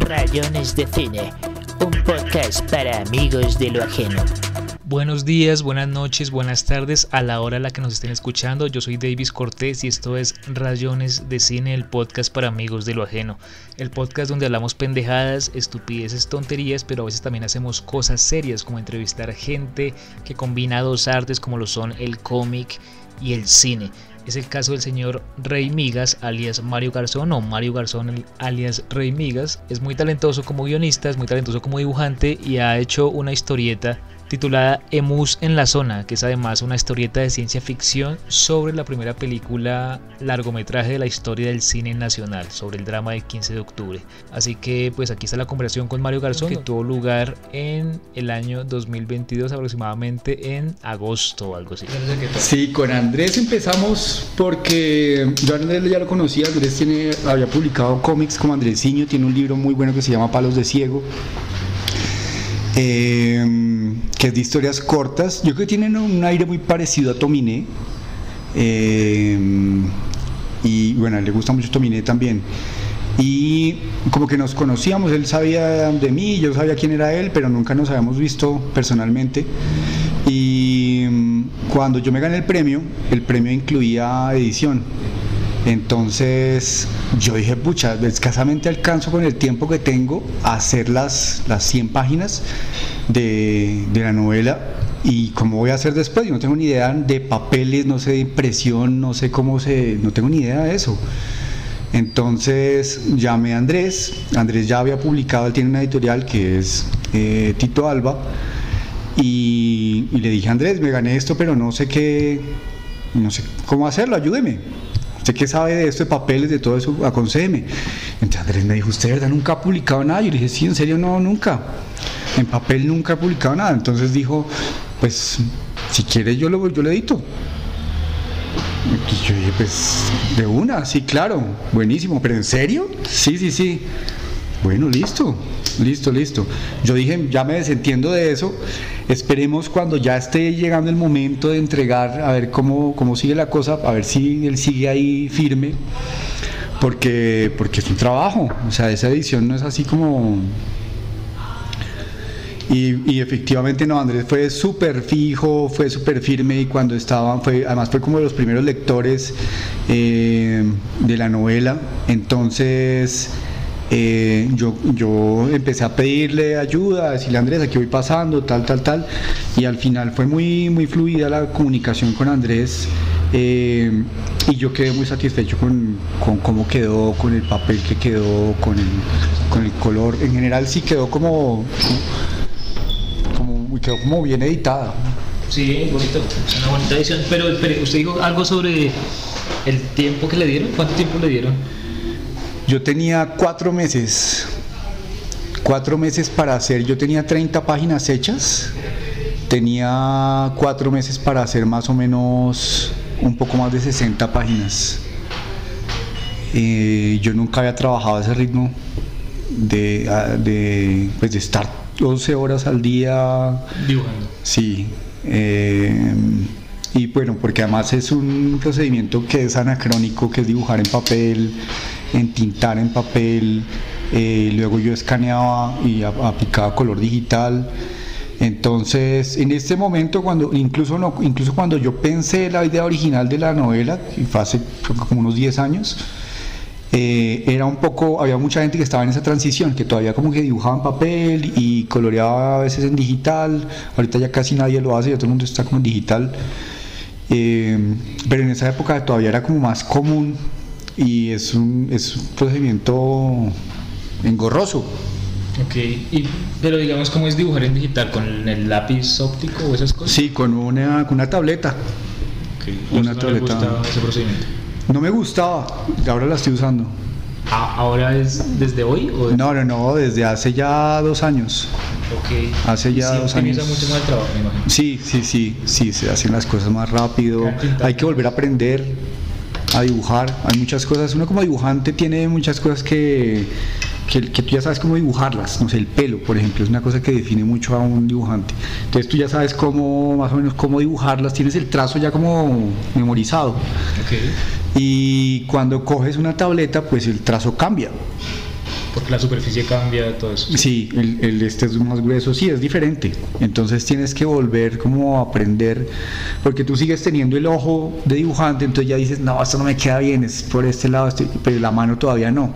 Rayones de Cine, un podcast para amigos de lo ajeno. Buenos días, buenas noches, buenas tardes a la hora a la que nos estén escuchando. Yo soy Davis Cortés y esto es Rayones de Cine, el podcast para amigos de lo ajeno. El podcast donde hablamos pendejadas, estupideces, tonterías, pero a veces también hacemos cosas serias como entrevistar gente que combina dos artes como lo son el cómic y el cine. Es el caso del señor Rey Migas, alias Mario Garzón, o Mario Garzón, alias Rey Migas. Es muy talentoso como guionista, es muy talentoso como dibujante y ha hecho una historieta titulada Emus en la zona, que es además una historieta de ciencia ficción sobre la primera película largometraje de la historia del cine nacional, sobre el drama del 15 de octubre. Así que pues aquí está la conversación con Mario Garzón, que tuvo lugar en el año 2022 aproximadamente en agosto o algo así. Sí, con Andrés empezamos porque yo Andrés ya lo conocía, Andrés tiene, había publicado cómics como Andresiño, tiene un libro muy bueno que se llama Palos de Ciego. Eh, que es de historias cortas. Yo creo que tienen un aire muy parecido a Tominé. Eh, y bueno, le gusta mucho Tominé también. Y como que nos conocíamos, él sabía de mí, yo sabía quién era él, pero nunca nos habíamos visto personalmente. Y mm, cuando yo me gané el premio, el premio incluía edición. Entonces yo dije, pucha, escasamente alcanzo con el tiempo que tengo a hacer las, las 100 páginas de, de la novela y cómo voy a hacer después. Yo no tengo ni idea de papeles, no sé de impresión, no sé cómo se, no tengo ni idea de eso. Entonces llamé a Andrés, Andrés ya había publicado, él tiene una editorial que es eh, Tito Alba, y, y, le dije, Andrés, me gané esto, pero no sé qué, no sé cómo hacerlo, ayúdeme. ¿Usted qué sabe de esto, de papeles, de todo eso? Aconsejeme. Entonces Andrés me dijo, ¿usted verdad nunca ha publicado nada? Yo le dije, sí, en serio, no, nunca. En papel nunca he publicado nada. Entonces dijo, pues, si quiere yo lo, yo lo edito. Y yo dije, pues, de una, sí, claro, buenísimo, pero ¿en serio? Sí, sí, sí. Bueno, listo, listo, listo. Yo dije, ya me desentiendo de eso. Esperemos cuando ya esté llegando el momento de entregar, a ver cómo, cómo sigue la cosa, a ver si él sigue ahí firme, porque, porque es un trabajo. O sea, esa edición no es así como y, efectivamente no, Andrés fue súper fijo, fue súper firme y cuando estaban, fue, además fue como de los primeros lectores eh, de la novela, entonces eh, yo, yo empecé a pedirle ayuda, a decirle a Andrés, aquí voy pasando, tal, tal, tal, y al final fue muy, muy fluida la comunicación con Andrés. Eh, y yo quedé muy satisfecho con, con, cómo quedó, con el papel que quedó, con el, con el color. En general sí quedó como, como, quedó como bien editada. Sí, bonito, es una bonita edición. Pero, pero usted dijo algo sobre el tiempo que le dieron. ¿Cuánto tiempo le dieron? Yo tenía cuatro meses, cuatro meses para hacer, yo tenía 30 páginas hechas, tenía cuatro meses para hacer más o menos un poco más de 60 páginas. Eh, yo nunca había trabajado a ese ritmo de, de, pues de estar 12 horas al día dibujando. Sí. Eh, y bueno, porque además es un procedimiento que es anacrónico, que es dibujar en papel, entintar en papel, eh, luego yo escaneaba y aplicaba color digital. Entonces, en este momento, cuando incluso no, incluso cuando yo pensé la idea original de la novela, y fue hace como unos 10 años, eh, era un poco, había mucha gente que estaba en esa transición, que todavía como que dibujaba en papel y coloreaba a veces en digital, ahorita ya casi nadie lo hace, ya todo el mundo está como en digital, eh, pero en esa época todavía era como más común y es un, es un procedimiento engorroso. Ok, y, pero digamos, ¿cómo es dibujar en digital? ¿Con el lápiz óptico o esas cosas? Sí, con una, con una tableta. Okay. Una no tableta. gustaba ese procedimiento? No me gustaba, ahora la estoy usando. ¿Ahora es desde hoy? O No, no, no, desde hace ya dos años. Ok. Hace ya sí, dos años. mucho más el trabajo, me imagino. Sí, sí, sí, sí, se hacen las cosas más rápido. Hay que volver a aprender a dibujar. Hay muchas cosas. Uno como dibujante tiene muchas cosas que, que, que, tú ya sabes cómo dibujarlas. No sé, el pelo, por ejemplo, es una cosa que define mucho a un dibujante. Entonces tú ya sabes cómo, más o menos, cómo dibujarlas. Tienes el trazo ya como memorizado. Okay. Y cuando coges una tableta, pues el trazo cambia. Porque la superficie cambia, todo eso. Sí, el, este es más grueso, sí, es diferente. Entonces tienes que volver como a aprender, porque tú sigues teniendo el ojo de dibujante, entonces ya dices, no, esto no me queda bien, es por este lado, este", pero la mano todavía no.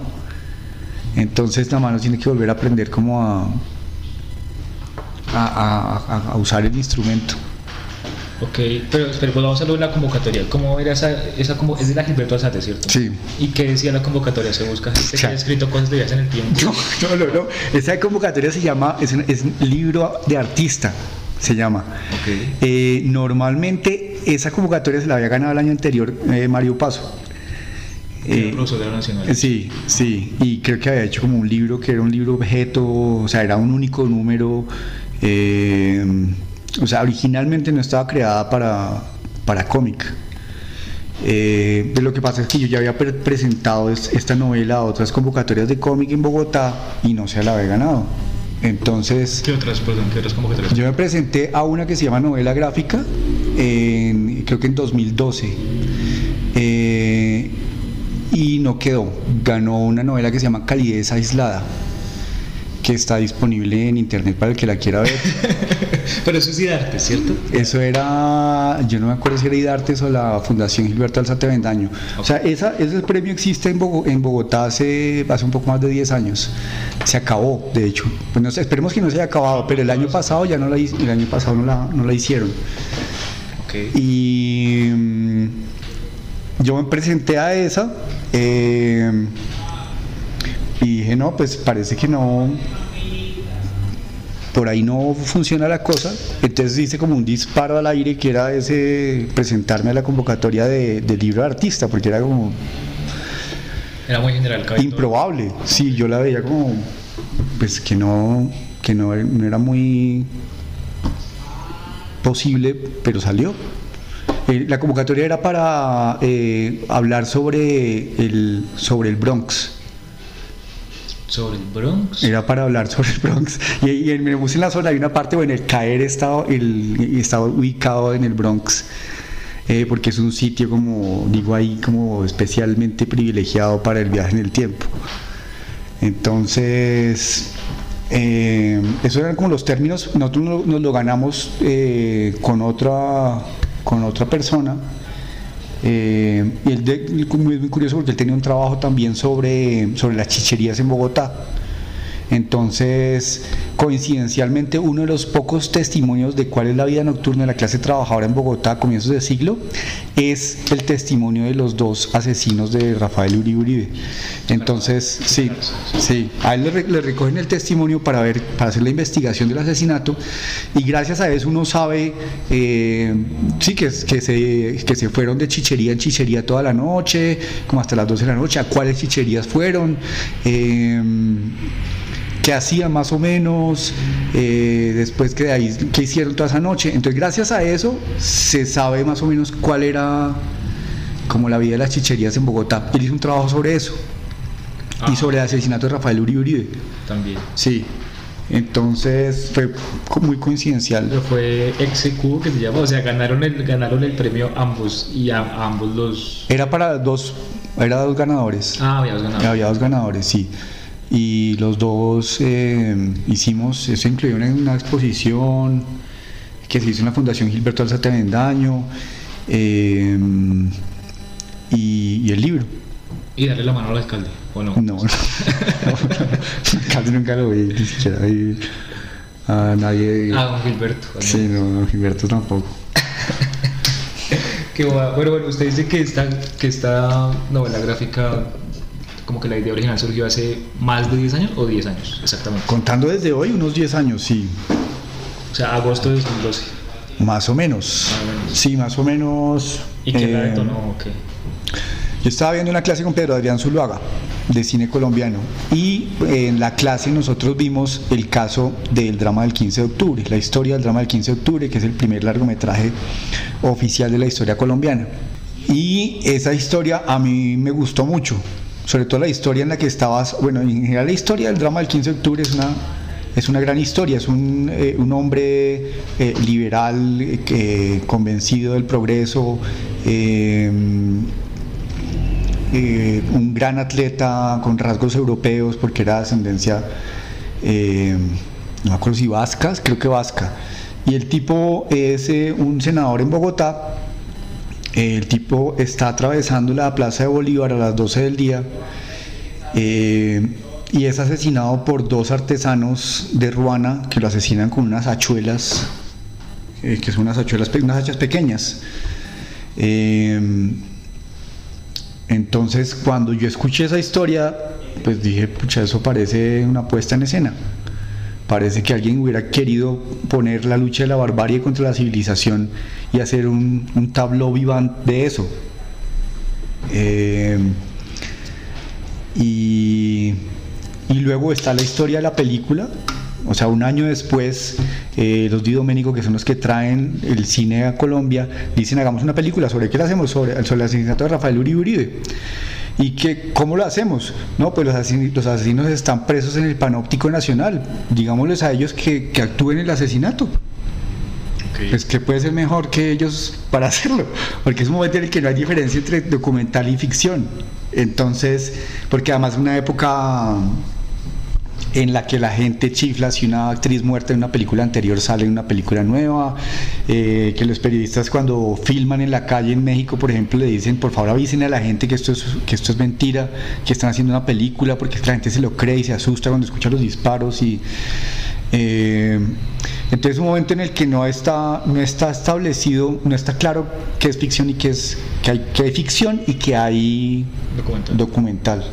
Entonces la mano tiene que volver a aprender como a- a usar el instrumento. Ok, pero, pero pues vamos a hablar de la convocatoria. ¿Cómo era esa, esa como, es de la Gilberto Alzate, ¿cierto? Sí. ¿Y qué decía la convocatoria? ¿Se busca gente que Ya. haya escrito cosas de viajes en el tiempo? No, no, no, no. Esa convocatoria se llama, es, un- es un libro de artista, se llama. Ok. Eh, normalmente esa convocatoria se la había ganado el año anterior eh, Mario Paso. Eh, Nacional. Sí, sí, y creo que había hecho como un libro que era un libro objeto, o sea, era un único número, eh, o sea, originalmente no estaba creada para, para cómic. Eh, de lo que pasa es que yo ya había pre- presentado es- esta novela a otras convocatorias de cómic en Bogotá y no se la había ganado. Entonces, ¿Qué otras, perdón, qué otras convocatorias? yo me presenté a una que se llama novela gráfica, en- creo que en 2012, eh, y no quedó. Ganó una novela que se llama Calidez Aislada, que está disponible en internet para el que la quiera ver. Pero eso es de arte, ¿cierto? Eso era, yo no me acuerdo si era Idartes o la Fundación Gilberto Alzate Bendaño. O sea, esa, ese premio existe en, Bogo- en Bogotá hace, hace un poco más de 10 años. Se acabó, de hecho. Pues no sé, esperemos que no se haya acabado, pero el año pasado ya no la, el año pasado no la, no la hicieron. Y mm, yo me presenté a esa eh, y dije, no, pues parece que no, por ahí no funciona la cosa. Entonces hice como un disparo al aire que era ese presentarme a la convocatoria de, de libro de artista, porque era como Era muy general, todo. improbable. Sí, yo la veía como, pues que no, que no, no era muy posible, pero salió. Eh, la convocatoria era para eh, hablar sobre el, sobre el Bronx. Sobre el Bronx. Era para hablar sobre el Bronx. Y, en me puse en la zona hay una parte, bueno, el caer estaba, el, estaba ubicado en el Bronx. eh, porque es un sitio como, digo ahí, como especialmente privilegiado para el viaje en el tiempo. Entonces, eh, esos eran como los términos, nosotros nos, nos lo ganamos eh, con, otra, con otra persona. Eh, y él es muy, muy curioso porque él tenía un trabajo también sobre, sobre las chicherías en Bogotá. Entonces, coincidencialmente, uno de los pocos testimonios de cuál es la vida nocturna de la clase trabajadora en Bogotá a comienzos de siglo es el testimonio de los dos asesinos de Rafael Uribe Uribe. Entonces, sí, sí, a él le, re- le recogen el testimonio para ver, para hacer la investigación del asesinato y gracias a eso uno sabe, eh, sí, que, que, se, que se fueron de chichería en chichería toda la noche, como hasta las 12 de la noche, a cuáles chicherías fueron. eh, qué hacían más o menos, eh, después que de ahí, qué hicieron toda esa noche. Entonces, gracias a eso, se sabe más o menos cuál era como la vida de las chicherías en Bogotá. Él hizo un trabajo sobre eso Ah. y sobre el asesinato de Rafael Uribe Uribe. También. Sí, entonces fue muy coincidencial. Pero fue execu que se llama, o sea, ganaron el, ganaron el premio ambos y a, a ambos los. Era para dos, era dos ganadores. Ah, habías ganado. Había dos ganadores, sí. Y los dos eh, hicimos, eso incluyó una, una exposición que se hizo en la Fundación Gilberto Alzate Bendaño eh, y, y el libro. Y darle la mano al alcalde, ¿o no? No, no, casi nunca lo vi, ni siquiera vi a nadie. Ah, don Gilberto. sí, no, no, Gilberto tampoco. Qué guay. Bueno, bueno, usted dice que esta, que esta novela gráfica, como que la idea original surgió hace más de 10 años o 10 años, exactamente. Contando desde hoy, unos 10 años, sí. O sea, agosto de 2012. Más o menos. Más o menos. Sí, más o menos. ¿Y qué la eh, detonó? o qué? Yo estaba viendo una clase con Pedro Adrián Zuluaga de cine colombiano y en la clase nosotros vimos el caso del drama del 15 de octubre, la historia del drama del 15 de octubre, que es el primer largometraje oficial de la historia colombiana. Y esa historia a mí me gustó mucho, sobre todo la historia en la que estabas, bueno, en general la historia del drama del 15 de octubre es una, es una gran historia, es un, eh, un hombre eh, liberal, eh, convencido del progreso, eh, un gran atleta con rasgos europeos porque era de ascendencia, no me acuerdo si vascas, creo que vasca. Y el tipo es un senador en Bogotá. El tipo está atravesando la Plaza de Bolívar a las 12 del día y es asesinado por dos artesanos de Ruana que lo asesinan con unas hachuelas, que son unas hachuelas, unas hachas pequeñas. Entonces, cuando yo escuché esa historia, pues dije, pucha, eso parece una puesta en escena. Parece que alguien hubiera querido poner la lucha de la barbarie contra la civilización y hacer un, un tableau vivant de eso. Eh, y, y luego está la historia de la película, o sea, un año después, eh, los Di Domenico, que son los que traen el cine a Colombia, dicen, hagamos una película, ¿sobre qué la hacemos? Sobre, el asesinato de Rafael Uribe Uribe. ¿Y que, cómo lo hacemos? No, pues los asesinos, los asesinos, están presos en el Panóptico Nacional. Digámosles a ellos que, que actúen el asesinato. Pues que puede ser mejor que ellos para hacerlo, porque es un momento en el que no hay diferencia entre documental y ficción. Entonces, porque además una época en la que la gente chifla si una actriz muerta en una película anterior sale en una película nueva, eh, que los periodistas cuando filman en la calle en México, por ejemplo, le dicen, por favor avisen a la gente que esto es, que esto es mentira, que están haciendo una película, porque la gente se lo cree y se asusta cuando escucha los disparos y... Eh, entonces un momento en el que no está, no está establecido, no está claro qué es ficción y qué es que hay, que hay ficción y que hay documental.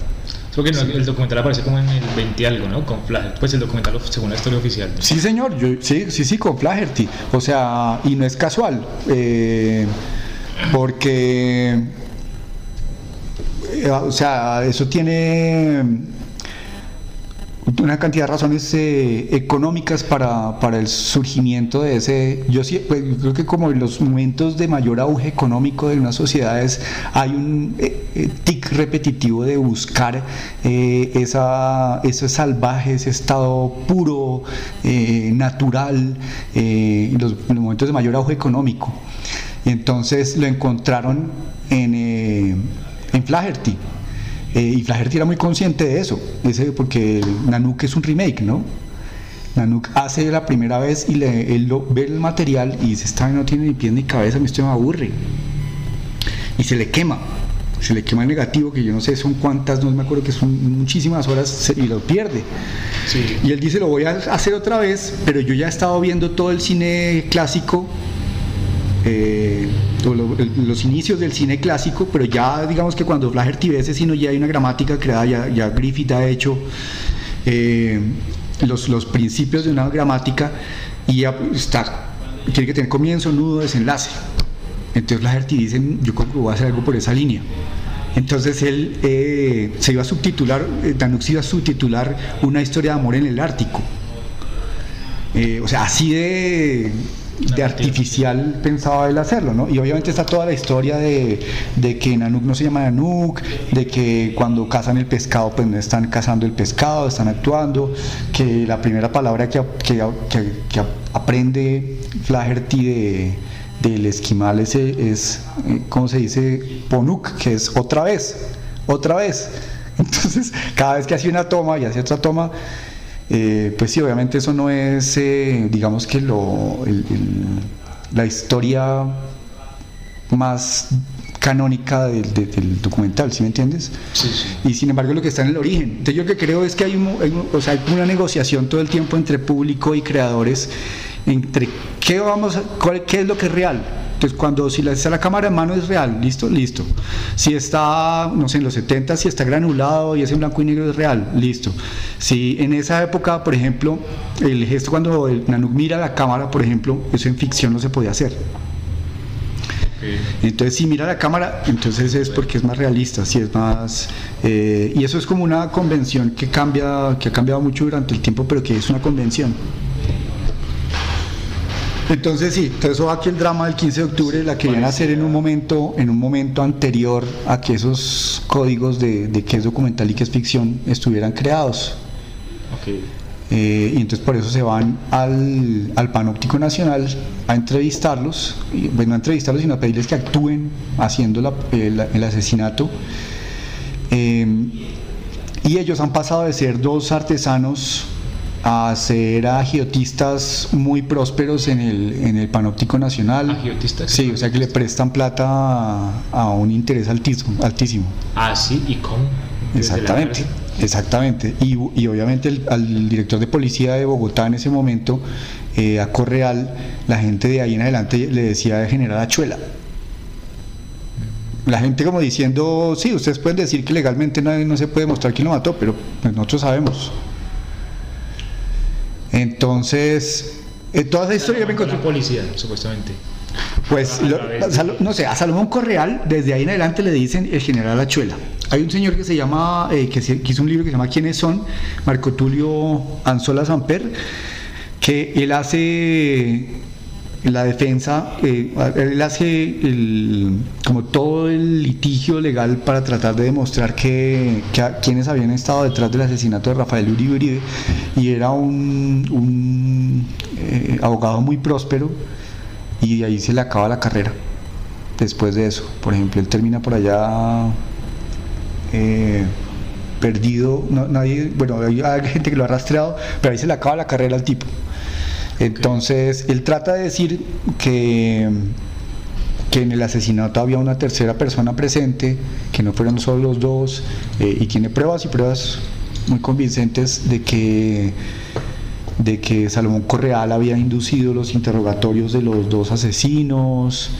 Porque el documental aparece como en el 20 algo, ¿no? Con Flaherty. Pues el documental según la historia oficial. Sí, señor. Sí, sí, sí, con Flaherty. O sea, y no es casual. Eh, porque. Eh, o sea, eso tiene una cantidad de razones eh, económicas para, para, el surgimiento de ese. Yo sí, pues, creo que como en los momentos de mayor auge económico de unas sociedades hay un eh, eh, tic repetitivo de buscar esa, ese salvaje, ese estado puro, natural, en los, en, los, momentos de mayor auge económico. Y entonces lo encontraron en, en Flaherty eh, y Flaherty era muy consciente de eso, ese, porque Nanook es un remake, ¿no? Nanook hace la primera vez y le, él lo, ve el material y dice, esta no tiene ni pies ni cabeza, esto me aburre. Y se le quema, se le quema el negativo, que yo no sé son cuántas, no me acuerdo que son muchísimas horas y lo pierde. Y él dice, lo voy a hacer otra vez, pero yo ya he estado viendo todo el cine clásico eh, los inicios del cine clásico, pero ya digamos que cuando Flaherty ve ese sino ya hay una gramática creada, ya, ya Griffith ha hecho eh, los, los, principios de una gramática y ya tiene que tener comienzo, nudo, desenlace. Entonces Flaherty dice, yo creo que voy a hacer algo por esa línea. Entonces él eh, se iba a subtitular, Danux iba a subtitular una historia de amor en el Ártico. o sea, así de de artificial pensaba él hacerlo, ¿no? Y obviamente está toda la historia de, que Nanook no se llama Nanook, de que cuando cazan el pescado, pues no están cazando el pescado, están actuando, que la primera palabra que, que, aprende Flaherty de, del esquimal es, es, ¿cómo se dice? Ponuk, que es otra vez, otra vez. Entonces, cada vez que hace una toma y hace otra toma, eh, pues sí, obviamente eso no es, eh, digamos que lo, la historia más canónica del, documental, ¿sí me entiendes? Sí, sí. Y sin embargo lo que está en el origen. Entonces yo lo que creo es que hay, o sea, hay una negociación todo el tiempo entre público y creadores, entre qué, vamos cuál, qué es lo que es real entonces, cuando si está la cámara en mano es real, listo, listo. Si está, no sé, en los 70, si está granulado y es en blanco y negro es real, listo. Si en esa época, por ejemplo, el gesto cuando el Nanook mira la cámara, por ejemplo, eso en ficción no se podía hacer. Entonces, si mira la cámara, entonces es porque es más realista, si es más. Eh, y eso es como una convención que cambia, que ha cambiado mucho durante el tiempo, pero que es una convención. Entonces sí, entonces aquí el drama del 15 de octubre la querían hacer en un momento, en un momento anterior a que esos códigos de, de qué es documental y qué es ficción estuvieran creados. Eh, y entonces por eso se van al, al Panóptico Nacional a entrevistarlos, y, bueno, no a entrevistarlos, sino a pedirles que actúen haciendo el, el asesinato. Eh, y ellos han pasado de ser dos artesanos a ser agiotistas muy prósperos en el, en el panóptico nacional. ¿Agiotistas? Sí, o sea que le prestan plata a, a un interés altísimo. altísimo. Ah, sí, ¿y cómo? ¿Desde la Exactamente, exactamente. Y, y obviamente el- al director de policía de Bogotá en ese momento, eh, a Correal, la gente de ahí en adelante le decía de general Achuela. La gente como diciendo, sí, ustedes pueden decir que legalmente no, no se puede mostrar quién lo mató, pero pues, nosotros sabemos. Entonces, eh, toda esa historia me Con encontré... la policía, supuestamente. Pues, lo- no sé, a Salomón Correal, desde ahí en adelante le dicen el general Achuela. Hay un señor que se llama, eh, que, se- que hizo un libro que se llama ¿Quiénes son? Marco Tulio Anzola Samper, que él hace la defensa, eh, él hace el- como todo el litigio legal para tratar de demostrar que, quienes habían estado detrás del asesinato de Rafael Uribe Uribe, y era un, eh, abogado muy próspero, y ahí se le acaba la carrera después de eso. Por ejemplo, él termina por allá eh, perdido, no- nadie, bueno, hay, hay gente que lo ha rastreado, pero ahí se le acaba la carrera al tipo. Entonces, él trata de decir que, que en el asesinato había una tercera persona presente, que no fueron solo los dos, eh, y tiene pruebas y pruebas muy convincentes de que de que Salomón Correal había inducido los interrogatorios de los dos asesinos,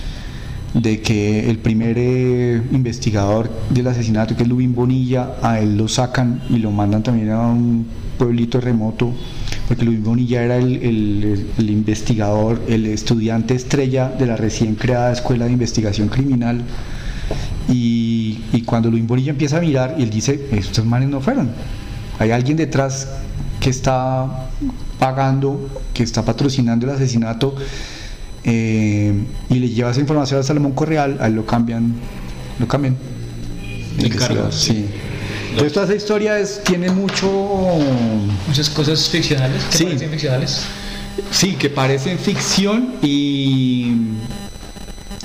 de que el primer eh, investigador del asesinato, que es Lubín Bonilla, a él lo sacan y lo mandan también a un pueblito remoto, porque Lubín Bonilla era el, el- el investigador, el estudiante estrella de la recién creada Escuela de Investigación Criminal. Y, y cuando Luis Bonilla empieza a mirar, él dice, estos manes no fueron. Hay alguien detrás que está pagando, que está patrocinando el asesinato, eh, y le lleva esa información a Salomón Correal, a él lo cambian, lo cambian. Investigador, cargo, sí. Entonces toda esa historia es, tiene mucho, Muchas cosas ficcionales que Sí. parecen ficcionales. sí, que parecen ficción y,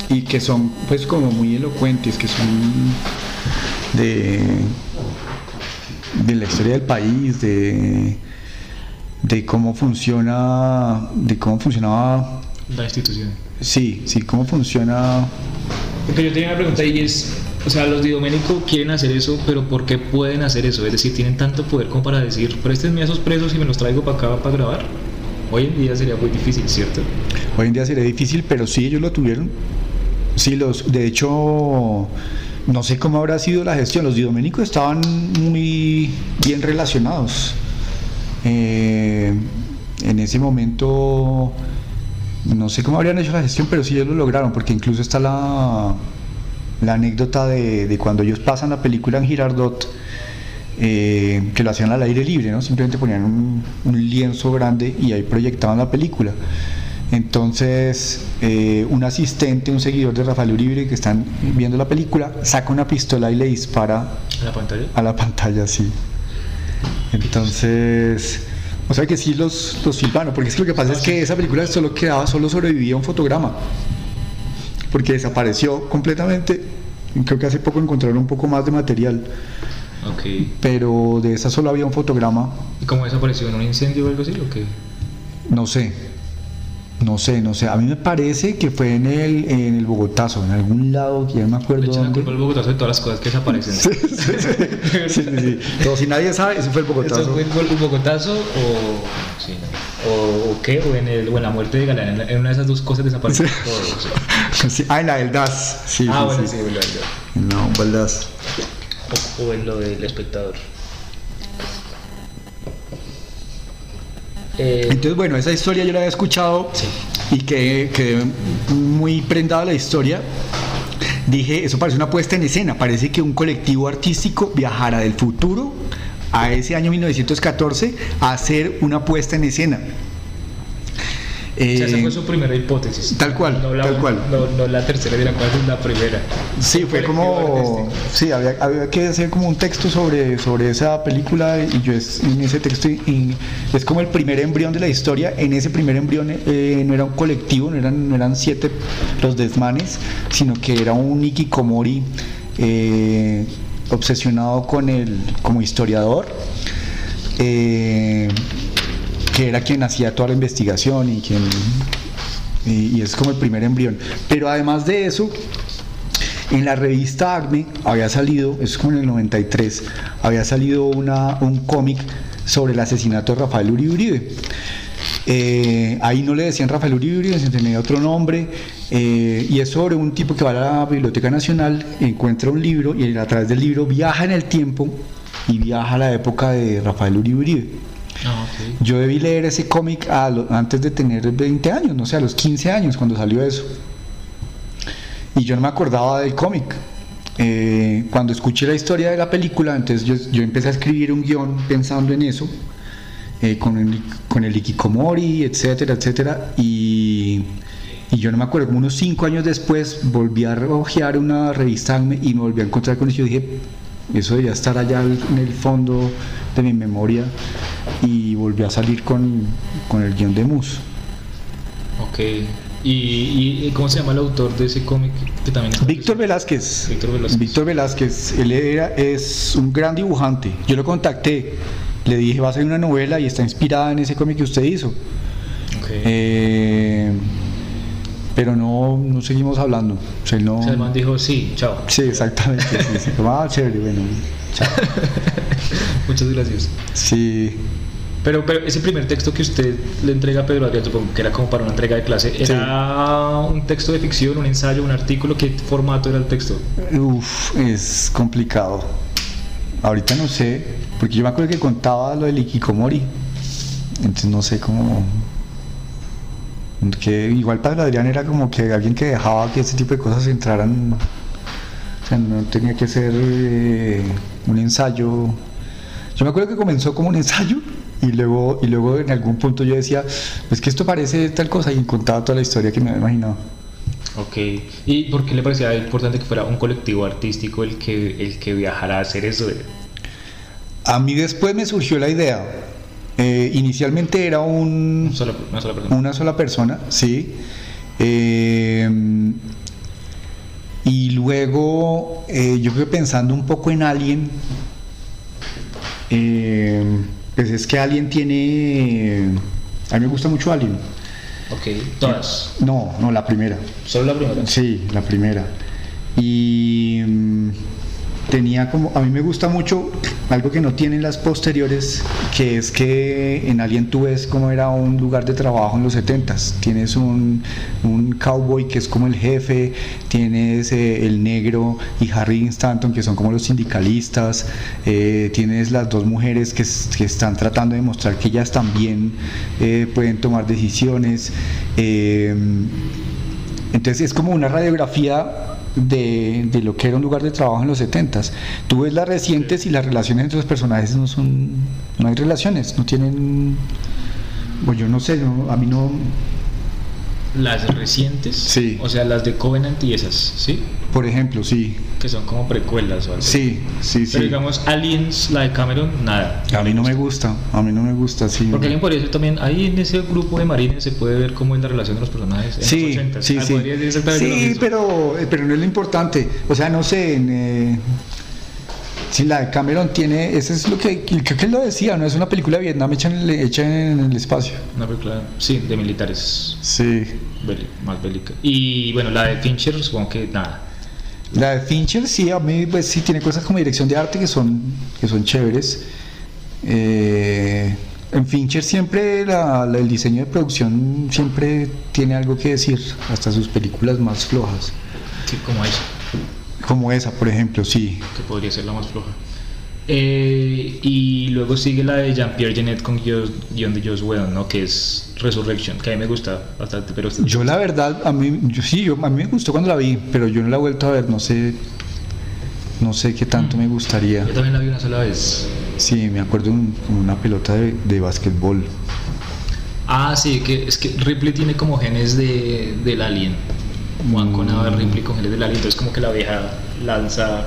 y que son pues como muy elocuentes, que son de, de la historia del país, de, de cómo funciona, de cómo funcionaba, La institución. sí, sí, cómo funciona, Porque yo tenía una pregunta y es, o sea, los de Doménico quieren hacer eso, pero ¿por qué pueden hacer eso? Es decir, tienen tanto poder como para decir, préstenme a esos presos y me los traigo para acá para grabar. Hoy en día sería muy difícil, ¿cierto? Hoy en día sería difícil, pero sí ellos lo tuvieron. Sí, los, de hecho, no sé cómo habrá sido la gestión. Los Doménicos estaban muy bien relacionados. Eh, en ese momento, no sé cómo habrían hecho la gestión, pero sí ellos lo lograron, porque incluso está la, la anécdota de, de cuando ellos pasan la película en Girardot, eh, que lo hacían al aire libre, ¿no? Simplemente ponían un, un lienzo grande y ahí proyectaban la película. Entonces, eh, un asistente, un seguidor de Rafael Uribe que están viendo la película, saca una pistola y le dispara En la pantalla. a la pantalla, sí. Entonces, o sea que sí los, los filmaron, porque es que lo que pasa es que esa película solo quedaba, solo sobrevivía un fotograma, porque desapareció completamente. Creo que hace poco encontraron un poco más de material, pero de esa solo había un fotograma, ¿Y cómo desapareció? ¿En un incendio o algo así? ¿O qué? no sé, no sé, no sé. A mí me parece que fue en el, en el Bogotazo, en algún lado, que ya no me Le acuerdo echan la dónde. culpa al Bogotazo de todas las cosas que desaparecen. Sí, sí, sí. Sí, sí, sí. Pero si nadie sabe, ese fue el ¿Eso Bogotazo. fue el Bogotazo o, sí, o, o qué? ¿O en, el, o en la muerte de Galán? En, la- en una de esas dos cosas desapareció Sí. todo. o sea. Sí, Ah, en la del DAS. Sí, Ah, bueno, sí. sí, bueno, ya. No, DAS. O, o en lo del espectador. Eh, Entonces, bueno, esa historia yo la había escuchado y quedé, quedé muy prendado a la historia. Dije, eso parece una puesta en escena, parece que un colectivo artístico viajara del futuro a ese año 1914 a hacer una puesta en escena. o sea, esa Eh, fue su primera hipótesis. tal cual, No la, tal cual. No, no la tercera de la cual es la primera. Sí, fue como. Sí, había, había que hacer como un texto sobre, sobre esa película y yo es, en ese texto y- es como el primer embrión de la historia. En ese primer embrión eh, no era un colectivo, no eran, no eran siete los desmanes, sino que era un Ikikomori. eh, obsesionado con él como historiador, eh, que era quien hacía toda la investigación y quien y, es como el primer embrión. Pero además de eso, en la revista ACME había salido, es como en el 93, había salido una, un cómic sobre el asesinato de Rafael Uribe Uribe. Eh, ahí no le decían Rafael Uribe Uribe, se tenía otro nombre, eh, y es sobre un tipo que va a la Biblioteca Nacional, encuentra un libro y a través del libro viaja en el tiempo y viaja a la época de Rafael Uribe Uribe. Ah. Yo debí leer ese cómic antes de tener 20 años, no sé, a los 15 años cuando salió eso. Y yo no me acordaba del cómic. Eh, cuando escuché la historia de la película, entonces yo, yo empecé a escribir un guion pensando en eso, eh, con, el, con el Ikikomori, etcétera, etcétera. Y, y yo no me acuerdo, como unos 5 años después volví a ojear una revista y me volví a encontrar con eso. Yo dije, eso debería estar allá en el fondo de mi memoria. Y volví a salir con, con el guion de Mus. Ok. ¿Y, y- y cómo se llama el autor de ese cómic que también es Víctor Velázquez. Víctor Velázquez. Víctor Velázquez, él era, es un gran dibujante. Yo lo contacté, le dije, va a ser una novela y está inspirada en ese cómic que usted hizo. Ok. Eh, pero no, no seguimos hablando. O sea, no... O sea, el man dijo, sí, chao. Sí, exactamente. sí, ah, chévere, bueno. chao. Muchas gracias. Sí, Pero, pero ese primer texto que usted le entrega a Pedro Adrián, supongo que era como para una entrega de clase, ¿era un texto de ficción, un ensayo, un artículo? ¿Qué formato era el texto? Uf, es complicado. Ahorita no sé, porque yo me acuerdo que contaba lo del Ikikomori. Entonces no sé cómo. Que igual para Adrián era como que alguien que dejaba que ese tipo de cosas entraran. O sea, no tenía que ser eh, un ensayo. Yo me acuerdo que comenzó como un ensayo y luego, y luego en algún punto yo decía, pues que esto parece tal cosa y contaba toda la historia que me había imaginado. Ok. ¿Y por qué le parecía importante que fuera un colectivo artístico el que, el que viajara a hacer eso? A mí después me surgió la idea. Eh, inicialmente era un, Una sola, una sola persona. una sola persona, sí. Eh, y luego eh, yo creo que pensando un poco en Alien, eh, pues es que Alien tiene... A mí me gusta mucho Alien. Ok. Todas. No, no, la primera. Solo la primera. Sí, la primera. Y mm, tenía como, a mí me gusta mucho algo que no tienen las posteriores, que es que en Alien tú ves cómo era un lugar de trabajo en los 70s. Tienes un, un cowboy que es como el jefe, tienes eh, el negro y Harry Stanton que son como los sindicalistas, eh, tienes las dos mujeres que, que están tratando de mostrar que ellas también eh, pueden tomar decisiones. entonces es como una radiografía de, de lo que era un lugar de trabajo en los 70s. Tú ves las recientes y las relaciones entre los personajes no son, no hay relaciones, no tienen, pues yo no sé, no- a mí no, Las recientes. Sí. O sea, las de Covenant y esas, ¿sí? Por ejemplo, sí, Que son como precuelas o algo. sí, sí, sí. Pero digamos, Aliens, la de Cameron, nada. A mí no me gusta, a mí no me gusta, sí. Porque alguien podría decir también, ahí en ese grupo de marines se puede ver cómo es la relación de los personajes en Sí, los 80. sí, Ah, sí. Sí, pero, eh, pero no es lo importante. O sea, no sé, en, eh, si la de Cameron tiene, eso es lo que, creo que él lo decía, no es una película de Vietnam hecha en el, hecha en el espacio. Una película, sí, de militares, Sí. más bélica. Y bueno, la de Fincher, supongo que nada. La de Fincher sí, a mí pues sí tiene cosas como dirección de arte que son, que son chéveres. Eh, en Fincher siempre la- la- el diseño de producción siempre tiene algo que decir, hasta sus películas más flojas. Sí, como esa, Como esa, por ejemplo, sí. que podría ser la más floja. Eh, y luego sigue la de Jean-Pierre Genet con guion de Joss Whedon, ¿no? Que es Resurrection, que a mí me gusta bastante, pero Yo la verdad, a mí, yo, sí, yo, a mí me gustó cuando la vi, pero yo no la he vuelto a ver, no sé, no sé qué tanto me gustaría. Yo también la vi una sola vez. Sí, me acuerdo un- como una pelota de, de básquetbol. Ah, sí, que es que Ripley tiene como genes de, del alien. Juan con Mm. Ripley con genes del alien, entonces como que la vieja lanza.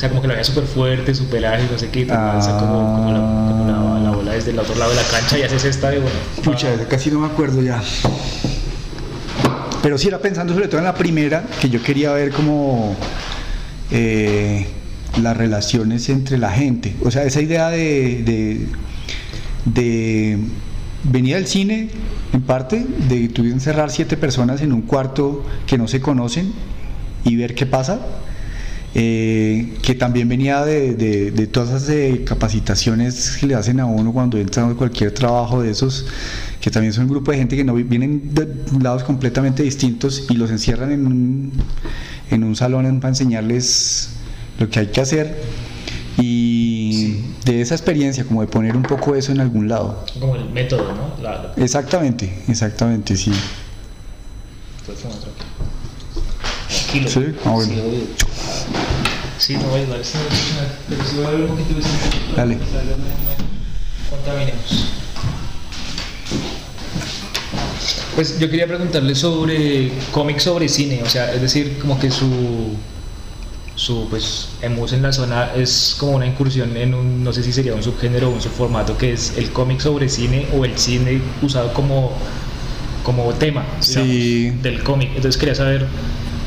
O sea, como que la vieja súper fuerte, súper ágil, no sé qué, y te lanza como, como, la, como la- la bola desde el otro lado de la cancha y haces esta de bueno. Pucha, casi no me acuerdo ya. Pero sí era pensando sobre todo en la primera, que yo quería ver como... eh, las relaciones entre la gente. O sea, esa idea de, de, de venir al cine, en parte, de tú encerrar siete personas en un cuarto que no se conocen y ver qué pasa. Eh, que también venía de, de- de todas esas eh, capacitaciones que le hacen a uno cuando entra a cualquier trabajo de esos, que también son un grupo de gente que no vi- vienen de lados completamente distintos y los encierran en un, en un salón para enseñarles lo que hay que hacer y de esa experiencia, como de poner un poco eso en algún lado. Como el método, ¿no? La, la- Exactamente, exactamente, sí. Pues, Sí, ah, bueno. Sí, obvio. Sí, no voy a ayudar, pero sí voy a hablar un poquito de. Dale. No, no contaminemos. Pues yo quería preguntarle sobre cómics sobre cine, o sea, es decir, como que su su pues emus en la zona es como una incursión en un no sé si sería un subgénero o un subformato que es el cómic sobre cine o el cine usado como como tema digamos, Sí. del cómic. Entonces quería saber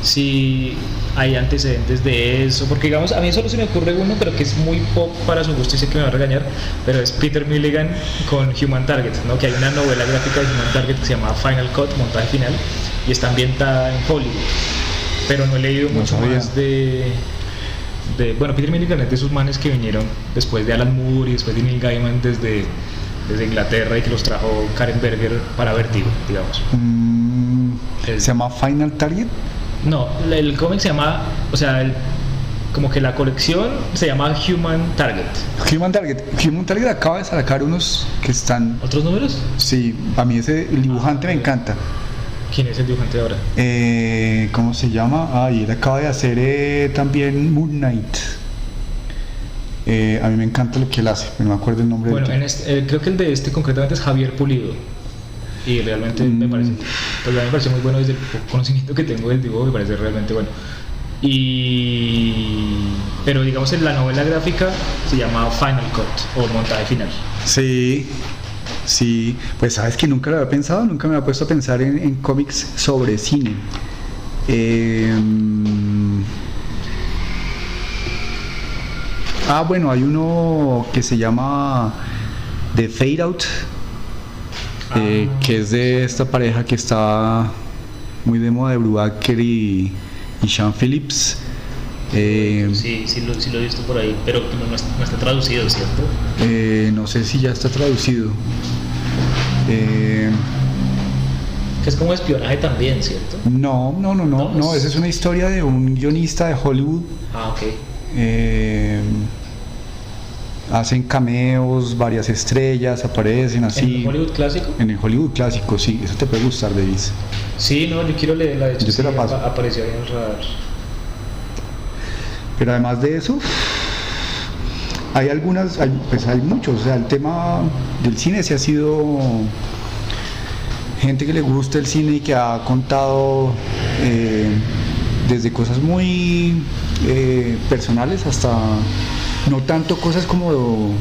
si hay antecedentes de eso, porque digamos, a mí solo se me ocurre uno, pero que es muy pop para su gusto y sé que me va a regañar, pero es Peter Milligan con Human Target, ¿no? que hay una novela gráfica de Human Target que se llama Final Cut, montaje final, y está ambientada en Hollywood. Pero no he leído No mucho sabía. más de, de... Bueno, Peter Milligan es de esos manes que vinieron después de Alan Moore y después de Neil Gaiman desde, desde Inglaterra y que los trajo Karen Berger para Vertigo, digamos. Mm, ¿Se llama Final Target? No, el cómic se llama, o sea, el- como que la colección se llama Human Target. Human Target. Human Target acaba de sacar unos que están. ¿Otros números? Sí, a mí ese el dibujante me encanta. ¿Quién es el dibujante ahora? Eh, ¿Cómo se llama? Ah, y él acaba de hacer eh, también Moon Knight. Eh, a mí me encanta lo que él hace, pero no me acuerdo el nombre Bueno, del en este, eh, creo que el de este concretamente es Javier Pulido. Y realmente me Mm. parece, pues a mí me pareció muy bueno desde el poco conocimiento que tengo del dibujo, me parece realmente bueno. Y pero digamos en la novela gráfica se llama Final Cut o montaje final. Sí, sí. Pues sabes que nunca lo había pensado, nunca me había puesto a pensar en, en cómics sobre cine. Eh, ah, bueno, hay uno que se llama The Fade Out, eh, que es de esta pareja que está muy de moda de Brubaker y, y Sean Phillips. Eh, Sí, sí lo, sí lo he visto por ahí, pero no, no está, no está traducido, ¿cierto? eh, no sé si ya está traducido. Eh, es como espionaje también, ¿cierto? No, no, no, no, No, no, es- esa es una historia de un guionista de Hollywood. Ah, ok. Hacen cameos, varias estrellas, aparecen así. ¿En Hollywood clásico? En el Hollywood clásico, sí, eso te puede gustar, Davis. Sí, no, yo quiero leerla, de hecho. Yo te la paso. apa- Apareció ahí en el radar. Pero además de eso, hay algunas, hay, pues hay muchos, o sea, el tema del cine se ha sido gente que le gusta el cine y que ha contado eh, desde cosas muy eh, personales hasta no tanto cosas como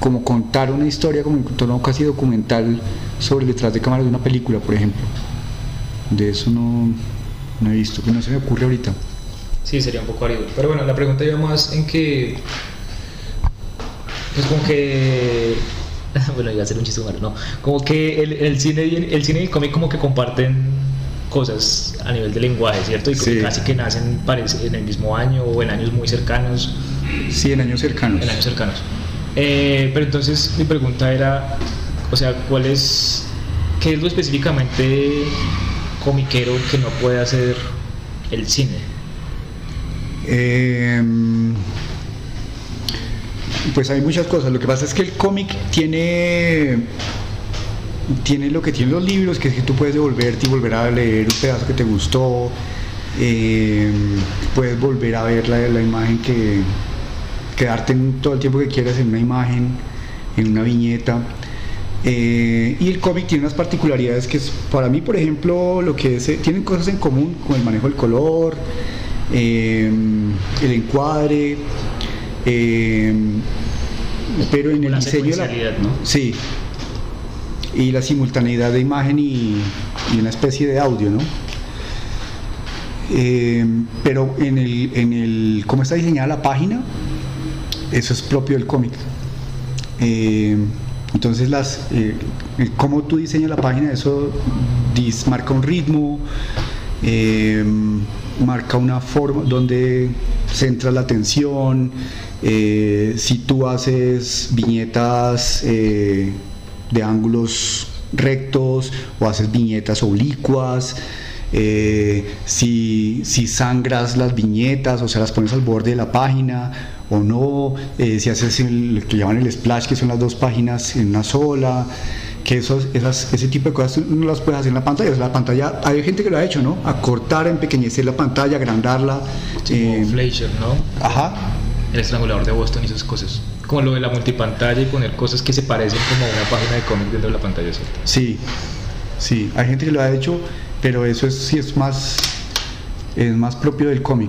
como contar una historia como un tono casi documental sobre detrás de cámara de una película, por ejemplo. De eso no, no he visto, que no se me ocurre ahorita. Sí, sería un poco árido. Pero bueno, la pregunta iba más en que. Pues como que. Bueno, iba a ser un chiste no. Como que el, el cine y el, el cine y el cómic como que comparten cosas a nivel de lenguaje, ¿cierto? Y Sí. casi que nacen parece, en el mismo año o en años muy cercanos. Sí, en años cercanos. En años cercanos. Eh, pero entonces mi pregunta era, o sea, ¿cuál es, qué es lo específicamente comiquero que no puede hacer el cine? Eh, pues hay muchas cosas. Lo que pasa es que el cómic tiene tiene lo que tienen los libros, que es que tú puedes devolverte y volver a leer un pedazo que te gustó. eh, puedes volver a ver la, la imagen que quedarte en todo el tiempo que quieras en una imagen, en una viñeta. Eh, y el cómic tiene unas particularidades que es, para mí, por ejemplo, lo que es, eh, tienen cosas en común con el manejo del color, eh, el encuadre, pero en el La diseño de la, ¿no? sí, y la simultaneidad de imagen y, una especie de audio, ¿no? Eh, pero en el, en el, cómo está diseñada la página, eso es propio del cómic. Eh, entonces, las, eh, cómo tú diseñas la página, eso dis- marca un ritmo, eh, marca una forma donde centra la atención. si tú haces viñetas de ángulos rectos o haces viñetas oblicuas, eh, si, si sangras las viñetas, o sea, las pones al borde de la página o no, eh, si haces el- lo que llaman el splash, que son las dos páginas en una sola, que esos, esas, ese tipo de cosas no las puedes hacer en la pantalla. O sea, la pantalla, hay gente que lo ha hecho, ¿no? Acortar, empequeñecer la pantalla, agrandarla. Como eh, Fleischer, ¿no? ajá, El estrangulador de Boston y esas cosas. Como lo de la multipantalla y poner cosas que se parecen como a una página de cómic dentro de la pantalla, ¿cierto? Sí, sí, hay gente que lo ha hecho, pero eso es, sí es más, es más propio del cómic.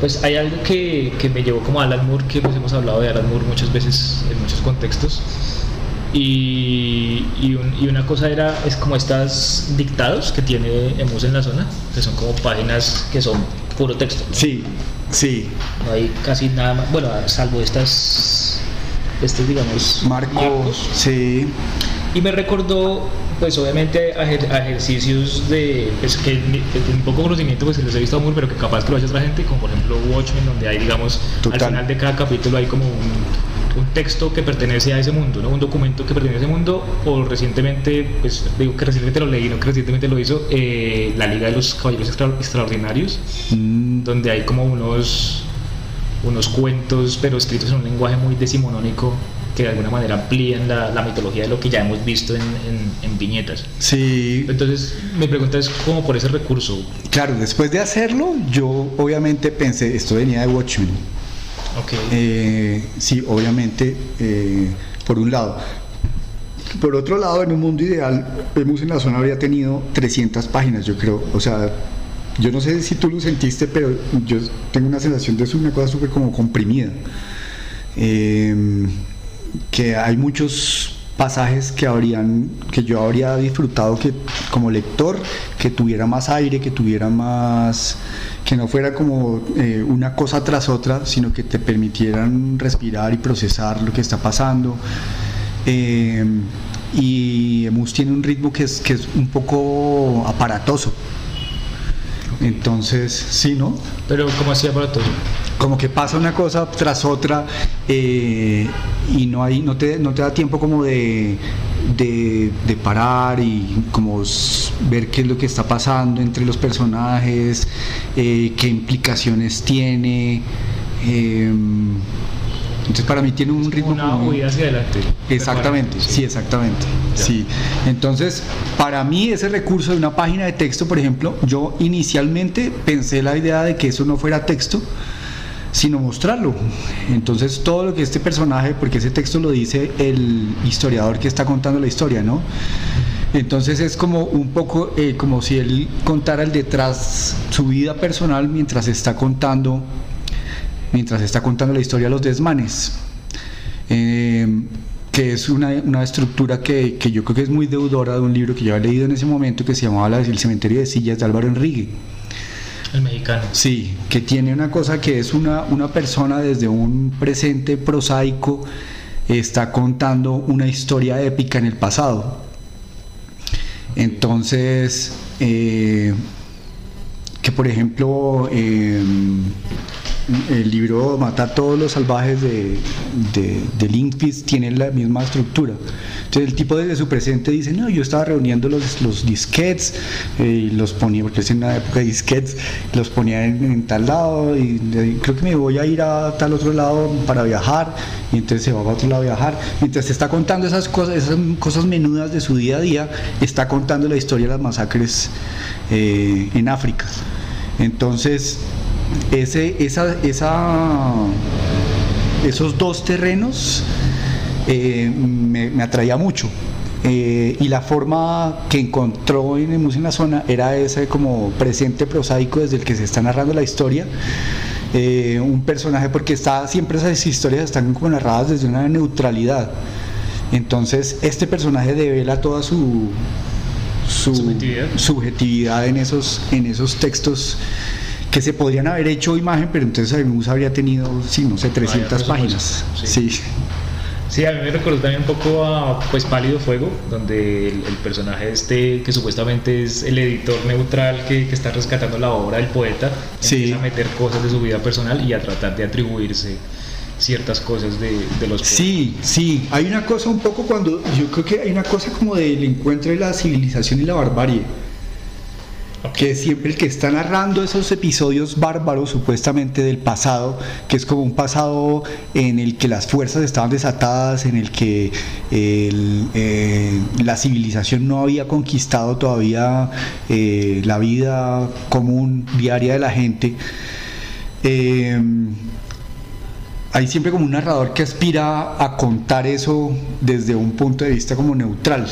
Pues hay algo que, que me llevó como a Alan Moore, que pues hemos hablado de Alan Moore muchas veces en muchos contextos. Y, y, un- y una cosa era, es como estas dictados que tiene Emus en la zona, que son como páginas que son puro texto. ¿no? Sí, sí, No hay casi nada más, bueno, salvo estas, estos digamos, Marco, marcos. sí, Y me recordó, pues obviamente, a, ejer- a ejercicios de, pues que que poco conocimiento, pues se los he visto Moore, pero que capaz que lo haya otra gente, como por ejemplo Watchmen, donde hay, digamos, Total. al final de cada capítulo hay como un, un texto que pertenece a ese mundo, ¿no? Un documento que pertenece a ese mundo, o recientemente, pues digo que recientemente lo leí, no que recientemente lo hizo, eh, La Liga de los Caballeros Extra- Extraordinarios, mm, donde hay como unos unos cuentos pero escritos en un lenguaje muy decimonónico que de alguna manera amplían la, la mitología de lo que ya hemos visto en, en- en viñetas. sí, Entonces, mi pregunta es cómo por ese recurso. claro, después de hacerlo, yo obviamente pensé, esto venía de Watchmen. Ok. Eh, sí, obviamente, eh, por un lado. Por otro lado, en un mundo ideal, vemos en la zona habría tenido 300 páginas, yo creo. O sea, yo no sé si tú lo sentiste, pero yo tengo una sensación de eso, una cosa súper como comprimida. Eh, que hay muchos pasajes que habrían que yo habría disfrutado que como lector que tuviera más aire que tuviera más que no fuera como eh, una cosa tras otra sino que te permitieran respirar y procesar lo que está pasando Eh, y Emus tiene un ritmo que es, que es un poco aparatoso entonces sí no Pero, ¿cómo hacía para todo? como que pasa una cosa tras otra eh, y no hay no te, no te da tiempo como de, de, de parar y como ver qué es lo que está pasando entre los personajes eh, qué implicaciones tiene eh, entonces para mí tiene un ritmo Una como- huida hacia adelante. Exactamente, sí, exactamente. Ya. Sí. Entonces, para mí ese recurso de una página de texto, por ejemplo, yo inicialmente pensé la idea de que eso no fuera texto, sino mostrarlo. Entonces, todo lo que este personaje, porque ese texto lo dice el historiador que está contando la historia, ¿no? Entonces es como un poco eh, como si él contara el detrás, su vida personal mientras está contando, mientras está contando la historia de los desmanes. Eh, que es una, una estructura que, que yo creo que es muy deudora de un libro que yo había leído en ese momento que se llamaba La- El cementerio de sillas de Álvaro Enrique. El mexicano. Sí, que tiene una cosa que es una, una persona desde un presente prosaico está contando una historia épica en el pasado. Entonces, eh, que por ejemplo, eh, el libro Mata a todos los salvajes de, de, de Lindquist tiene la misma estructura. Entonces el tipo desde su presente dice, no, yo estaba reuniendo los, los disquets eh, y los ponía, porque es en una época de disquets, los ponía en, en tal lado y de- creo que me voy a ir a tal otro lado para viajar y entonces se va a otro lado a viajar. Mientras está contando esas cosas, esas cosas menudas de su día a día, está contando la historia de las masacres eh, en África. Entonces, ese, esa, esa, esos dos terrenos eh, me, me atraía mucho. Eh, y la forma que encontró en Emus en la zona era ese como presente prosaico desde el que se está narrando la historia. Eh, un personaje, porque está, siempre esas historias están como narradas desde una neutralidad. Entonces, este personaje devela toda su, su Subjetividad. subjetividad en esos, en esos textos que se podrían haber hecho imagen, pero entonces el bus habría tenido, sí, no sé, 300 páginas. Sí. sí. a mí me recordó también un poco a pues Pálido Fuego, donde el, personaje este, que supuestamente es el editor neutral que, que está rescatando la obra del poeta, empieza a meter cosas de su vida personal y a tratar de atribuirse ciertas cosas de, de los Sí, sí, hay una cosa un poco cuando, yo creo que hay una cosa como del encuentro de la civilización y la barbarie que siempre el que está narrando esos episodios bárbaros supuestamente del pasado, que es como un pasado en el que las fuerzas estaban desatadas, en el que eh, la civilización no había conquistado todavía eh, la vida común diaria de la gente. Eh, hay siempre como un narrador que aspira a contar eso desde un punto de vista como neutral.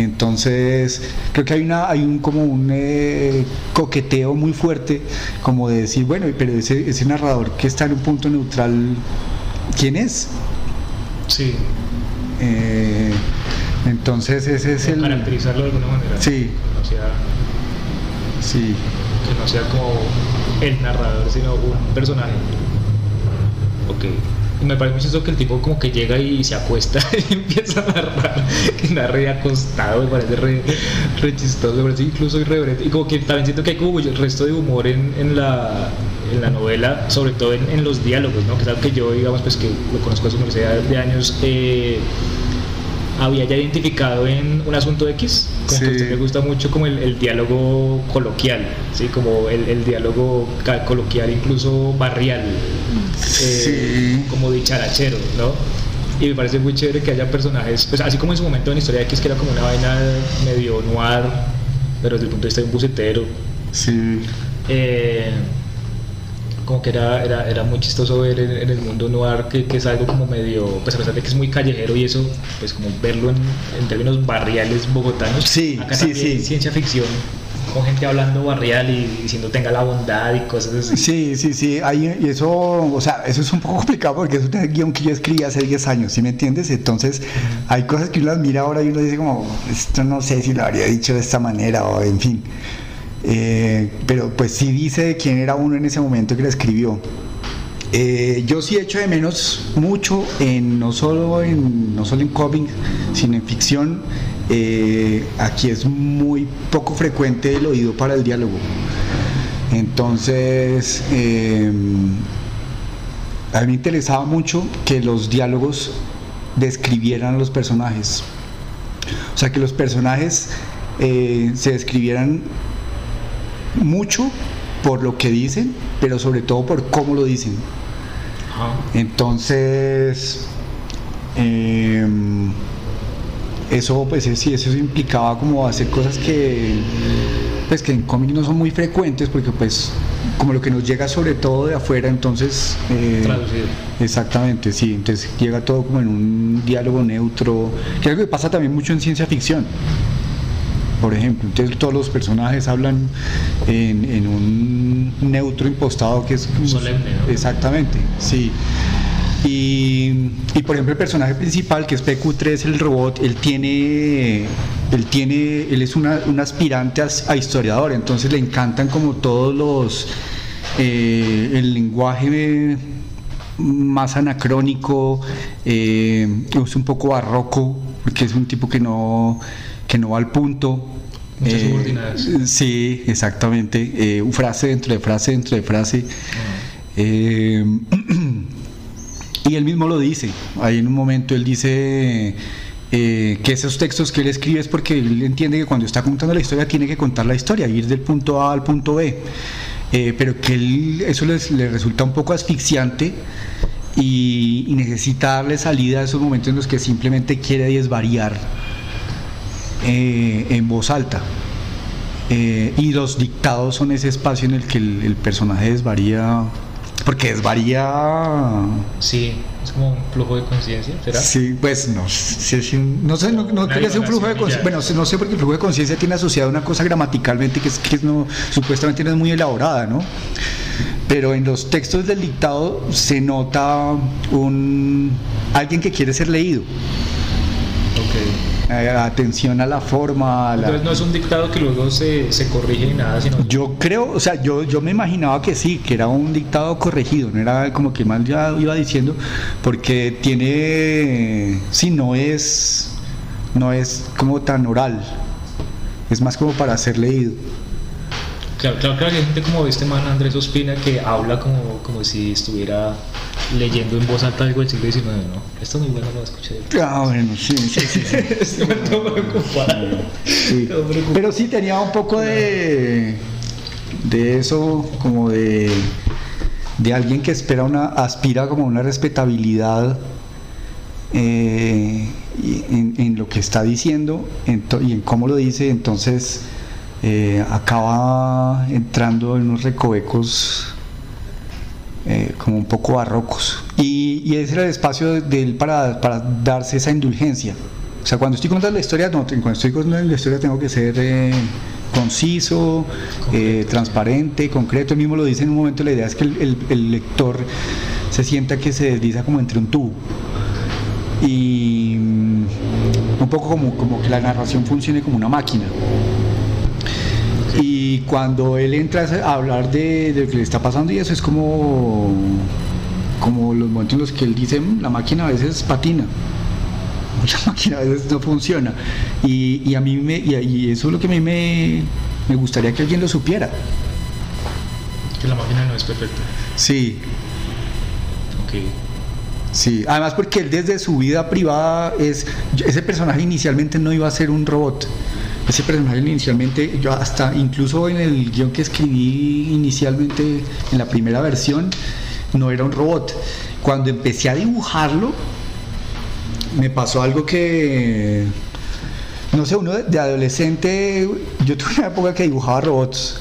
Entonces, creo que hay una hay un como un eh, coqueteo muy fuerte como de decir, bueno, pero ese, ese narrador que está en un punto neutral, ¿quién es? Sí. Eh, entonces ese es el caracterizarlo de alguna manera. Sí. Que no sea Sí. Que no sea como el narrador, sino un personaje. Ok me parece muy chistoso que el tipo como que llega y se acuesta y empieza a narrar, que narra acostado, me parece re, chistoso, me parece incluso irreverente. Y como que también siento que hay como el resto de humor en, la, en la novela, sobre todo en, los diálogos, ¿no? Que es algo que yo, digamos, pues que lo conozco hace universidad de años, eh, había ya identificado en un asunto X, como que a usted le gusta mucho como el, diálogo coloquial, ¿sí? como el, el, diálogo coloquial, incluso barrial, eh, como dicharachero, ¿no? Y me parece muy chévere que haya personajes, pues así como en su momento en Historia X, que era como una vaina medio noir, pero desde el punto de vista de un bucetero. Sí. Eh, como que era, era, era muy chistoso ver en, el mundo noir que, que, es algo como medio, pues a pesar de que es muy callejero y eso, pues como verlo en, en términos barriales bogotanos. Sí, Acá sí, sí. ciencia ficción con gente hablando barrial y diciendo tenga la bondad y cosas así. Sí, sí, sí, Ahí, y eso, o sea, eso es un poco complicado porque es un guion que yo escribí hace 10 años, ¿sí me entiendes? Entonces, hay cosas que uno las mira ahora y uno dice como, esto no sé si lo habría dicho de esta manera o en fin. Eh, pero pues sí dice quién era uno en ese momento que la escribió. Eh, yo sí echo de menos mucho en no solo en no solo en sino en ficción. Eh, aquí es muy poco frecuente el oído para el diálogo. Entonces, a mí me interesaba mucho que los diálogos describieran a los personajes. O sea, que los personajes se describieran mucho por lo que dicen, pero sobre todo por cómo lo dicen. Entonces, em, eso pues sí, eso implicaba como hacer cosas que pues que en cómic no son muy frecuentes porque pues como lo que nos llega sobre todo de afuera entonces eh, exactamente sí entonces llega todo como en un diálogo neutro que es algo que pasa también mucho en ciencia ficción por ejemplo. Entonces todos los personajes hablan en, un neutro impostado que es... Solemne, Exactamente, sí. Y, por ejemplo el personaje principal que es PQ3 el robot él tiene él tiene él es una, un aspirante a, historiador entonces le encantan como todos los eh, el lenguaje más anacrónico eh, es un poco barroco porque es un tipo que no que no va al punto. Muchas eh, Sí, exactamente. Eh, frase dentro de frase dentro de frase. Ah. Eh, y él mismo lo dice. Ahí en un momento él dice que esos textos que él escribe es porque él entiende que cuando está contando la historia tiene que contar la historia, ir del punto A al punto B. pero que él, eso le resulta un poco asfixiante y, y, necesita darle salida a esos momentos en los que simplemente quiere desvariar eh, en voz alta. Eh, y los dictados son ese espacio en el que el, personaje desvaría, porque desvaría... Sí, es como un flujo de conciencia, ¿será? Sí, pues no, no sé, no, no quería ser un flujo de conciencia, bueno, no sé porque el flujo de conciencia tiene asociado una cosa gramaticalmente que, es, que no, supuestamente no es muy elaborada, ¿no? Pero en los textos del dictado se nota un alguien que quiere ser leído. Okay eh, atención a la forma. a la- Entonces no es un dictado que luego se, se corrige ni nada, sino... Yo creo, o sea, yo, yo me imaginaba que sí, que era un dictado corregido, no era como que mal ya iba diciendo, porque tiene, sí, no es, no es como tan oral, es más como para ser leído. Claro, claro, claro, hay gente como este man Andrés Ospina que habla como, como si estuviera leyendo en voz alta algo del siglo XIX, ¿no? Esto es muy bueno, lo escuché. Ah, bueno, sí, sí, sí. sí. Todo preocupado. Sí. Todo preocupado. Pero sí tenía un poco de, de eso, como de, de alguien que espera una, aspira como a una respetabilidad eh, en, en lo que está diciendo ento- y en cómo lo dice, entonces eh, acaba entrando en unos recovecos eh, como un poco barrocos. Y, y ese era el espacio de, él para, para darse esa indulgencia. O sea, cuando estoy contando la historia, no, cuando estoy contando la historia tengo que ser eh, conciso, eh, transparente, concreto. Él mismo lo dice en un momento, la idea es que el, el- el lector se sienta que se desliza como entre un tubo. Y mm, un poco como, como que la narración funcione como una máquina. Y cuando él entra a hablar de, de lo que le está pasando y eso es como, como los momentos en los que él dice, "Mm, la máquina a veces patina. La máquina a veces no funciona. Y, y a mí me, y, y eso es lo que a mí me, me gustaría que alguien lo supiera. Que la máquina no es perfecta. Sí, Ok. Sí, además porque él desde su vida privada es ese personaje inicialmente no iba a ser un robot. Ese personaje inicialmente, yo hasta incluso en el guion que escribí inicialmente en la primera versión, no era un robot. Cuando empecé a dibujarlo, me pasó algo que, no sé, uno de, adolescente, yo tuve una época que dibujaba robots,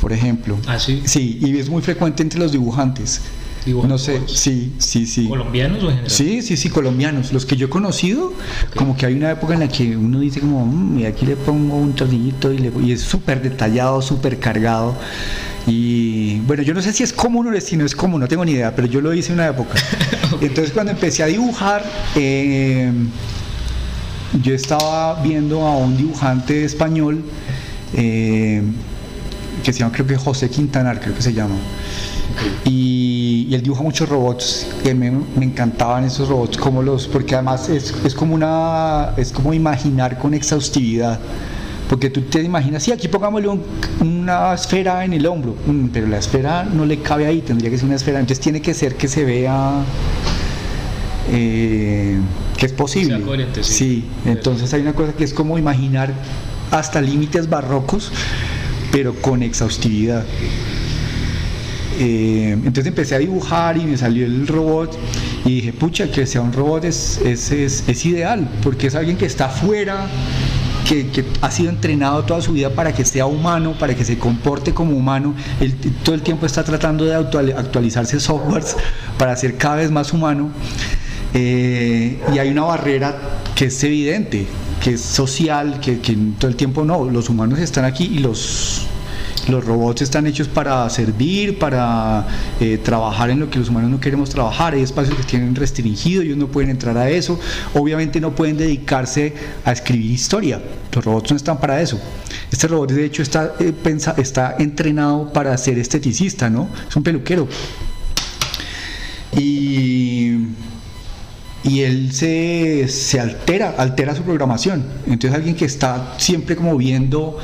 por ejemplo. ¿Ah, sí? Sí, y es muy frecuente entre los dibujantes. ¿Dibujan no sé, sí, sí, sí. ¿Colombianos o en general? Sí, sí, sí, colombianos. Los que yo he conocido, como que hay una época en la que uno dice como, "Mm, y aquí le pongo un tornillito y, le- y es súper detallado, súper cargado. Y bueno, yo no sé si es común o si no es común, no tengo ni idea, pero yo lo hice en una época. Entonces cuando empecé a dibujar, eh, yo estaba viendo a un dibujante español eh, que se llama, creo que José Quintanar, creo que se llama. Y, y él dibuja muchos robots mí me encantaban esos robots como los porque además es, es como una es como imaginar con exhaustividad porque tú te imaginas sí aquí pongámosle un- una esfera en el hombro mm, pero la esfera no le cabe ahí tendría que ser una esfera entonces tiene que ser que se vea eh, que es posible Sea coherente, sí. sí entonces hay una cosa que es como imaginar hasta límites barrocos pero con exhaustividad eh, entonces empecé a dibujar y me salió el robot y dije, pucha, que sea un robot es, es, es, ideal, porque es alguien que está afuera, que, que ha sido entrenado toda su vida para que sea humano, para que se comporte como humano. Todo el tiempo está tratando de actual- actualizarse softwares para ser cada vez más humano. Eh, y hay una barrera que es evidente, que es social, que, que todo el tiempo no, los humanos están aquí y los, los robots están hechos para servir, para eh, trabajar en lo que los humanos no queremos trabajar. Hay espacios que tienen restringido, ellos no pueden entrar a eso. Obviamente no pueden dedicarse a escribir historia. Los robots no están para eso. Este robot de hecho está, eh, pensa- está entrenado para ser esteticista, ¿no? Es un peluquero. Y y él se, se altera, altera su programación. Entonces alguien que está siempre como viendo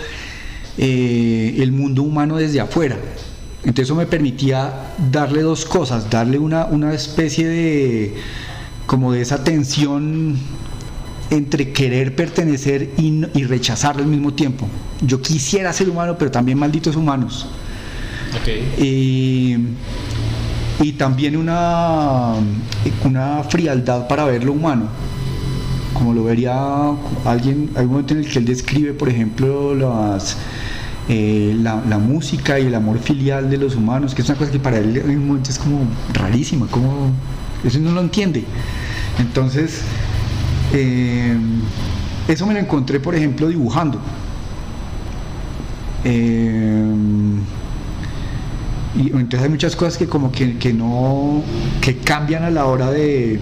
eh, el mundo humano desde afuera. Entonces eso me permitía darle dos cosas, darle una, una especie de como de esa tensión entre querer pertenecer y, y rechazarlo al mismo tiempo. Yo quisiera ser humano, pero también malditos humanos. Ok. Y, y también una, una frialdad para ver lo humano, como lo vería alguien, hay un momento en el que él describe, por ejemplo, las, eh, la, música y el amor filial de los humanos, que es una cosa que para él es como rarísima, como eso no lo entiende. Entonces, eh, eso me lo encontré, por ejemplo, dibujando. Eh, y entonces hay muchas cosas que como que, que no que cambian a la hora de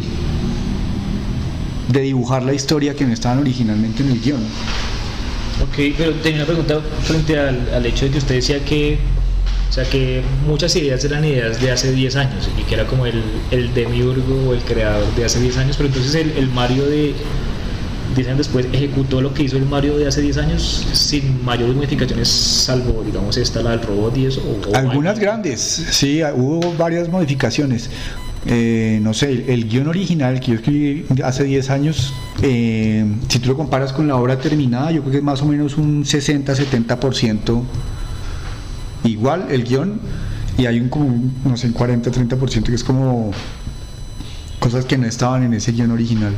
de dibujar la historia que no estaban originalmente en el guion. Ok, pero tenía una pregunta frente al, al hecho de que usted decía que, o sea, que muchas ideas eran ideas de hace 10 años y que era como el, el demiurgo o el creador de hace 10 años, pero entonces el, el Mario de 10 años después ejecutó lo que hizo el Mario de hace 10 años sin mayores modificaciones, salvo, digamos, esta, la del robot y eso. o- o Algunas grandes, sí, hubo varias modificaciones. Eh, no sé, el, el guion original que yo escribí hace 10 años, eh, si tú lo comparas con la obra terminada, yo creo que es más o menos un 60-70% igual el guion, y hay un como, no sé, un 40-30% que es como cosas que no estaban en ese guion original.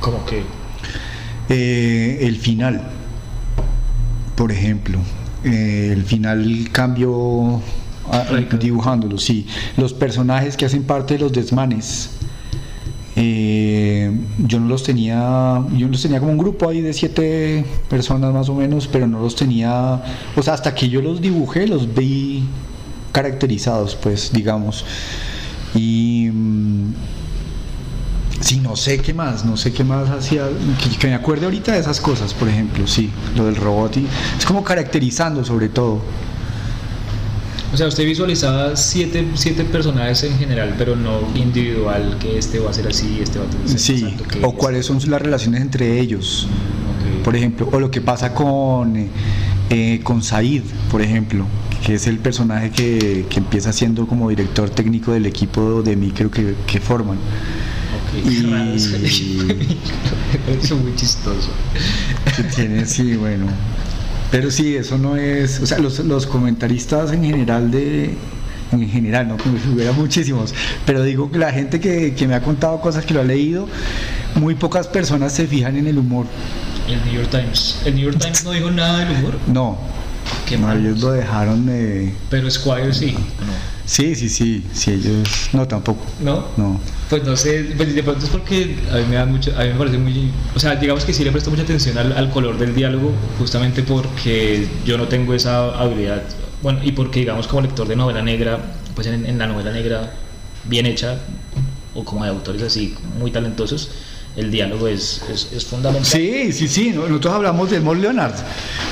Como que. Eh, el final, por ejemplo, el final cambio Radical. Dibujándolo, sí. Los personajes que hacen parte de los desmanes. eh, yo no los tenía, yo los tenía como un grupo ahí de siete personas más o menos, pero no los tenía, o sea, hasta que yo los dibujé, los vi caracterizados, pues, digamos. Y mm, Sí, no sé qué más, no sé qué más hacía, que, que me acuerde ahorita de esas cosas, por ejemplo, sí, lo del robot y es como caracterizando sobre todo. O sea, usted visualizaba siete, siete personajes en general, pero no individual, que este va a ser así, este va a ser Sí, exacto, que o este- cuáles son las relaciones entre ellos, por ejemplo, o lo que pasa con, eh, eh, con Said, por ejemplo, que es el personaje que, que empieza siendo como director técnico del equipo de micro que, que forman. Ok, Y- pareció muy chistoso. que tiene, sí, bueno. Pero sí, eso no es, o sea, los, los comentaristas en general de, en general, no como si hubiera muchísimos, pero digo que la gente que, que me ha contado cosas que lo ha leído, muy pocas personas se fijan en el humor. El New York Times. El New York Times no dijo nada del humor. No, Qué ellos lo dejaron de... Pero Squire sí. Sí, sí, sí, sí, ellos... No, tampoco. ¿No? No. Pues no sé, pues de pronto es porque a mí me da mucho, a mí me parece muy, o sea, digamos que sí le presto mucha atención al, al color del diálogo, justamente porque yo no tengo esa habilidad, bueno, y porque digamos como lector de novela negra, pues en, en la novela negra bien hecha, o como de autores así muy talentosos, el diálogo es, es, es fundamental. Sí, sí, sí. no- Nosotros hablamos del Mor Leonard.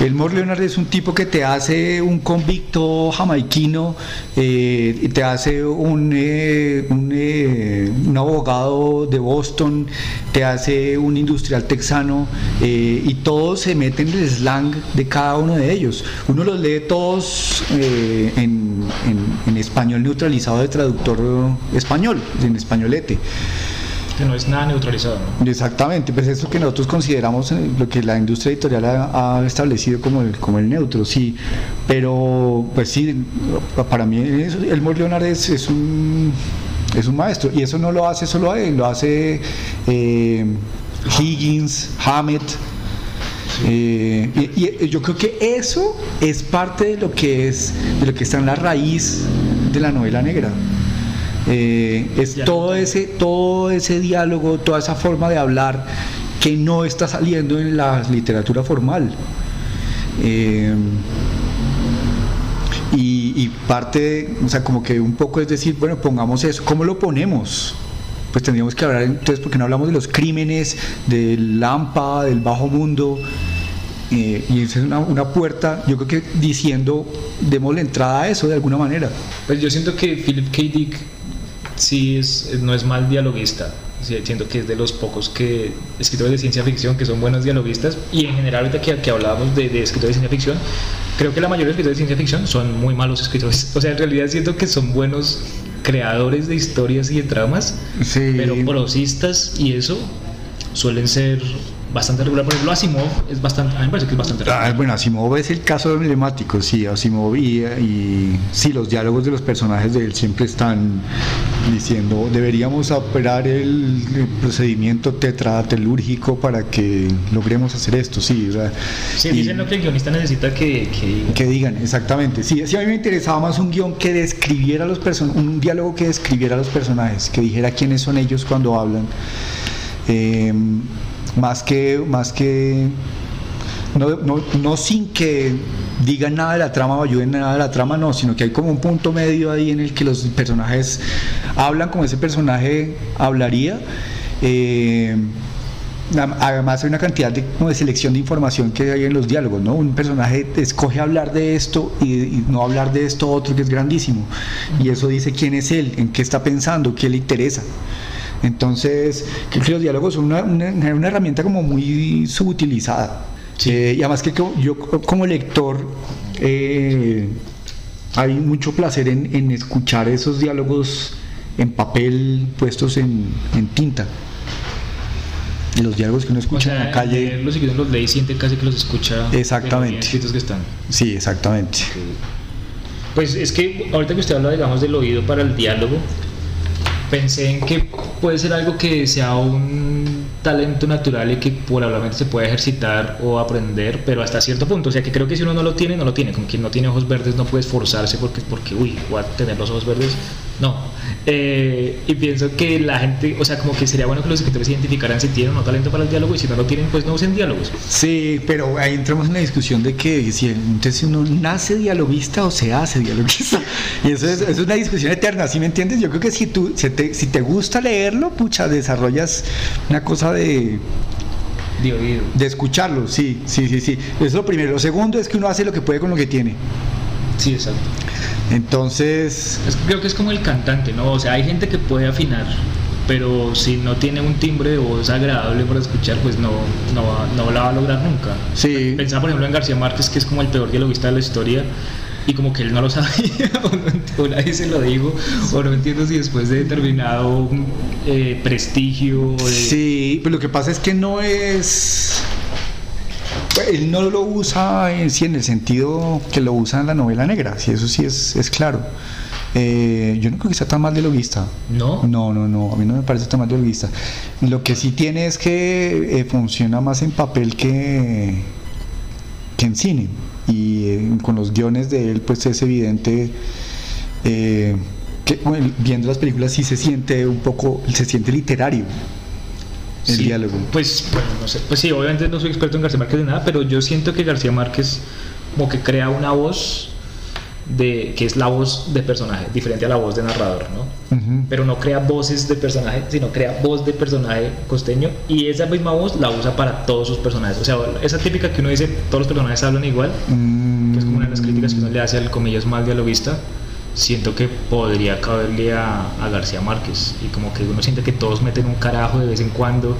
El Mor Leonard es un tipo que te hace un convicto jamaiquino, eh, te hace un, eh, un, eh, un abogado de Boston, te hace un industrial texano, eh, y todos se meten en el slang de cada uno de ellos. Uno los lee todos en, en- en español neutralizado de traductor español, en españolete. Que no es nada neutralizado, ¿no? Exactamente, pues eso que nosotros consideramos eh, lo que la industria editorial ha, ha establecido como el, como el neutro, sí, pero pues sí, para mí eso- Elmore Leonard es, es un es un maestro y eso no lo hace solo él, lo hace eh, Higgins, Hammett. eh, y, y yo creo que eso es parte de lo que es de lo que está en la raíz de la novela negra. Eh, es todo ese, todo ese diálogo, toda esa forma de hablar que no está saliendo en la literatura formal. Eh, y, parte, o sea, como que un poco es decir, bueno, pongamos eso, ¿cómo lo ponemos? Pues tendríamos que hablar, entonces, porque no hablamos de los crímenes, del Lampa, del bajo mundo? Eh, y esa es una, una puerta, yo creo que diciendo, demos la entrada a eso de alguna manera. Pues yo siento que Philip K. Dick sí es, no es mal dialoguista. Siento que es de los pocos que escritores de ciencia ficción que son buenos dialoguistas y en general ahorita que, que hablábamos de, de escritores de ciencia ficción creo que la mayoría de escritores de ciencia ficción son muy malos escritores o sea en realidad siento que son buenos creadores de historias y de tramas Sí. pero prosistas y eso suelen ser bastante regular por ejemplo Asimov es bastante a mí me parece que es bastante Ah, regular bueno, Asimov es el caso emblemático, sí, Asimov y, y sí, los diálogos de los personajes de él siempre están diciendo, deberíamos operar el, el procedimiento tetratelúrgico para que logremos hacer esto, sí, o sea, sí, y- dicen lo que el guionista necesita que, que diga. que digan, exactamente. Sí, sí, a mí me interesaba más un guion que describiera a los personajes, un diálogo que describiera a los personajes, que dijera quiénes son ellos cuando hablan. Eh, más que, más que no, no, no sin que digan nada de la trama o ayuden nada de la trama, no, sino que hay como un punto medio ahí en el que los personajes hablan como ese personaje hablaría Eh, Además hay una cantidad de, como de selección de información que hay en los diálogos, ¿no? Un personaje escoge hablar de esto y, no hablar de esto otro que es grandísimo. Y eso dice quién es él, en qué está pensando, qué le interesa. Entonces, creo que los diálogos son una, una, herramienta como muy subutilizada. Eh, y además que yo como lector eh, hay mucho placer en, en, escuchar esos diálogos en papel puestos en, en tinta los diálogos que uno escucha en la calle. Los que los lee y siente casi que los escucha. Exactamente. Los que están. Sí, exactamente. Pues es que ahorita que usted habla, digamos, del oído para el diálogo, pensé en que puede ser algo que sea un talento natural y que probablemente se puede ejercitar o aprender, pero hasta cierto punto. O sea, que creo que si uno no lo tiene, no lo tiene. Como quien no tiene ojos verdes no puede esforzarse porque, porque uy, voy a tener los ojos verdes. No. Eh, y pienso que la gente, o sea, como que sería bueno que los escritores identificaran si tienen o no talento para el diálogo y si no lo tienen, pues no usen diálogos. Sí, pero ahí entramos en la discusión de que si entonces uno nace dialoguista o se hace dialoguista. Y eso es, es una discusión eterna, ¿sí me entiendes? Yo creo que si, tú, si, te, si te gusta leerlo, pucha, desarrollas una cosa de de oído. De escucharlo, sí, sí, sí, sí. Eso es lo primero. Lo segundo es que uno hace lo que puede con lo que tiene. Sí, exacto. Entonces... creo que es como el cantante, ¿no? O sea, hay gente que puede afinar, pero si no tiene un timbre de voz agradable para escuchar, pues no, no, no la va a lograr nunca. Sí. Pensaba, por ejemplo, en García Márquez, que es como el peor dialoguista de la historia, y como que él no lo sabía, o, nadie se lo dijo, o no entiendo si después de determinado eh, prestigio. Sí, pero lo que pasa es que no es él no lo usa en, sí, en el sentido que lo usa en la novela negra, si eso sí es, es claro. Eh, yo no creo que sea tan mal dialoguista. ¿No? No, no, no, a mí no me parece tan mal dialoguista. Lo que sí tiene es que eh, funciona más en papel que, que en cine. Y eh, con los guiones de él, pues es evidente que viendo las películas sí se siente un poco, se siente literario el diálogo. Pues, bueno, no sé. Pues sí, obviamente no soy experto en García Márquez de nada, pero yo siento que García Márquez como que crea una voz de que es la voz de personaje, diferente a la voz de narrador, ¿no? Pero no crea voces de personaje, sino crea voz de personaje costeño y esa misma voz la usa para todos sus personajes. O sea, esa típica que uno dice todos los personajes hablan igual, que es como una de las críticas que uno le hace al comillas mal dialoguista siento que podría caberle a, García Márquez. Y como que uno siente que todos meten un carajo de vez en cuando,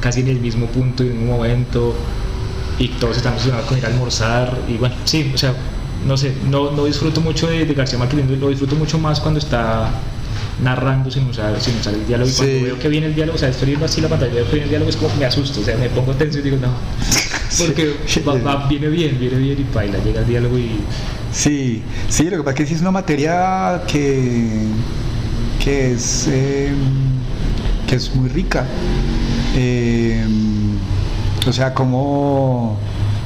casi en el mismo punto y en un momento y todos están relacionados con ir a almorzar. Y bueno, sí, o sea, no sé, no, no disfruto mucho de, García Márquez, lo disfruto mucho más cuando está narrando sin usar, sin usar el diálogo. Y cuando veo que viene el diálogo, o sea, estoy viendo así la pantalla, veo que viene el diálogo es como me asusto, o sea, me pongo tenso y digo no, porque viene bien, viene bien y baila, llega el diálogo y Sí, sí, lo que pasa es que sí es una materia que, que, es, em, que es muy rica. Em, o sea, cómo,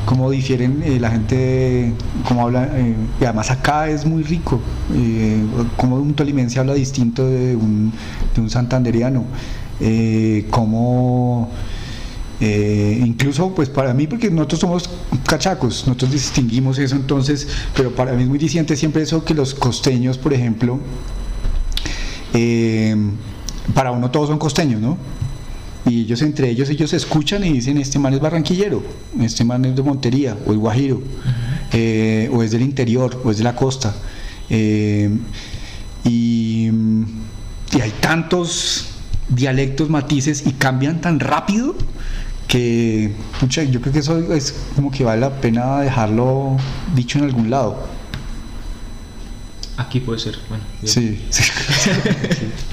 cómo difieren eh, la gente, cómo habla, eh, y además acá es muy rico, eh, cómo un tolimense habla distinto de un, de un santanderiano, cómo eh, incluso pues para mí, porque nosotros somos cachacos, nosotros distinguimos eso entonces, pero para mí es muy diciente siempre eso que los costeños, por ejemplo, eh, para uno todos son costeños, ¿no? Y ellos entre ellos, ellos escuchan y dicen, este man es barranquillero, este man es de Montería, o es guajiro, eh, o es del interior, o es de la costa. y, y hay tantos dialectos, matices, y cambian tan rápido que yo creo que eso es como que vale la pena dejarlo dicho en algún lado. Aquí puede ser, bueno. Sí,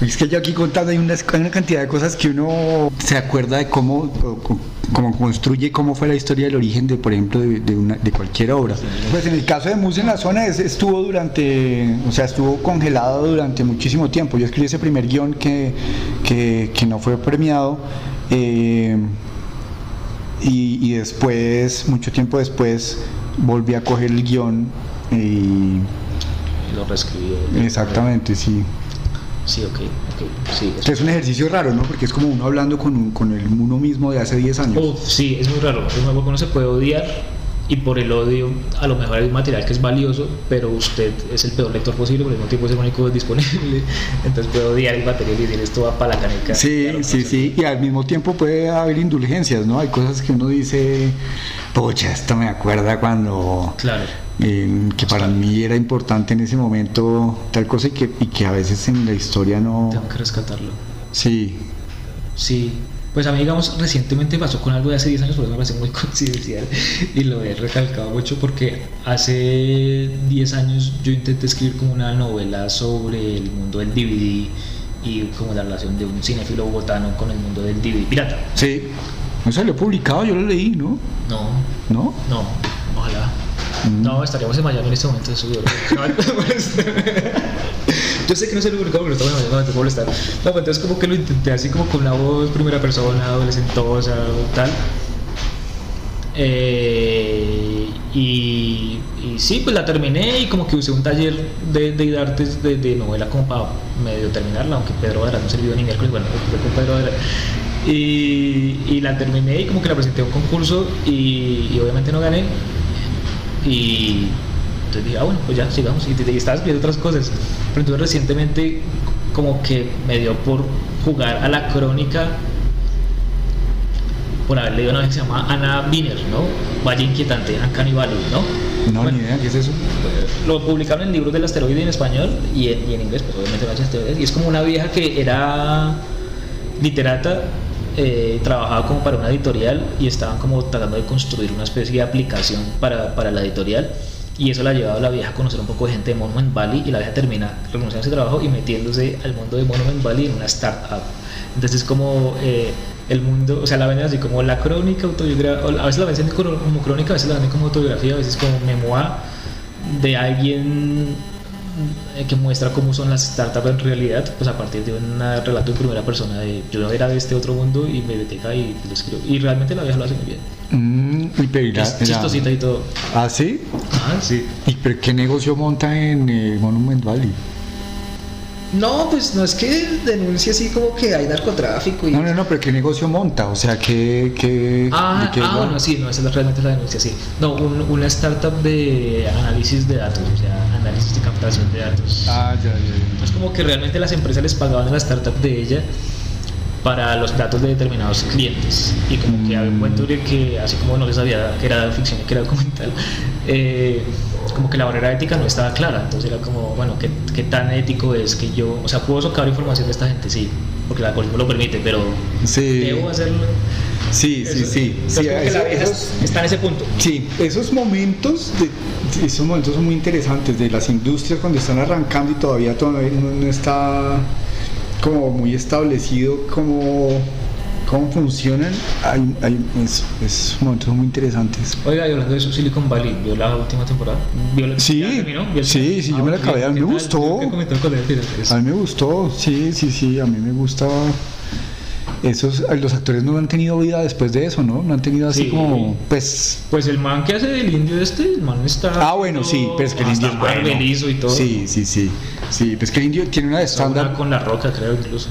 Es que yo aquí contando hay una, una, cantidad de cosas que uno se acuerda de cómo, cómo construye, cómo fue la historia del origen de, por ejemplo, de, una, de cualquier obra. Pues en el caso de Muse en la zona estuvo durante, o sea, estuvo congelado durante muchísimo tiempo. Yo escribí ese primer guion que, que, que no fue premiado. Eh, y, después, mucho tiempo después, volví a coger el guion y... lo reescribí. Exactamente, sí. Sí, ok, ok. Sí, es un ejercicio raro, ¿no? Porque es como uno hablando con, con el uno mismo de hace 10 años. sí, es muy raro. Es muy, uno se puede odiar y por el odio a lo mejor hay un material que es valioso, pero usted es el peor lector posible, por el mismo tiempo es el único disponible, entonces puede odiar el material y decir esto va para la caneca. Sí, Claro, sí, no sí, y al mismo tiempo puede haber indulgencias, ¿no? Hay cosas que uno dice, pucha, esto me acuerda cuando, Claro. eh, que para mí era importante en ese momento tal cosa y que, y que a veces en la historia no... Tengo que rescatarlo. Sí, Sí, pues a mí, digamos, recientemente pasó con algo de hace 10 años, por eso me parece muy coincidencial y lo he recalcado mucho porque hace 10 años yo intenté escribir como una novela sobre el mundo del DVD y como la relación de un cinéfilo bogotano con el mundo del DVD pirata. sí. No salió publicado, yo lo leí, ¿no? No, ¿No? no, ojalá. Mm. No, estaríamos en Miami en este momento, eso yo sé que no se lo publicado, pero estamos en Miami, no te puedo molestar. No, entonces como que lo intenté así como con una voz primera persona, adolescentosa, tal. Eh, y, sí, pues la terminé y como que usé un taller de, de artes de, de novela como para medio terminarla, aunque Pedro Vara no sirvió ni miércoles, bueno, con Pedro Vara. Y, y la terminé y como que la presenté a un concurso y, y obviamente no gané. Y entonces dije, ah, bueno, pues ya, sigamos. Y, y estaba escribiendo otras cosas. Pero entonces recientemente como que me dio por jugar a la crónica por haber leído una vez que se llama Ana Wiener, ¿no? Valle Inquietante, Uncanny Valley, ¿no? No, Bueno, ni idea, ¿qué es eso? lo publicaron en libros del asteroide en español y en, y en inglés, pues obviamente no asteroides. Y es como una vieja que era literata, eh, trabajaba como para una editorial y estaban como tratando de construir una especie de aplicación para, para la editorial. Y eso la ha llevado a la vieja a conocer un poco de gente de Monument Valley y la vieja termina renunciando a ese trabajo y metiéndose al mundo de Monument Valley en una startup. Entonces es como eh, el mundo, o sea, la venden así como la crónica autobiográfica, a veces la venden como crónica, a veces la venden como autobiografía, a veces como memoir de alguien que muestra cómo son las startups en realidad, pues a partir de un relato en primera persona de yo era de este otro mundo y me metí acá y lo escribo. Y realmente la vieja lo hace muy bien. Mm, y pero, Es chistosita y todo. ¿Ah, sí? Ah, sí. ¿Y pero qué negocio monta en eh, Monument Valley? No, pues no es que denuncie así como que hay narcotráfico y... No, no, no, pero ¿qué negocio monta? O sea, ¿qué...? qué Ah, qué ah bueno, sí, no, esa es realmente la denuncia, sí. No, un- una startup de análisis de datos, o sea, análisis de captación de datos. Ah, ya, ya, ya. Es como que realmente las empresas les pagaban a la startup de ella para los datos de determinados clientes. Y como que había un cuento de que, así como no les sabía que era ficción y que era documental, eh, como que la barrera ética no estaba clara. Entonces era como, bueno, ¿qué, qué tan ético es que yo, o sea, puedo socar información de esta gente? Sí, porque el algoritmo lo permite, pero Sí. debo hacerlo. Sí, sí, Eso. sí. Sí, como eso- esos- está en ese punto. Sí, esos momentos, de, esos momentos son muy interesantes de las industrias cuando están arrancando y todavía, todavía no, no está como muy establecido cómo, cómo funcionan. Hay, hay, es- esos momentos son muy interesantes. Oiga, y hablando de eso, Silicon Valley, ¿vio la última temporada? ¿Vio la- Sí, terminó? ¿Vio el sí, sí, yo me la ok, acabé, a mí ¿qué me gustó. A mí me gustó, sí, sí, sí, a mí me gusta. Esos, los actores no han tenido vida después de eso, ¿no? No han tenido así Sí. como, pues, Pues el man que hace del indio este, el man está... Ah, bueno, sí, pero es que el indio es bueno. Y todo. Sí, sí, sí. Sí, pero es que el indio tiene una de estándar. con La Roca, creo, incluso.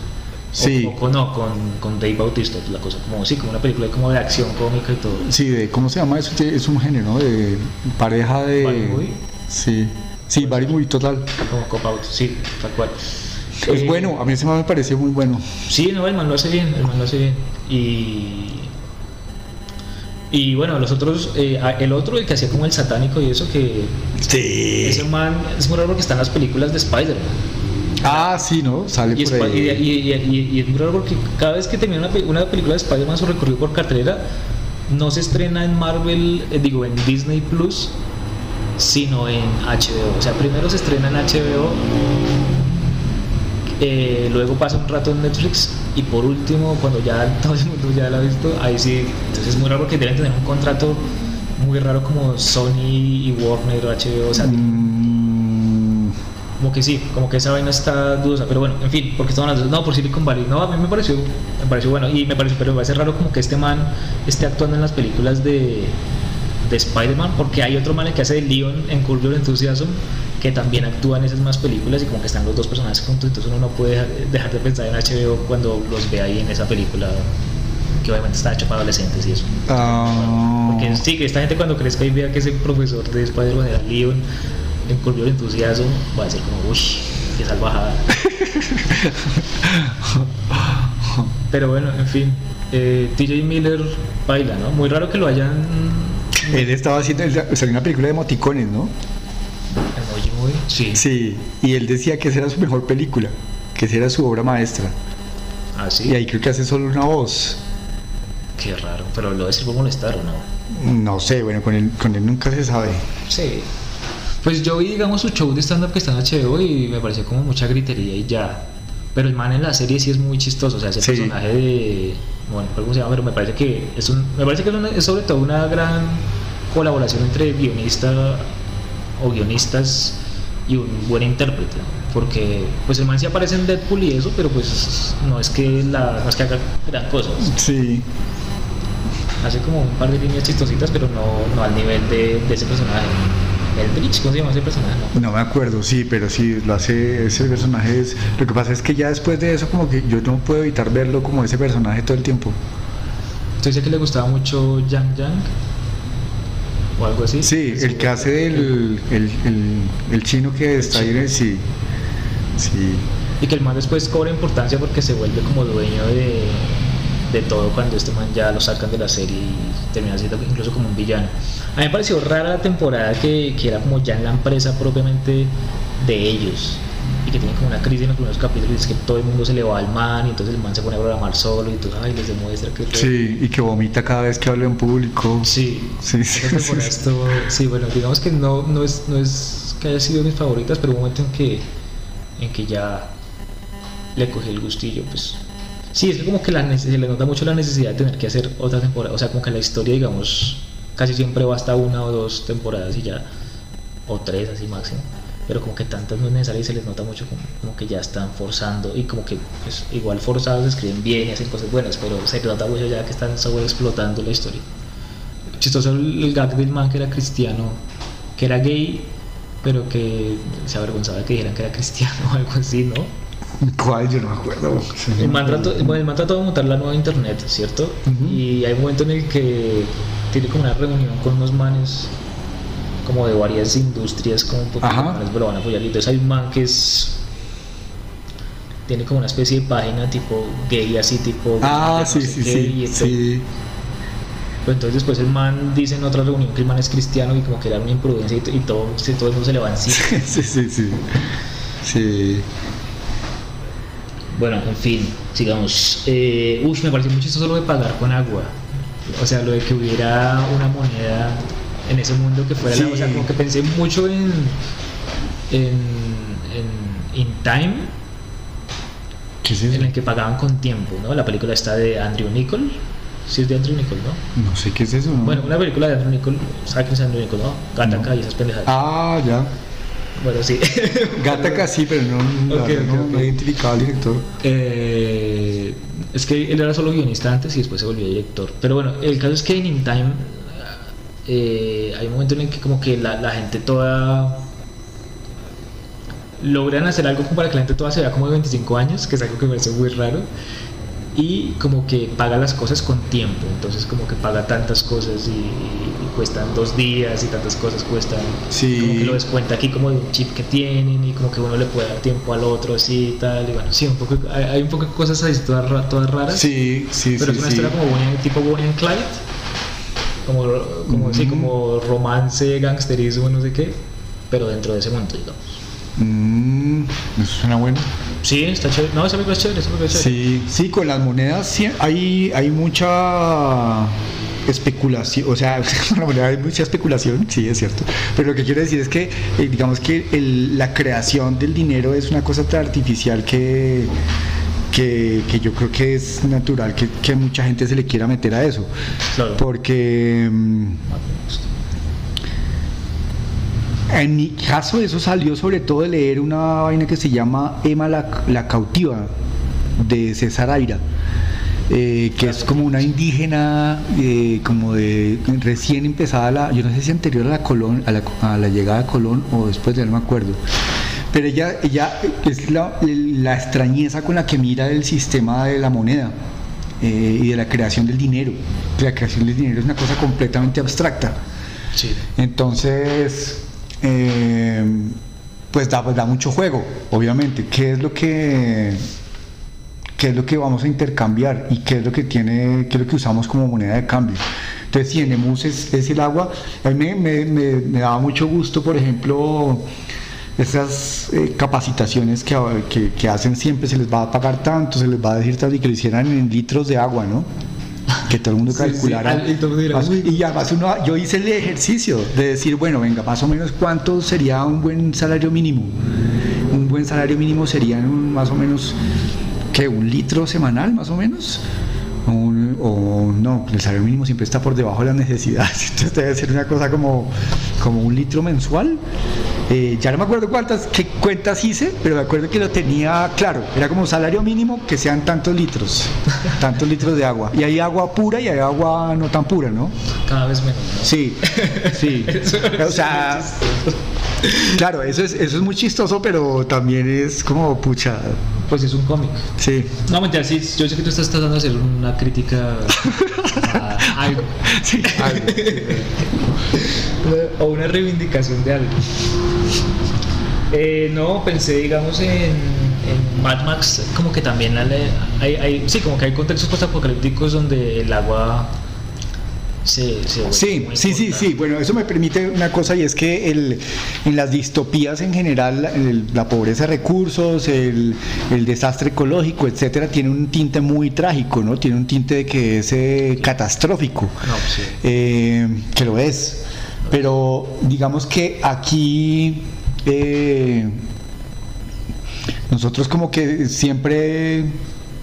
Sí. O, o no, con, con Dave Bautista, la cosa como, sí, como una película como de acción cómica y todo. Sí, de, ¿cómo se llama eso? Es un género, ¿no? De pareja de. Body movie. Sí, sí, body movie total. Como Cop Out, sí, tal cual. Es Eh, bueno, a mí ese man me pareció muy bueno. Sí, no, el man lo hace bien, el man lo hace bien. Y. Y bueno, los otros, eh, el otro, el que hacía como el satánico y eso, que ese Sí. man es muy raro porque están las películas de Spider-Man. Ah, sí, ¿no? Sale Y, por ahí. y- y- es muy raro porque cada vez que termina una, pe- una película de Spider-Man su recorrido por cartelera, no se estrena en Marvel, eh, digo, en Disney Plus, sino en HBO. O sea, primero se estrena en HBO, eh, luego pasa un rato en Netflix y por último, cuando ya todo el mundo ya la ha visto, ahí sí. Entonces es muy raro porque deben tener un contrato muy raro como Sony y Warner o HBO. O sea, Mm, como que sí, como que esa vaina está dudosa, pero bueno, en fin, porque estamos hablando, no, por Silicon Valley, no, a mí me pareció, me pareció bueno, y me pareció, pero me parece raro como que este man esté actuando en las películas de, de Spider-Man, porque hay otro man que hace de Leon en Curb Your Enthusiasm, que también actúa en esas más películas, y como que están los dos personajes juntos, entonces uno no puede dejar- de pensar en HBO cuando los ve ahí en esa película. que obviamente está hecho para adolescentes y eso. Ah. Porque sí, que esta gente cuando crezca y vea que ese profesor de Spider-Man era Leon, en curioso el entusiasmo, va a decir como, uy, qué salvajada. Pero bueno, en fin, eh, TJ Miller baila, ¿no? Muy raro que lo hayan Él estaba haciendo, él salió una película de emoticones, ¿no? emoji muy. Sí. Sí, y él decía que esa era su mejor película, que esa era su obra maestra. Ah, sí. Y ahí creo que hace solo una voz. Qué raro, pero lo decir por molestar o no. No sé, bueno, con él, con él nunca se sabe. Sí. Pues yo vi, digamos, su show de stand-up que está en HBO y me pareció como mucha gritería y ya. Pero el man en la serie sí es muy chistoso, o sea, ese Sí. personaje de. Bueno, cómo se llama, pero me parece que es un. Me parece que es, una- es sobre todo una gran colaboración entre guionista o guionistas y un buen intérprete. Porque pues el man sí aparece en Deadpool y eso, pero pues no es que la, no es que haga gran cosas. Sí. Hace como un par de líneas chistositas, pero no, no al nivel de, de ese personaje. ¿Cómo se llama ese personaje? No. Me acuerdo, sí, pero sí, lo hace, ese personaje es... Lo que pasa es que ya después de eso como que yo no puedo evitar verlo como ese personaje todo el tiempo. ¿Usted dice que le gustaba mucho Yang Yang? ¿O algo así? Sí, el que hace del el, el, el chino que está ahí, en el- sí. Sí. Y que el man después cobra importancia porque se vuelve como dueño de, de todo cuando este man ya lo sacan de la serie y termina siendo incluso como un villano. A mí me pareció rara la temporada que, que era como ya en la empresa propiamente de ellos y que tienen como una crisis en los primeros capítulos y es que todo el mundo se le va al man y entonces el man se pone a programar solo y tú ay, les demuestra que... Sí, y que vomita cada vez que habla en público. Sí, Sí, sí, sí. estuvo- sí, bueno, digamos que no, no, es, no es que haya sido mis favoritas, pero un momento en que, en que ya le cogí el gustillo, pues. Sí, es como que la, se le nota mucho la necesidad de tener que hacer otra temporada, o sea, como que la historia, digamos, casi siempre va hasta una o dos temporadas y ya, o tres así máximo, pero como que tantas no es necesario y se les nota mucho como, que ya están forzando y como que pues, igual forzados escriben bien y hacen cosas buenas, pero se nota mucho ya que están sobre explotando la historia chistoso el, el gag del man que era cristiano, que era gay, pero que se avergonzaba de que dijeran que era cristiano o algo así, ¿no? ¿Cuál? Yo no me acuerdo. El no bueno, el man trató de montar la nueva internet, ¿cierto? Y hay un momento en el que tiene como una reunión con unos manes como de varias industrias, como un poco manes lo van a apoyar. Y entonces hay un man que es tiene como una especie de página tipo gay así tipo Ah, no sí, sé sí, sí. Sí. Pues entonces después el man dice en otra reunión que el man es cristiano y como que era una imprudencia y, t- y todo, sí, todo el mundo se le va encima. Sí, sí, sí. Sí. Bueno, en fin, sigamos. Eh, uy, me pareció muy chistoso lo de pagar con agua. O sea, lo de que hubiera una moneda en ese mundo que fuera la- Sí. O sea, como que pensé mucho en. en. en In Time, ¿Qué es en eso? el que pagaban con tiempo, ¿no? La película está de Andrew Nichol. Sí, es de Andrew Nichol, ¿no? No sé qué es eso. ¿no? Bueno, una película de Andrew Nichol. ¿Sabes quién es Andrew Nichol, no? Gattaca No. y esas pendejadas. Ah, ya. Bueno, sí. Gataca sí, pero no, no, ok. no identificaba al director. Eh, es que él era solo guionista antes y después se volvió director. Pero bueno, el caso es que en In Time eh, hay un momento en el que como que la, la gente toda logran hacer algo como para que la gente toda se vea como de 25 años, que es algo que me parece muy raro. Y como que paga las cosas con tiempo, entonces como que paga tantas cosas y, y cuestan dos días y tantas cosas cuestan. Sí. Como que lo descuenta aquí como de un chip que tienen y como que uno le puede dar tiempo al otro así y tal. Y bueno, sí, un poco, hay, hay un poco de cosas así todas, todas raras. Sí, sí, pero sí. es una sí. historia como Bonnie, tipo Bonnie and Clyde. Como, como, sí, como romance, gangsterismo, no sé qué. Pero dentro de ese mundo, digamos. Mm, eso suena bueno. Sí, está chévere. No, esa película es chévere, esa película es chévere. Sí, sí, con las monedas sí, hay, hay mucha especulación, o sea, con la moneda hay mucha especulación, sí, es cierto. Pero lo que quiero decir es que, eh, digamos que el- la creación del dinero es una cosa tan artificial que, que, que yo creo que es natural que, que mucha gente se le quiera meter a eso. Claro. Porque mm, en mi caso eso salió sobre todo de leer una vaina que se llama Emma la, la cautiva de César Aira. eh, que es como una indígena, eh, como de recién empezada la, yo no sé si anterior a la Colón, a la, a la llegada de Colón o después, ya no me acuerdo. Pero ella, ella es la, la extrañeza con la que mira el sistema de la moneda eh, y de la creación del dinero. La creación del dinero es una cosa completamente abstracta. Sí. Entonces, eh, pues da, mucho juego, obviamente. ¿Qué es lo que qué es lo que vamos a intercambiar y qué es lo que tiene, qué es lo que usamos como moneda de cambio? Entonces, si en Emus es, el agua, a mí me, me, daba mucho gusto, por ejemplo, esas eh, capacitaciones que hacen siempre, se les va a pagar tanto, se les va a decir tanto y que lo hicieran en litros de agua, ¿no? Que todo el mundo Sí, calculara. más- y además uno, yo hice el ejercicio de decir, bueno, venga, más o menos cuánto sería un buen salario mínimo. Un buen salario mínimo sería un- más o menos, ¿qué? ¿Un litro semanal más o menos? Un- o no, el salario mínimo siempre está por debajo de las necesidades, entonces debe ser una cosa como, como un litro mensual. Eh, ya no me acuerdo cuántas, qué cuentas hice, pero me acuerdo que lo tenía claro. Era como salario mínimo que sean tantos litros, tantos litros de agua. Y hay agua pura y hay agua no tan pura, ¿no? Cada vez menos. ¿no? Sí, sí. O sea, claro, eso es, eso es muy chistoso, pero también es como pucha. Pues es un cómic. Sí, No, mentira, sí, yo sé que tú estás tratando de hacer una crítica a algo. sí. algo, o una reivindicación de algo. Eh, no, pensé, digamos, en, en Mad Max, como que también hay, hay- sí, como que hay contextos postapocalípticos donde el agua Sí, sí, sí, sí. Bueno, eso me permite una cosa y es que el, en las distopías en general, el- la pobreza de recursos, el, el desastre ecológico, etcétera, tiene un tinte muy trágico, ¿no? Tiene un tinte de que es eh, catastrófico. No, sí. eh, que lo es. Pero digamos que aquí eh, nosotros como que siempre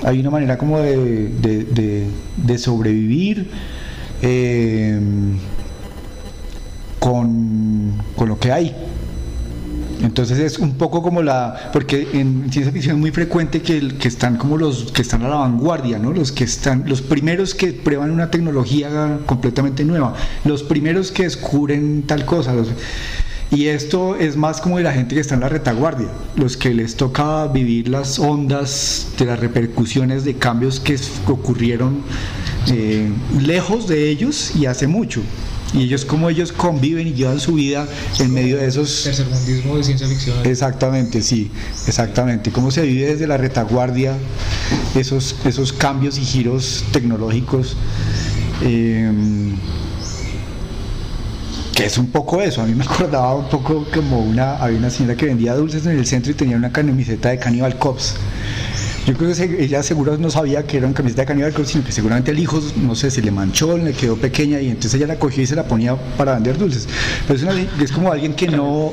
hay una manera como de, de- de- de sobrevivir eh, con, con lo que hay. Entonces es un poco como la, porque en ciencia ficción es muy frecuente que, el- que están como los que están a la vanguardia, ¿no? Los que están, los primeros que prueban una tecnología completamente nueva, los primeros que descubren tal cosa. Y esto es más como de la gente que está en la retaguardia, los que les toca vivir las ondas de las repercusiones de cambios que ocurrieron eh, lejos de ellos y hace mucho. Y ellos como ellos conviven y llevan su vida en medio de esos... Tercermundismo de ciencia ficción. Exactamente, sí, exactamente. Cómo se vive desde la retaguardia esos, esos cambios y giros tecnológicos. eh, que es un poco eso, a mí me acordaba un poco como una, había una señora que vendía dulces en el centro y tenía una camiseta de Cannibal Cops. Yo creo que ella seguro no sabía que era una camiseta de Cannibal Cops, sino que seguramente el hijo, no sé, se le manchó, le quedó pequeña y entonces ella la cogió y se la ponía para vender dulces. Pero es, una- es como alguien que no,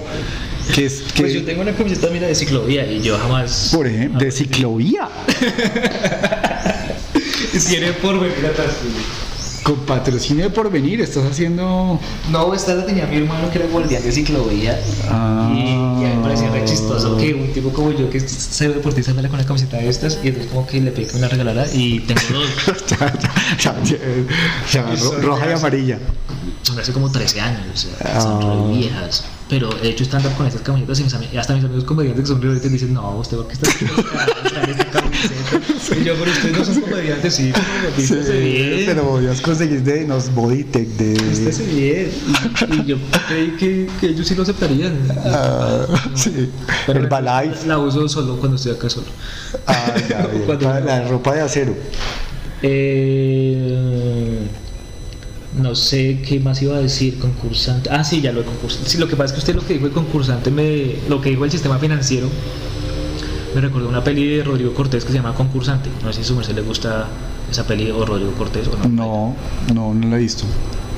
que es, que, Pues yo tengo una camiseta mira de ciclovía y yo jamás... por ejemplo, de ciclovía, Tiene por atrás. Con patrocinio de porvenir, estás haciendo... No, esta la tenía mi hermano que era guardián de ciclovía. Ah. Y, y a mí me parecía re chistoso que un tipo como yo que cero deportista andara con una camiseta de estas y entonces como que le pedí que me la regalara y tengo dos. ya, ya, ya, ya, Y ro- son roja y amarilla. Son hace como 13 años, o sea, son Ah. re viejas. Pero he hecho stand-up con estas camisetas y mis hasta mis amigos comediantes que son re dicen, no, usted va que está esta camiseta. Y yo, pero ustedes no son comediantes, sí, bien. pero podías conseguir de los Bodytech de... Vístese bien. Y, y yo creí que, que ellos sí lo aceptarían. Ah, sí. Pero el la- Balife. La uso solo cuando estoy acá solo. Ah, ya, bien. La, la ropa de acero. Eh, no sé qué más iba a decir, concursante. Ah, sí, ya lo de concursante. Sí, lo que pasa es que usted lo que dijo el concursante, me, lo que dijo el sistema financiero, me recordó una peli de Rodrigo Cortés que se llama Concursante. No sé si a su merced le gusta esa peli o Rodrigo Cortés o no. No, no, no la he visto.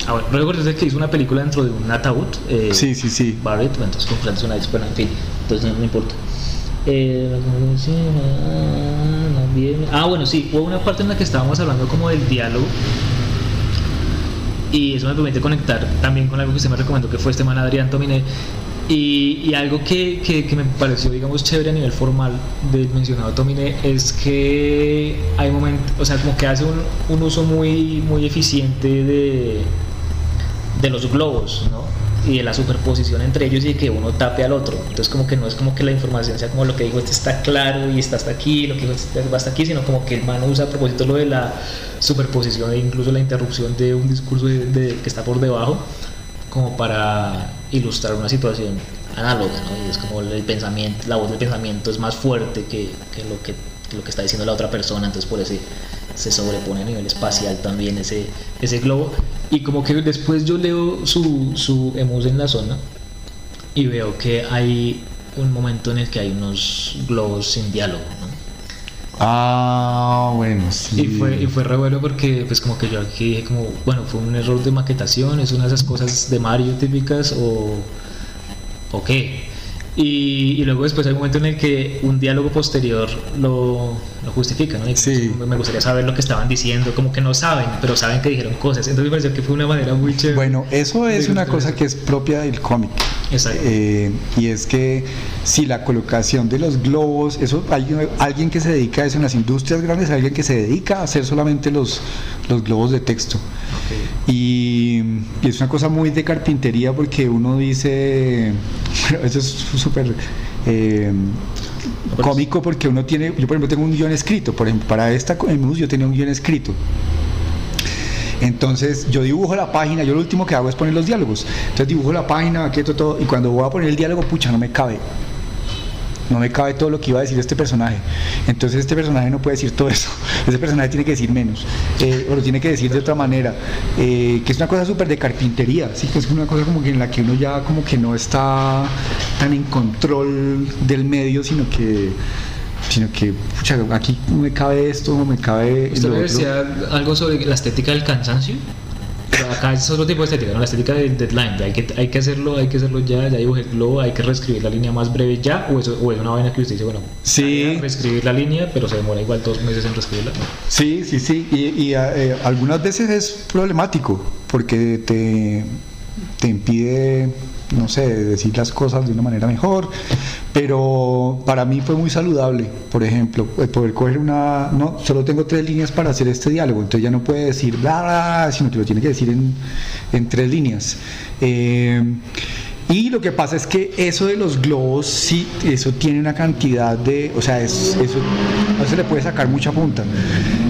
Ah, bueno, Rodrigo Cortés es el que hizo una película dentro de un ataúd. eh, Sí, sí, sí. Barrett, entonces concursante es una vez, pero en fin, entonces no me importa. Eh, ah, no. Ah, bueno, sí, hubo una parte en la que estábamos hablando como del diálogo. Y eso me permite conectar también con algo que usted me recomendó, que fue este man Adrián Tominé. Y, algo que, que, me pareció, digamos, chévere a nivel formal del mencionado Tominé es que hay momentos, o sea, como que hace un, un uso muy, muy eficiente de, de los globos, ¿no? Y de la superposición entre ellos y de que uno tape al otro. Entonces como que no es como que la información sea como lo que dijo este está claro y está hasta aquí, lo que dijo este va hasta aquí, sino como que el man usa a propósito lo de la superposición e incluso la interrupción de un discurso de, que está por debajo como para ilustrar una situación análoga, ¿no? Y es como el pensamiento, la voz del pensamiento es más fuerte que, que lo que lo que está diciendo la otra persona, entonces por ese se sobrepone a nivel espacial también ese, ese globo. Y como que después yo leo su, su emus en la zona y veo que hay un momento en el que hay unos globos sin diálogo, Ah, bueno, sí. Y fue, y fue re bueno porque, pues, como que yo aquí dije, como, bueno, fue un error de maquetación, es una de esas cosas de Mario típicas, o, o qué. Y, luego después hay un momento en el que un diálogo posterior lo, lo justifica, ¿no? sí. Me gustaría saber lo que estaban diciendo, como que no saben, pero saben que dijeron cosas. Entonces me pareció que fue una manera muy chévere. Bueno, eso es una cosa que es propia del cómic. Exacto. Eh, y es que si la colocación de los globos, eso hay alguien que se dedica a eso en las industrias grandes, alguien que se dedica a hacer solamente los, los globos de texto. Y, es una cosa muy de carpintería porque uno dice, bueno, eso es súper eh, cómico porque uno tiene, yo por ejemplo tengo un guion escrito, por ejemplo, para esta MUS yo tenía un guion escrito. Entonces yo dibujo la página, yo lo último que hago es poner los diálogos. Entonces dibujo la página, quieto todo, y cuando voy a poner el diálogo, pucha, no me cabe no me cabe todo lo que iba a decir este personaje. Entonces este personaje no puede decir todo eso. Ese personaje tiene que decir menos. Eh, o lo tiene que decir de otra manera. Eh, que es una cosa súper de carpintería. Sí, que es una cosa como que en la que uno ya como que no está tan en control del medio, sino que sino que pucha, aquí me cabe esto, me cabe ¿Usted decía algo sobre la estética del cansancio? Acá es otro tipo de estética, ¿no? la estética del deadline, hay que, hay que hacerlo, hay que hacerlo ya, ya dibujé el globo, hay que reescribir la línea más breve ya, o, eso, o es una vaina que usted dice, bueno, sí. reescribir la línea, pero se demora igual dos meses en reescribirla. Sí, sí, sí, y, eh, algunas veces es problemático, porque te, te impide no sé, decir las cosas de una manera mejor, pero para mí fue muy saludable, por ejemplo, poder coger una, no, solo tengo tres líneas para hacer este diálogo, entonces ya no puede decir bla, sino que lo tiene que decir en, en tres líneas. Eh, y lo que pasa es que eso de los globos, sí, eso tiene una cantidad de, o sea, es, eso no se le puede sacar mucha punta.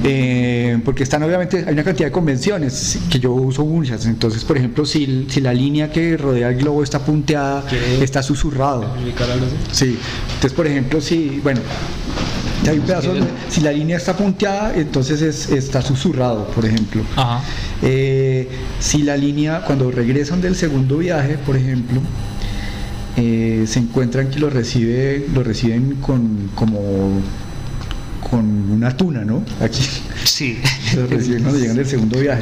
Eh, porque están obviamente, hay una cantidad de convenciones que yo uso muchas. Entonces, por ejemplo, si, si la línea que rodea el globo está punteada, está susurrado. Sí. Entonces, por ejemplo, si, bueno, hay un pedazo si la línea está punteada, entonces está susurrado, por ejemplo. Eh, si la línea, cuando regresan del segundo viaje, por ejemplo, eh, se encuentran que lo recibe, lo reciben con como con una tuna, ¿no? Aquí. Sí. Lo reciben cuando llegan del segundo viaje.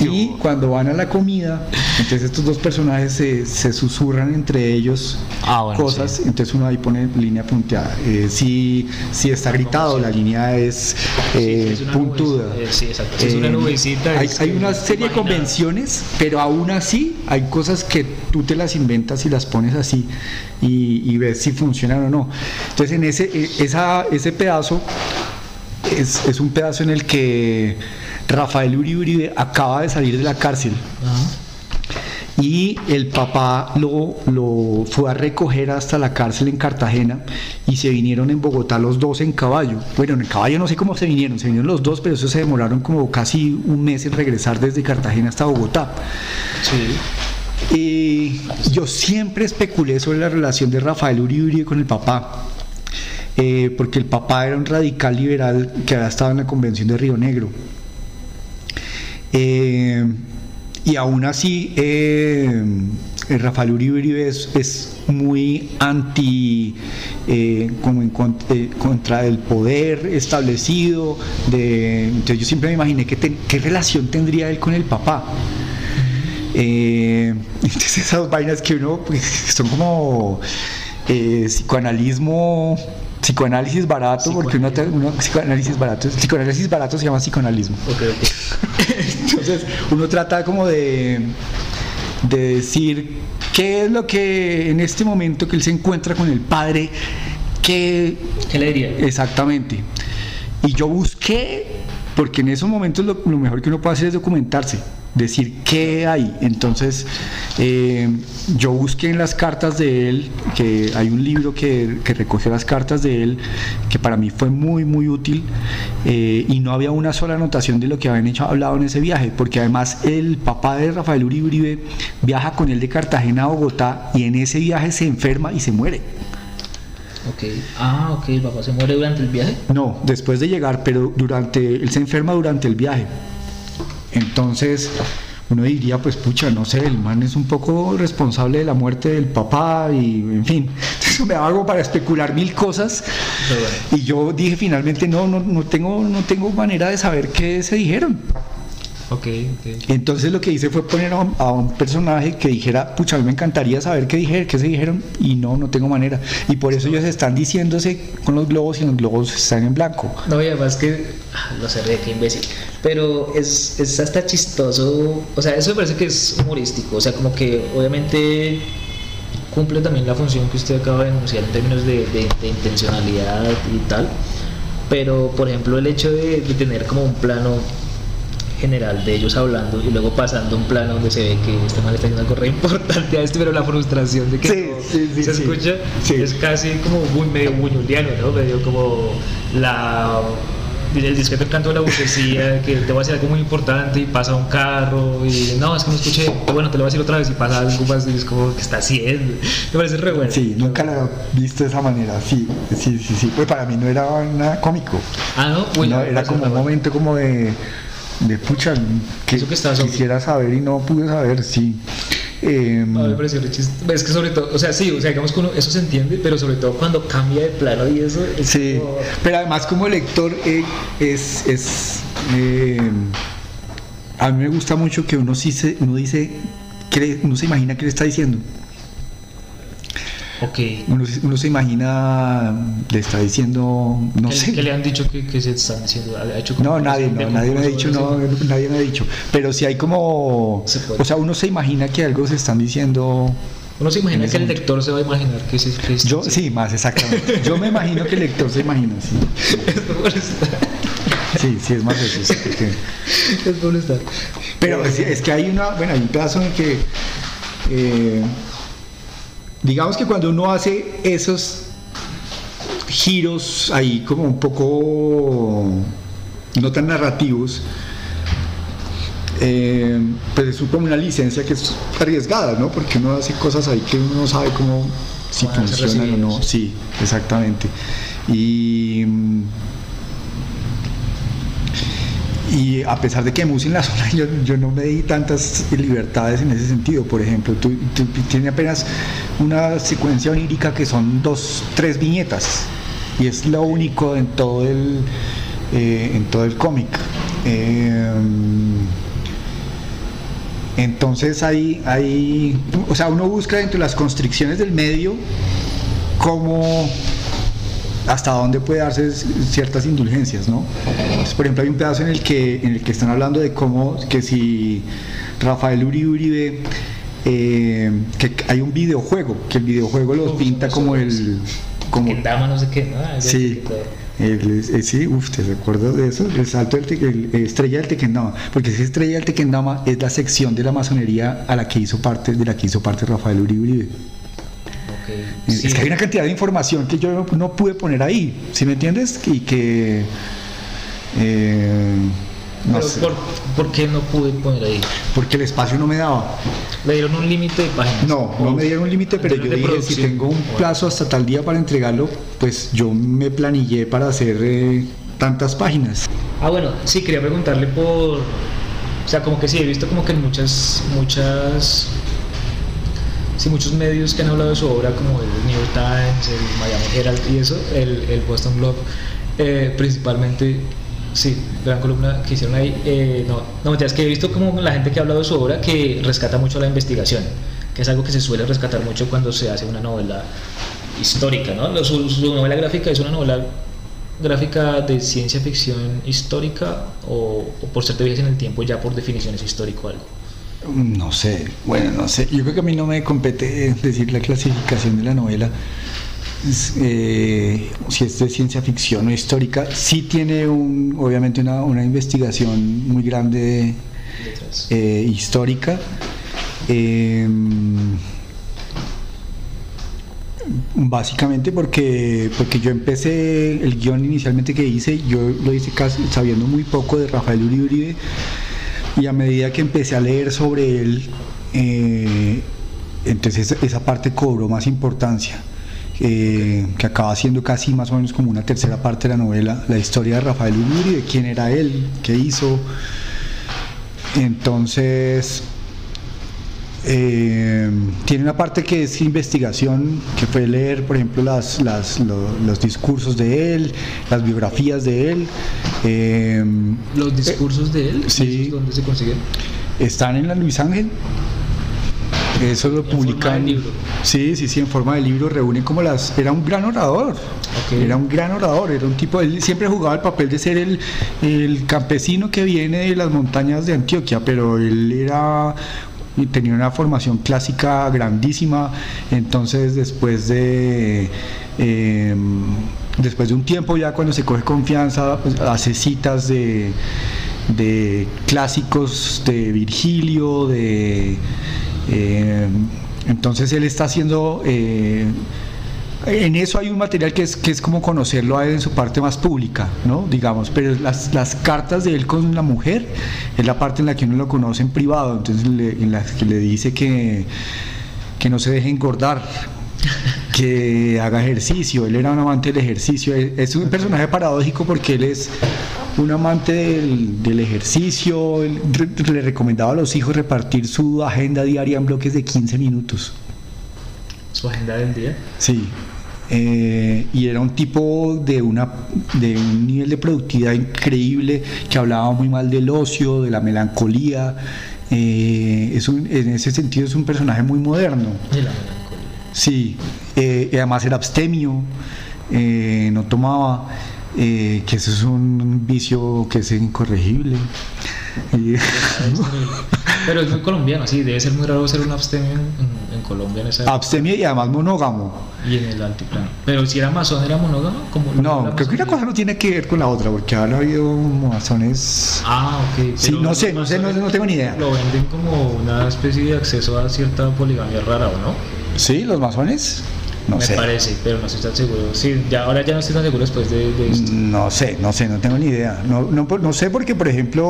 Y cuando van a la comida, entonces estos dos personajes se, susurran entre ellos ah, cosas, entonces uno ahí pone línea punteada. Eh, si, si está gritado, la línea es, eh, puntuda. Eh, sí, exacto. es una nubecita. Hay, hay una serie de convenciones, pero aún así hay cosas que tú te las inventas y las pones así y, ves si funcionan o no. Entonces en ese, esa, ese pedazo es, es un pedazo en el que Rafael Uribe acaba de salir de la cárcel. Y el papá lo, lo, fue a recoger hasta la cárcel en Cartagena y se vinieron en Bogotá los dos en caballo. Bueno, en caballo no sé cómo se vinieron, se vinieron los dos, pero eso se demoraron como casi un mes en regresar desde Cartagena hasta Bogotá. Sí. Y yo siempre especulé sobre la relación de Rafael Uribe con el papá. Eh, porque el papá era un radical liberal que había estado en la convención de Río Negro eh, y aún así, eh, Rafael Uribe es, muy anti, eh, como contra, del poder establecido. Entonces yo siempre me imaginé qué relación tendría él con el papá. entonces esas vainas que uno, pues, son como psicoanalismo psicoanálisis barato, porque uno, uno, psicoanálisis barato, psicoanálisis barato se llama psicoanalismo. Entonces, uno trata como de, de decir qué es lo que en este momento que él se encuentra con el padre, qué, ¿Qué le diría. Exactamente. Y yo busqué, porque en esos momentos lo, lo mejor que uno puede hacer es documentarse. Decir qué hay. Entonces, eh, yo busqué en las cartas de él, que hay un libro que, que recogió las cartas de él, que para mí fue muy, muy útil, eh, y no había una sola anotación de lo que habían hecho, hablado en ese viaje, porque además el papá de Rafael Uribe viaja con él de Cartagena a Bogotá y en ese viaje se enferma y se muere. Ok. Ah, ok, el papá se muere durante el viaje. No, después de llegar, pero durante, él se enferma durante el viaje. Entonces, uno diría, pues pucha, no sé, el man es un poco responsable de la muerte del papá y, en fin, eso me hago para especular mil cosas. Y yo dije finalmente, no, no, no, tengo, no tengo manera de saber qué se dijeron. Ok, ok. Entonces lo que hice fue poner a un, a un personaje que dijera, pucha, a mí me encantaría saber qué, dije, qué se dijeron y no, no tengo manera. Y por eso ellos están diciéndose con los globos y los globos están en blanco. No, y además que. ah, Lo sé, qué imbécil. Pero es, es hasta chistoso. O sea, eso me parece que es humorístico. O sea, como que obviamente cumple también la función que usted acaba de denunciar en términos de, de- de intencionalidad y tal. Pero, por ejemplo, el hecho de, de tener como un plano general de ellos hablando y luego pasando un plano donde se ve que este mal está haciendo algo re importante a este, pero la frustración de que Sí, no sí, sí, se escucha es casi como muy medio buñuliano, ¿no? Medio como la el discreto canto de la burguesía que te va a decir algo muy importante y pasa un carro y no, es que no escuché, bueno, te lo voy a decir otra vez y pasa algo más y es como que está haciendo. Me parece re bueno. Sí, nunca lo he visto de esa manera, sí, sí, sí, sí. Pues para mí no era nada cómico. Ah, no, Uy, No, era como un bueno. momento como de, de pucha, que Eso que sobre- quisiera saber y no pude saber, sí. Eh, mí me pareció Es que sobre todo, o sea, sí, o sea, digamos que uno, eso se entiende, pero sobre todo cuando cambia de plano y eso es sí, como- pero además como lector eh, es, es eh, a mí me gusta mucho que uno sí se, uno dice, cree- uno se imagina qué le está diciendo. Ok. Uno, se- uno se imagina, le está diciendo, no ¿Qué, sé. qué le han dicho que, que se están diciendo? ¿Ha hecho No, nadie, no, nadie me ha dicho, no, nadie me ha dicho. Pero si hay como, Se o sea, uno se imagina que algo se están diciendo. Uno se imagina que el momento. lector se va a imaginar que es que es- Yo, sí, más exactamente. Yo me imagino que el lector se imagina, sí. Sí, sí, es más eso. sí, porque- Es por molestar. Pero es, es que hay una, bueno, hay un pedazo en que, eh, digamos que cuando uno hace esos giros ahí como un poco no tan narrativos, eh, pues es como una licencia que es arriesgada, ¿no? Porque uno hace cosas ahí que uno no sabe cómo, si funcionan o no. Sí, exactamente. Y... y a pesar de que Musi en la zona, yo, yo no me di tantas libertades en ese sentido. Por ejemplo, tú, tú- tiene apenas una secuencia onírica que son dos, tres viñetas. Y es lo único en todo el, eh, en todo el cómic. Eh, entonces hay, hay, o sea, uno busca dentro de las constricciones del medio cómo hasta dónde puede darse ciertas indulgencias, ¿no? Entonces, por ejemplo, hay un pedazo en el que en el que están hablando de cómo que si Rafael Uribe Uribe eh, que hay un videojuego, que el videojuego los pinta como el como Que dama no sé qué. ¿no? Sí, el- eh, sí, uff, ¿te acuerdas de eso? El salto del eh, estrella del Tequendama, porque esa estrella del Tequendama es la sección de la masonería a la que hizo parte, de la que hizo parte Rafael Uribe Uribe. Es que hay una cantidad de información que yo no, pude poner ahí, ¿sí me entiendes? Y que eh, no Pero sé, ¿por, por qué no pude poner ahí? porque el espacio no me daba. Le dieron un límite de páginas. No, no me dieron un límite, pero yo dije, si producción. tengo un plazo hasta tal día para entregarlo, pues yo me planillé para hacer eh, tantas páginas. Ah, bueno, sí, quería preguntarle por. O sea, como que sí, he visto como que en muchas. muchas Sí, muchos medios que han hablado de su obra, como el New York Times, el Miami Herald y eso, el, el Boston Globe, eh, principalmente, sí, gran columna que hicieron ahí. eh, no, no, mentiras, que he visto como la gente que ha hablado de su obra que rescata mucho la investigación, que es algo que se suele rescatar mucho cuando se hace una novela histórica, ¿no? Su, su novela gráfica es una novela gráfica de ciencia ficción histórica o, o por ser de en el tiempo ya por definición es histórico algo. No sé, bueno, no sé. Yo creo que a mí no me compete decir la clasificación de la novela. Eh, si es de ciencia ficción o histórica, sí tiene un, obviamente una, una investigación muy grande eh, histórica. Eh, básicamente porque, porque yo empecé el guion inicialmente que hice, yo lo hice casi sabiendo muy poco de Rafael Uribe y a medida que empecé a leer sobre él, eh, entonces esa parte cobró más importancia. Eh, que acaba siendo casi más o menos como una tercera parte de la novela, la historia de Rafael Uribe, de quién era él, qué hizo. Entonces, eh, tiene una parte que es investigación, que fue leer, por ejemplo, las, las, lo- los discursos de él, las biografías de él. Eh, ¿Los discursos de él? sí. ¿Esos ¿Dónde se consiguen? están en la Luis Ángel. Eso lo En forma publican. de libro. Sí, sí, sí, en forma de libro. Reúnen como las. Era un gran orador. Era un gran orador. Era un tipo. Él siempre jugaba el papel de ser el, el campesino que viene de las montañas de Antioquia, pero él era y tenía una formación clásica grandísima. Entonces, después de. eh, después de un tiempo, ya cuando se coge confianza, pues, hace citas de, de clásicos de Virgilio, de. eh, entonces él está haciendo. eh, en eso hay un material que es, que es como conocerlo a él en su parte más pública, ¿no? Digamos, pero las, las cartas de él con la mujer es la parte en la que uno lo conoce en privado, entonces le- en la que le dice que, que no se deje engordar, que haga ejercicio, él era un amante del ejercicio, es un personaje paradójico porque él es un amante del, del ejercicio, él le recomendaba a los hijos repartir su agenda diaria en bloques de 15 minutos. Su agenda del día. Sí. Eh, y era un tipo de, una, de un nivel de productividad increíble que hablaba muy mal del ocio, de la melancolía. Eh, es un- en ese sentido es un personaje muy moderno. Y la melancolía. Sí, eh, además era abstemio, eh, no tomaba, que eso es un vicio que es incorregible. Pero es muy colombiano, sí, debe ser muy raro ser un abstemio en Colombia en esa época. abstemio y además monógamo. y en el altiplano. Pero si era masón, ¿era monógamo? Como No, creo que una cosa no tiene que ver con la otra, porque ahora ha habido masones Ah, ok. Sí, no sé, no sé, no- no tengo ni idea. Lo venden como una especie de acceso a cierta poligamia rara, ¿o no? Sí, los masones. No Me sé. parece, pero no estoy tan seguro. Sí, ya, ahora ya no estoy tan seguro después de, de esto. No sé, no sé, no tengo ni idea. No, no, no sé porque, por ejemplo,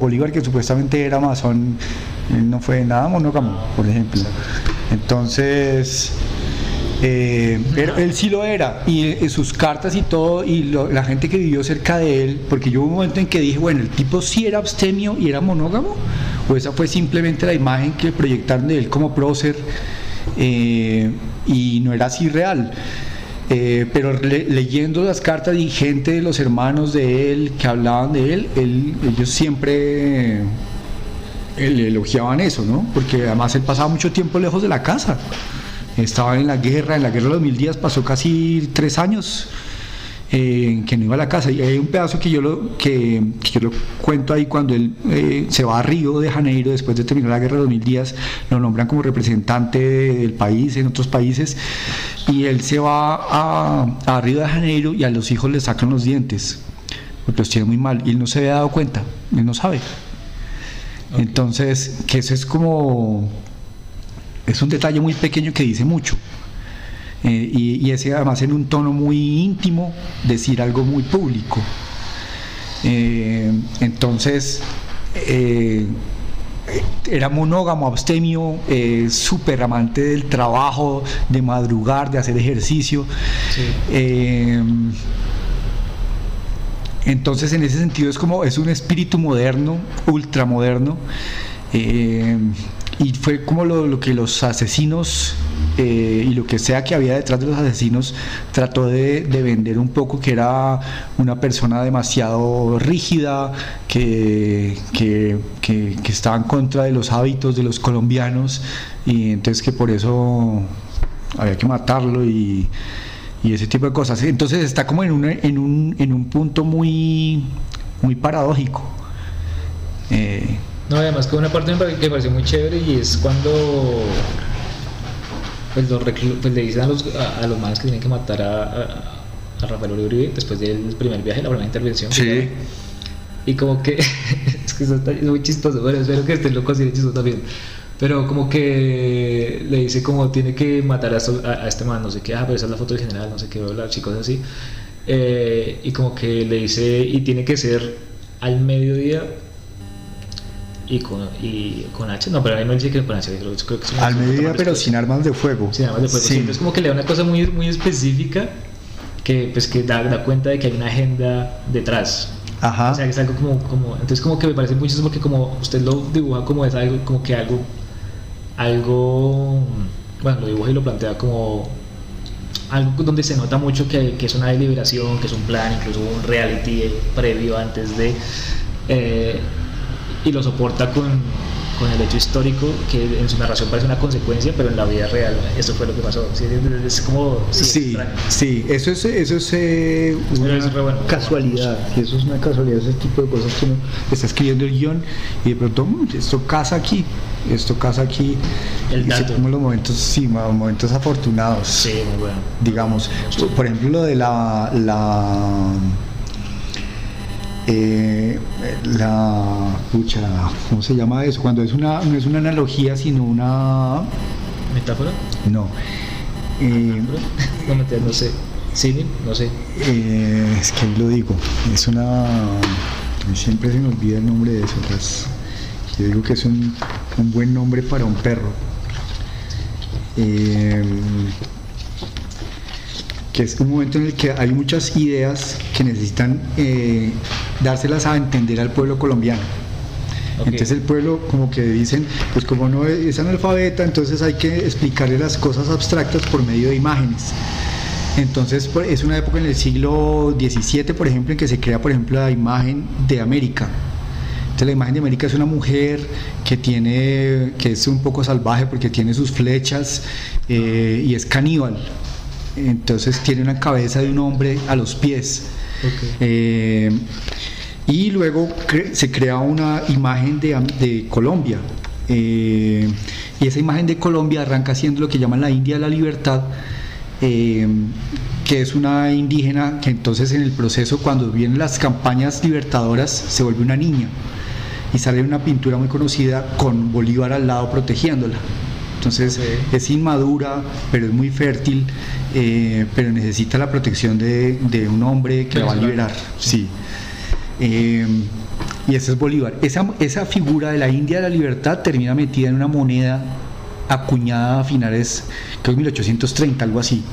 Bolívar, que supuestamente era masón, no fue nada monógamo, por ejemplo. Entonces, eh, pero él sí lo era. Y eh, sus cartas y todo, y lo- la gente que vivió cerca de él, porque yo hubo un momento en que dije, bueno, el tipo sí era abstemio y era monógamo, o esa fue simplemente la imagen que proyectaron de él como prócer, eh, y no era así real. Eh, pero le- leyendo las cartas y gente de los hermanos de él que hablaban de él, él- ellos siempre eh, le elogiaban eso, ¿no? Porque además él pasaba mucho tiempo lejos de la casa. Estaba en la guerra, en la guerra de los mil días pasó casi tres años eh, que no iba a la casa. Y hay un pedazo que yo lo, que, que yo lo cuento ahí cuando él eh, se va a Río de Janeiro después de terminar la guerra de los mil días, lo nombran como representante del país en otros países. Y él se va a, a Río de Janeiro y a los hijos le sacan los dientes, porque los tiene muy mal. Y él no se había dado cuenta, él no sabe. Entonces, que eso es como, es un detalle muy pequeño que dice mucho. Eh, y, y ese además en un tono muy íntimo, decir algo muy público. Eh, entonces, eh, era monógamo, abstemio, eh, súper amante del trabajo, de madrugar, de hacer ejercicio. Sí. Eh, entonces, en ese sentido, es como es un espíritu moderno, ultramoderno, eh, y fue como lo, lo que los asesinos eh, y lo que sea que había detrás de los asesinos trató de, de vender un poco, que era una persona demasiado rígida, que, que, que- estaba en contra de los hábitos de los colombianos, y entonces que por eso había que matarlo y, y ese tipo de cosas. Entonces está como en, una- en, un, en un punto muy, muy paradójico. Eh, No, además que una parte que me pareció muy chévere y es cuando pues, los pues, le dicen a los, a, a los manes que tienen que matar a, a, a Rafael Uribe después del primer viaje, la primera intervención. Sí. digamos. Y como que es que eso está- es muy chistoso, bueno, espero que este loco así de chistoso también. Pero como que le dice como tiene que matar a, a- a este man, no sé qué, ah, pero esa es la foto del general, no sé qué, bla, chicos así. Eh, y como que le dice, y tiene que ser al mediodía y con, y con H, no, pero ahí no dice que con H, creo, creo que Al mediodía, pero sin armas de fuego. Sí, además de fuego. Sí. Sí, entonces como que le da una cosa muy, muy específica que pues que da, da cuenta de que hay una agenda detrás. Ajá. O sea, que es algo como, como entonces como que me parece chistoso porque como usted lo dibuja como es algo como que algo algo bueno, lo dibuja y lo plantea como algo donde se nota mucho que, que es una deliberación, que es un plan, incluso un reality previo antes de eh, y lo soporta con, con el hecho histórico que en su narración parece una consecuencia, pero en la vida real eso fue lo que pasó. Sí, es, como sí, Sí, eso es, eso es eh, Pero una es re bueno. casualidad, eso es una casualidad, ese tipo de cosas que uno está escribiendo el guion y de pronto "Mm, esto casa aquí, esto casa aquí, El dato. como los momentos, sí, mo- momentos afortunados, Sí, muy bueno. digamos, por ejemplo lo de la, la eh, la pucha, ¿cómo se llama eso? Cuando es una, no es una analogía, sino una ¿Metáfora? no. Eh, No me no sé. ¿Símil? No sé. Eh, es que ahí lo digo, es una. Siempre se me olvida el nombre de eso. pues, yo digo que es un, un buen nombre para un perro. Eh, que es un momento en el que hay muchas ideas que necesitan eh, dárselas a entender al pueblo colombiano. Ok. Entonces el pueblo como que dicen, pues como no es analfabeta, entonces hay que explicarle las cosas abstractas por medio de imágenes. Entonces es una época en el siglo XVII, por ejemplo, en que se crea, por ejemplo, la imagen de América. Entonces la imagen de América es una mujer que tiene, que es un poco salvaje porque tiene sus flechas eh, y es caníbal. Entonces tiene una cabeza de un hombre a los pies. Eh, y luego cre- se crea una imagen de Colombia. Eh, y esa imagen de Colombia arranca siendo lo que llaman la India de la Libertad, eh, que es una indígena que entonces en el proceso, cuando vienen las campañas libertadoras, se vuelve una niña. Y sale una pintura muy conocida con Bolívar al lado protegiéndola. Entonces es inmadura, pero es muy fértil, eh, pero necesita la protección de, de un hombre que la va a liberar. Sí. Eh, y ese es Bolívar. Esa, esa figura de la India de la libertad termina metida en una moneda acuñada a finales, creo que 1830, algo así.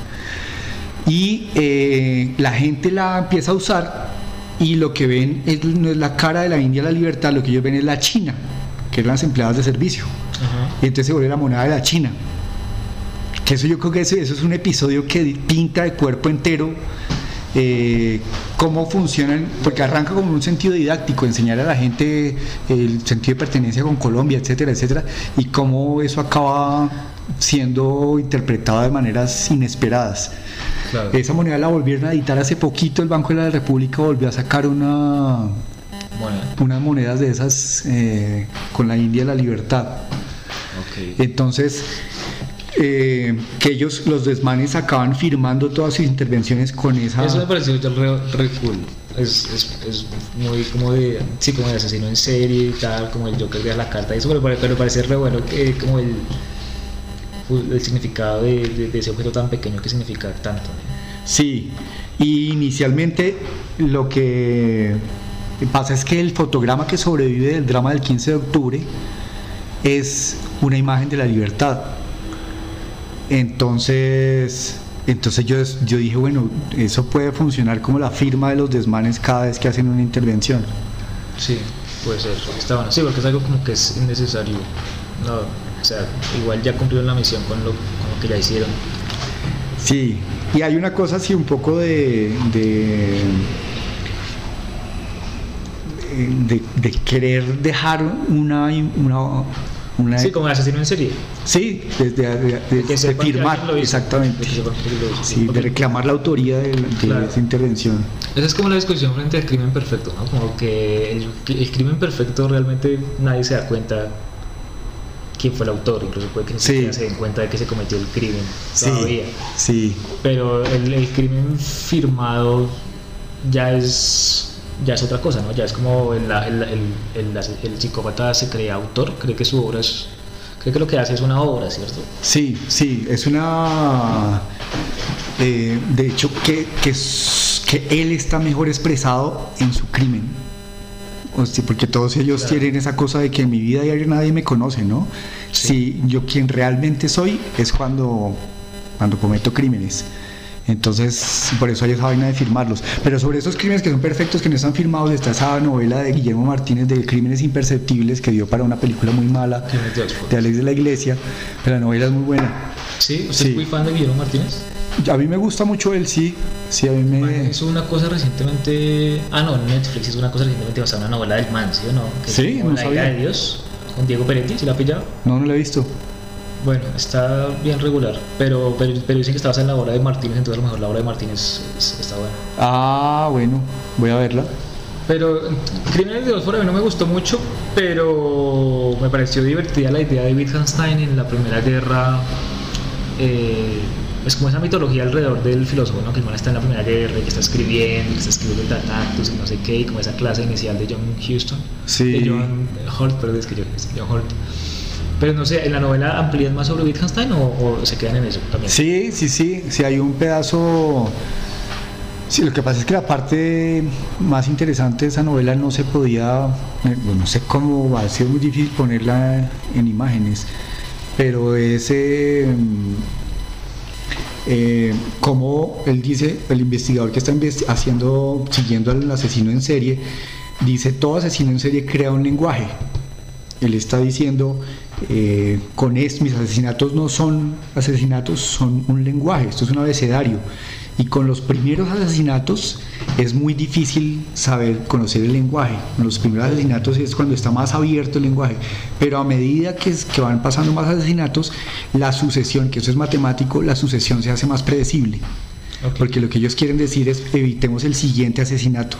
Y eh, la gente la empieza a usar y lo que ven es, no es la cara de la India de la libertad, lo que ellos ven es la China, que eran las empleadas de servicio. Y entonces se vuelve la moneda de la China. Que eso yo creo que eso, eso es un episodio que pinta de cuerpo entero eh, cómo funcionan, porque arranca como un sentido didáctico, enseñar a la gente el sentido de pertenencia con Colombia, etcétera, etcétera, y cómo eso acaba siendo interpretado de maneras inesperadas. Claro. Esa moneda la volvieron a editar hace poquito, el Banco de la República volvió a sacar una, Bueno, unas monedas de esas eh, con la India de la libertad. Entonces, eh, que ellos, los desmanes, acaban firmando todas sus intervenciones con esa... Eso me pareció re, re cool. Es, es, es muy como de, sí, como de asesino en serie y tal, como el Joker de la carta eso, pero, pare- pero parece re bueno que como el, el significado de, de- de ese objeto tan pequeño que significa tanto. Sí, y inicialmente lo que pasa es que el fotograma que sobrevive del drama del 15 de octubre es una imagen de la libertad. Entonces, entonces yo, yo dije, bueno, eso puede funcionar como la firma de los desmanes cada vez que hacen una intervención. Sí, puede ser. Está bueno. Sí, porque es algo como que es innecesario. No, o sea, igual ya cumplieron la misión con lo, con lo que ya hicieron. Sí, y hay una cosa así un poco de, de, de, de querer dejar una, una, una Sí, como el asesino en serie. sí, de, de- de- de- Que de sepan que firmar, hizo. exactamente, sí, de reclamar la autoría de, Claro. esa intervención. Esa es como la discusión frente al crimen perfecto, ¿no? Como que el, crimen perfecto realmente nadie se da cuenta quién fue el autor, incluso puede que ni Sí. siquiera se den cuenta de que se cometió el crimen todavía. Sí, sí, Pero el, el crimen firmado ya es ya es otra cosa, ¿no? Ya es como el, el, el, el, psicópata se cree autor, cree que su obra es... Cree que lo que hace es una obra, ¿cierto? Sí, sí, es una... Eh, de hecho, que, que, que él está mejor expresado en su crimen. porque todos ellos tienen esa cosa de que en mi vida diaria nadie me conoce, ¿no? Si yo quien realmente soy es cuando, cuando cometo crímenes. Entonces, por eso hay esa vaina de firmarlos. Pero sobre esos crímenes que son perfectos, que no están firmados, está esa novela de Guillermo Martínez de Crímenes Imperceptibles que dio para una película muy mala de Alex de la Iglesia. Pero la novela es muy buena. ¿Sí? ¿Usted es muy fan de Guillermo Martínez? A mí me gusta mucho él, sí. Sí, a mí me. Es una cosa recientemente. Ah, no, Netflix es una cosa recientemente basada en una novela del man, ¿sí o no? sí, no la de Dios, con Diego Peretti, ¿se la ha pillado? No, no la he visto. Bueno, está bien regular, pero, pero, dicen que estabas en la obra de Martínez, entonces a lo mejor la obra de Martínez está buena. Ah, bueno, voy a verla. Pero Crímenes de Oxford a mí no me gustó mucho, pero me pareció divertida la idea de Wittgenstein en la Primera Guerra. Eh, es como esa mitología alrededor del filósofo, ¿no? que el man está en la Primera Guerra y que está escribiendo, que está escribiendo tratados y no sé qué, y como esa clase inicial de John Houston. Sí. De John Holt, perdón, es que yo, John Holt pero no sé, ¿en la novela amplían más sobre Wittgenstein o, se quedan en eso también? Sí, sí, sí, sí hay un pedazo... Sí, lo que pasa es que la parte más interesante de esa novela no se podía, eh, no sé cómo, ha sido muy difícil ponerla en imágenes, pero ese... Eh, como él dice, el investigador que está haciendo, siguiendo al asesino en serie, dice, todo asesino en serie crea un lenguaje. Él está diciendo, eh, con esto, mis asesinatos no son asesinatos, son un lenguaje, esto es un abecedario. Y con los primeros asesinatos es muy difícil saber conocer el lenguaje. En los primeros asesinatos es cuando está más abierto el lenguaje. Pero a medida que, que van pasando más asesinatos, la sucesión, que eso es matemático, la sucesión se hace más predecible. Porque lo que ellos quieren decir es evitemos el siguiente asesinato.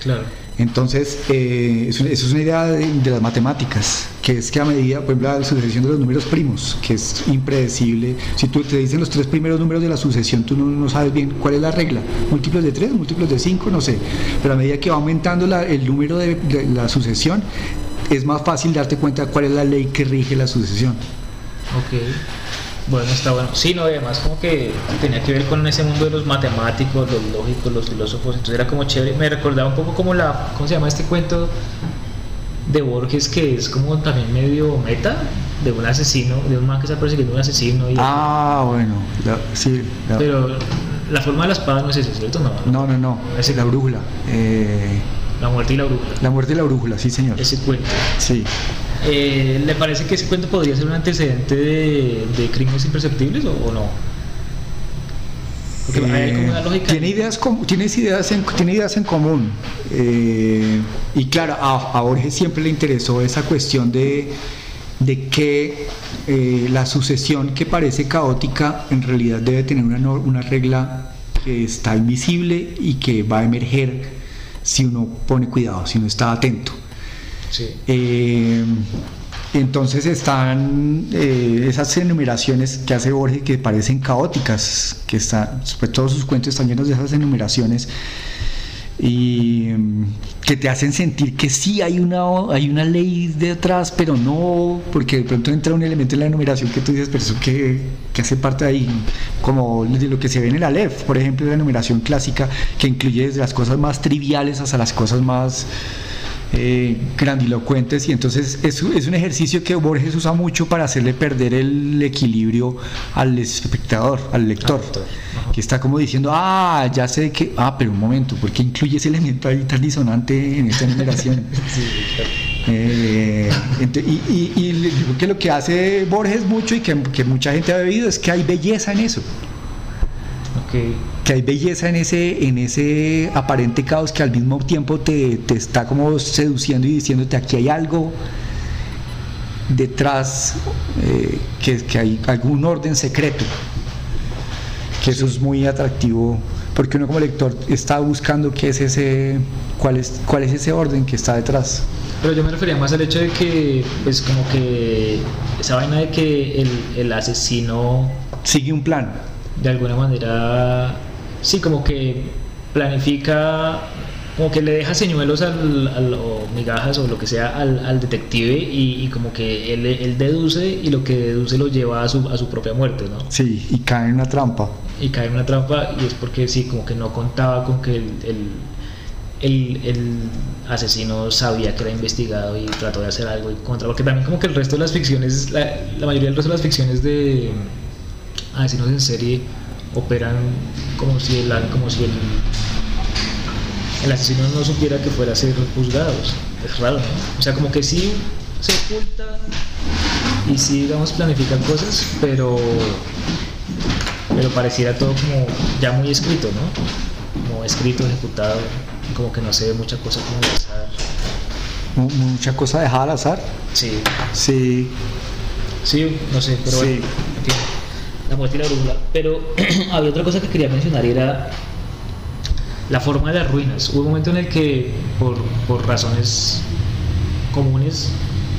Claro. Entonces, eh, eso, es una idea de, las matemáticas, que es que a medida, por ejemplo, la sucesión de los números primos, que es impredecible. Si tú te dicen los tres primeros números de la sucesión, tú no, sabes bien cuál es la regla. Múltiplos de tres, múltiplos de cinco, no sé. Pero a medida que va aumentando el número de, la sucesión, es más fácil darte cuenta cuál es la ley que rige la sucesión. Ok. Bueno, está bueno. Sí, no, además como que tenía que ver con ese mundo de los matemáticos, los lógicos, los filósofos, entonces era como chévere. Me recordaba un poco como la, ¿cómo se llama este cuento de Borges que es como también medio meta? De un asesino, de un man que está persiguiendo un asesino. Y ah, bueno, sí. Pero la forma de la espada no es eso, ¿cierto? No, no, no, no, es la brújula. Eh, la muerte y la brújula. La muerte y la brújula, sí, señor. Ese cuento. Sí. Eh, ¿Le parece que ese cuento podría ser un antecedente de, crímenes imperceptibles o, no? Porque hay como una lógica. Tiene ideas, tienes ideas en, tiene ideas en común. Eh, y claro, a, Borges siempre le interesó esa cuestión de, de que eh, la sucesión que parece caótica en realidad debe tener una, una regla que está invisible y que va a emerger si uno pone cuidado, si uno está atento. Eh, entonces están eh, esas enumeraciones que hace Borges que parecen caóticas, que está, pues todos sus cuentos están llenos de esas enumeraciones y mm, que te hacen sentir que sí hay una, hay una ley detrás, pero no, porque de pronto entra un elemento en la enumeración que tú dices, pero eso que, que hace parte de ahí, como de lo que se ve en el Aleph, por ejemplo, la enumeración clásica, que incluye desde las cosas más triviales hasta las cosas más eh, grandilocuentes y entonces es, es, un ejercicio que Borges usa mucho para hacerle perder el equilibrio al espectador, al lector, que está como diciendo, ah, ya sé que, ah, pero un momento, ¿por qué incluye ese elemento ahí tan disonante en esta numeración? Eh, y, y, que lo que hace Borges mucho y que, que mucha gente ha bebido es que hay belleza en eso. Que hay belleza en ese, en ese aparente caos que al mismo tiempo te, está como seduciendo y diciéndote aquí hay algo detrás, eh, que, hay algún orden secreto. Que eso es muy atractivo porque uno como lector está buscando qué es ese, cuál es, cuál es ese orden que está detrás. Pero yo me refería más al hecho de que, pues como que esa vaina de que el, el asesino sigue un plan de alguna manera, sí, como que planifica como que le deja señuelos al, al- o migajas o lo que sea al, al detective y, y como que él, él deduce y lo que deduce lo lleva a su, a su propia muerte, ¿no? Sí, y cae en una trampa. y cae en una trampa y es porque sí, como que no contaba con que el, el, el- el asesino sabía que era investigado y trató de hacer algo en contra, porque también como que el resto de las ficciones, la, la mayoría del resto de las ficciones de asesinos en serie operan como si el, como si el, el asesino no supiera que fuera a ser juzgado. Es raro, ¿no? O sea, como que sí se oculta y sí, digamos, planifican cosas, pero pero pareciera todo como ya muy escrito, ¿no? Como escrito, ejecutado, como que no se ve mucha cosa como de azar. Mu- Mucha cosa dejada al azar. Sí, Sí, sí, no sé, pero Sí. bueno, en fin, la muerte y la brújula. Pero había otra cosa que quería mencionar y era la forma de las ruinas. Hubo un momento en el que, por, por razones comunes,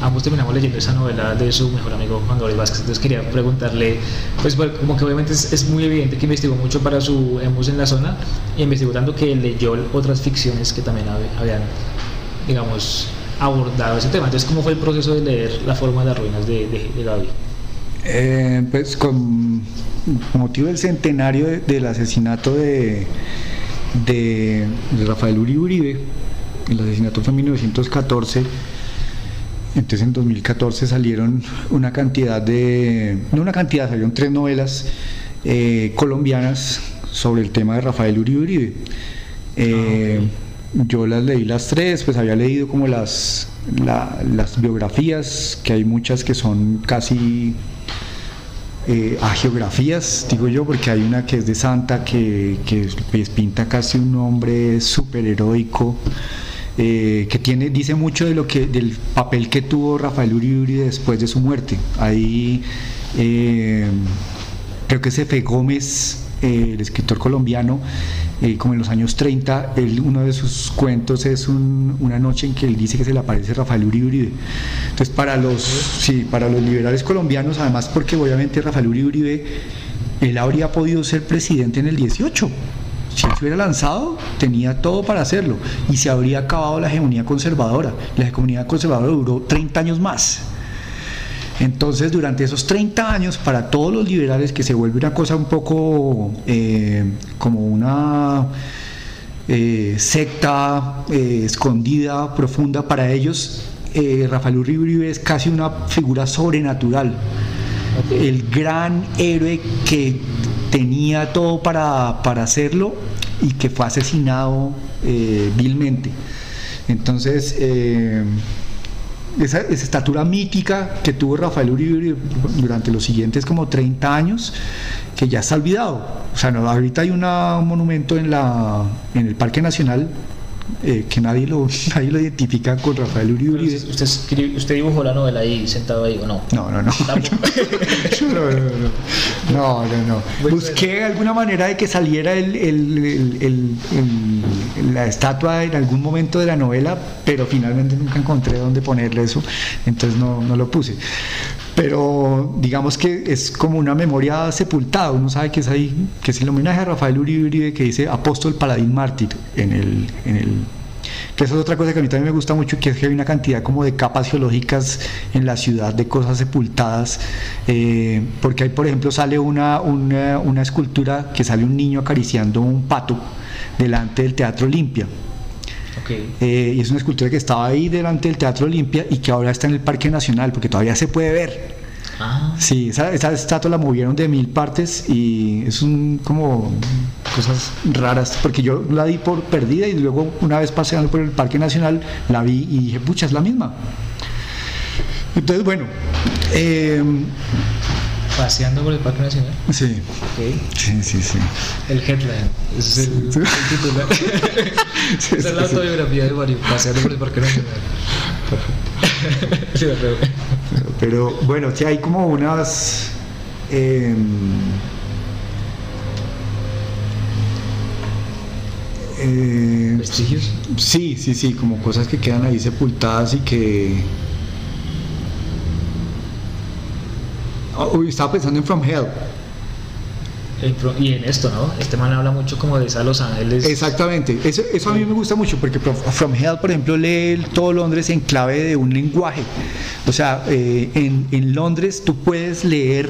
ambos terminamos leyendo esa novela de su mejor amigo Juan Gabriel Vázquez. Entonces quería preguntarle, pues como que obviamente es, es muy evidente que investigó mucho para su Emus en la zona y investigó tanto que leyó otras ficciones que también hab- habían, digamos, abordado ese tema. Entonces, ¿cómo fue el proceso de leer La forma de las ruinas de, de, de Gaby? Eh, pues con motivo del centenario de- del asesinato de, de, Rafael Uribe Uribe, el asesinato fue en 1914, entonces en 2014 salieron una cantidad de, no una cantidad, salieron tres novelas eh, colombianas sobre el tema de Rafael Uribe Uribe. Eh, Yo las leí las tres, pues había leído como las, la- las biografías, que hay muchas que son casi eh, geografías, digo yo, porque hay una que es de Santa que, pues, pinta casi un hombre súper heroico, eh, que tiene, dice mucho de lo que, del papel que tuvo Rafael Uribe después de su muerte. Ahí eh, creo que es Efe Gómez, eh, el escritor colombiano, eh, como en los años 30, él- uno de sus cuentos es un- una noche en que él dice que se le aparece Rafael Uribe Uribe. Entonces, para los, sí, para los liberales colombianos, además porque obviamente Rafael Uribe Uribe, él habría podido ser presidente en el 18. Si él se hubiera lanzado, tenía todo para hacerlo y se habría acabado la hegemonía conservadora. La hegemonía conservadora duró 30 años más. Entonces, durante esos 30 años, para todos los liberales, que se vuelve una cosa un poco eh, como una eh, secta eh, escondida, profunda, para ellos, Rafael Uribe es casi una figura sobrenatural. El gran héroe que tenía todo para, para hacerlo y que fue asesinado vilmente. Entonces, esa, esa estatura mítica que tuvo Rafael Uribe durante los siguientes como 30 años, que ya está olvidado. O sea, no, ahorita hay una- un monumento en, la, en el Parque Nacional eh, que nadie lo, nadie lo identifica con Rafael Uribe Uribe. ¿Usted, usted, dibujó la novela ahí sentado ahí o no? No, no, no. No, no, Busqué alguna manera de que saliera el- el- el- la estatua en algún momento de la novela, pero finalmente nunca encontré dónde ponerle eso, entonces no, no lo puse. Pero digamos que es como una memoria sepultada, uno sabe que es ahí, que es el homenaje a Rafael Uribe Uribe que dice apóstol paladín mártir en el, en el que eso es otra cosa que a mí también me gusta mucho, que es que hay una cantidad como de capas geológicas en la ciudad de cosas sepultadas, eh, porque ahí por ejemplo sale una, una, una escultura que sale un niño acariciando un pato delante del Teatro Olimpia. Eh, y es una escultura que estaba ahí delante del Teatro Olimpia y que ahora está en el Parque Nacional, porque todavía se puede ver. Ah, Sí, esa, esa estatua la movieron de mil partes y es un como cosas raras, porque yo la di por perdida y luego una vez paseando por el Parque Nacional la vi y dije, pucha, es la misma. Entonces, bueno, eh, paseando por el Parque Nacional. sí, Ok. sí, sí, sí. El headline. Es el, Sí. el titular. Sí, Esa es la autobiografía de Mario, paseando por el Parque Nacional. Sí. Pero bueno, sí hay como unas... eh, eh, ¿Vestigios? Sí, sí, sí, como cosas que quedan ahí sepultadas y que... uy, estaba pensando en From Hell. Pro- y en esto, ¿no? Este man habla mucho como de esa Los Ángeles. Exactamente, eso, eso a mí me gusta mucho porque From Hell, por ejemplo, lee todo Londres en clave de un lenguaje. O sea, eh, en, en Londres tú puedes leer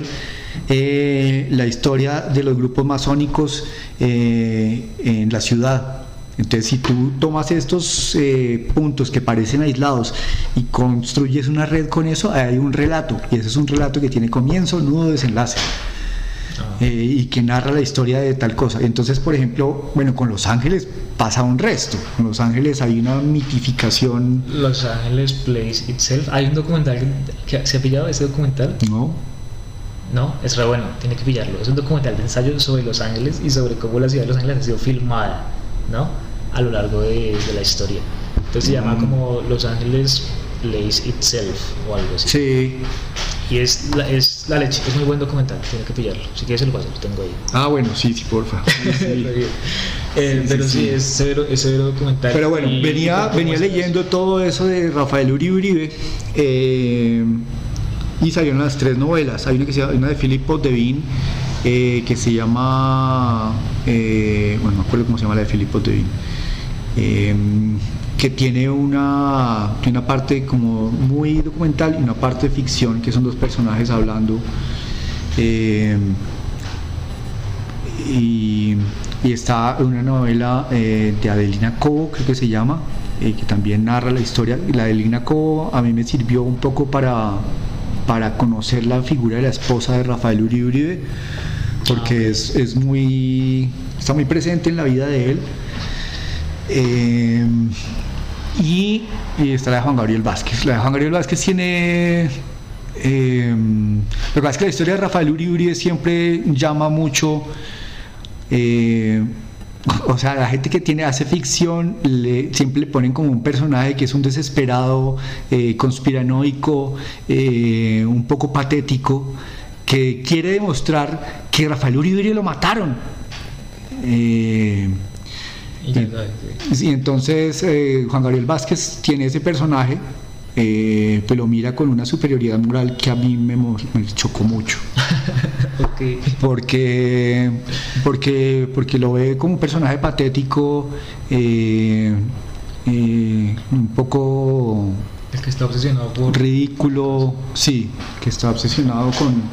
eh, la historia de los grupos masónicos eh, en la ciudad. Entonces, si tú tomas estos eh, puntos que parecen aislados y construyes una red con eso, hay un relato. Y ese es un relato que tiene comienzo, nudo, desenlace Ah. eh, y que narra la historia de tal cosa. Entonces, por ejemplo, bueno, con Los Ángeles pasa un resto. Con Los Ángeles hay una mitificación, Los Ángeles Plays Itself. Hay un documental que, que- se ha pillado ese documental. ¿no? No, es re bueno, tiene que pillarlo. Es un documental de ensayo sobre Los Ángeles y sobre cómo la ciudad de Los Ángeles ha sido filmada, ¿no? A lo largo de, de la historia. Entonces se llama Mm. como Los Ángeles Plays Itself o algo así. Sí. Y es la, es la leche, es muy buen documental, tiene que pillarlo. Si quieres se lo paso, lo tengo ahí. Ah, bueno, sí, sí, porfa. Sí. Eh, Sí, pero sí, sí, es severo, es severo documental. Pero bueno, Y- venía, y- venía leyendo todo eso de Rafael Uribe Uribe eh, y salieron las tres novelas. Hay una, que se llama, una de Philip Devine eh, que se llama, eh, bueno, no acuerdo cómo se llama la de Philip Devine, eh, que tiene una, una parte como muy documental y una parte de ficción, que son dos personajes hablando. y, está una novela de Adelina Cobo, creo que se llama, que también narra la historia. La de Adelina Cobo a mí me sirvió un poco para, para conocer la figura de la esposa de Rafael Uribe, porque Ah, es, es muy, está muy presente en la vida de él. Eh, y, y está la de Juan Gabriel Vázquez. La de Juan Gabriel Vázquez tiene eh, lo que pasa es que la historia de Rafael Uribe Uribe siempre llama mucho. eh, o sea, la gente que tiene hace ficción le, siempre le ponen como un personaje que es un desesperado, eh, conspiranoico, eh, un poco patético, que quiere demostrar que Rafael Uribe lo mataron. Eh, y entonces eh, Juan Gabriel Vázquez tiene ese personaje, eh, pues lo mira con una superioridad moral que a mí me, chocó mucho, Ok. porque, porque, porque lo ve como un personaje patético, eh, eh, un poco El que está obsesionado por. ridículo, sí, que está obsesionado con...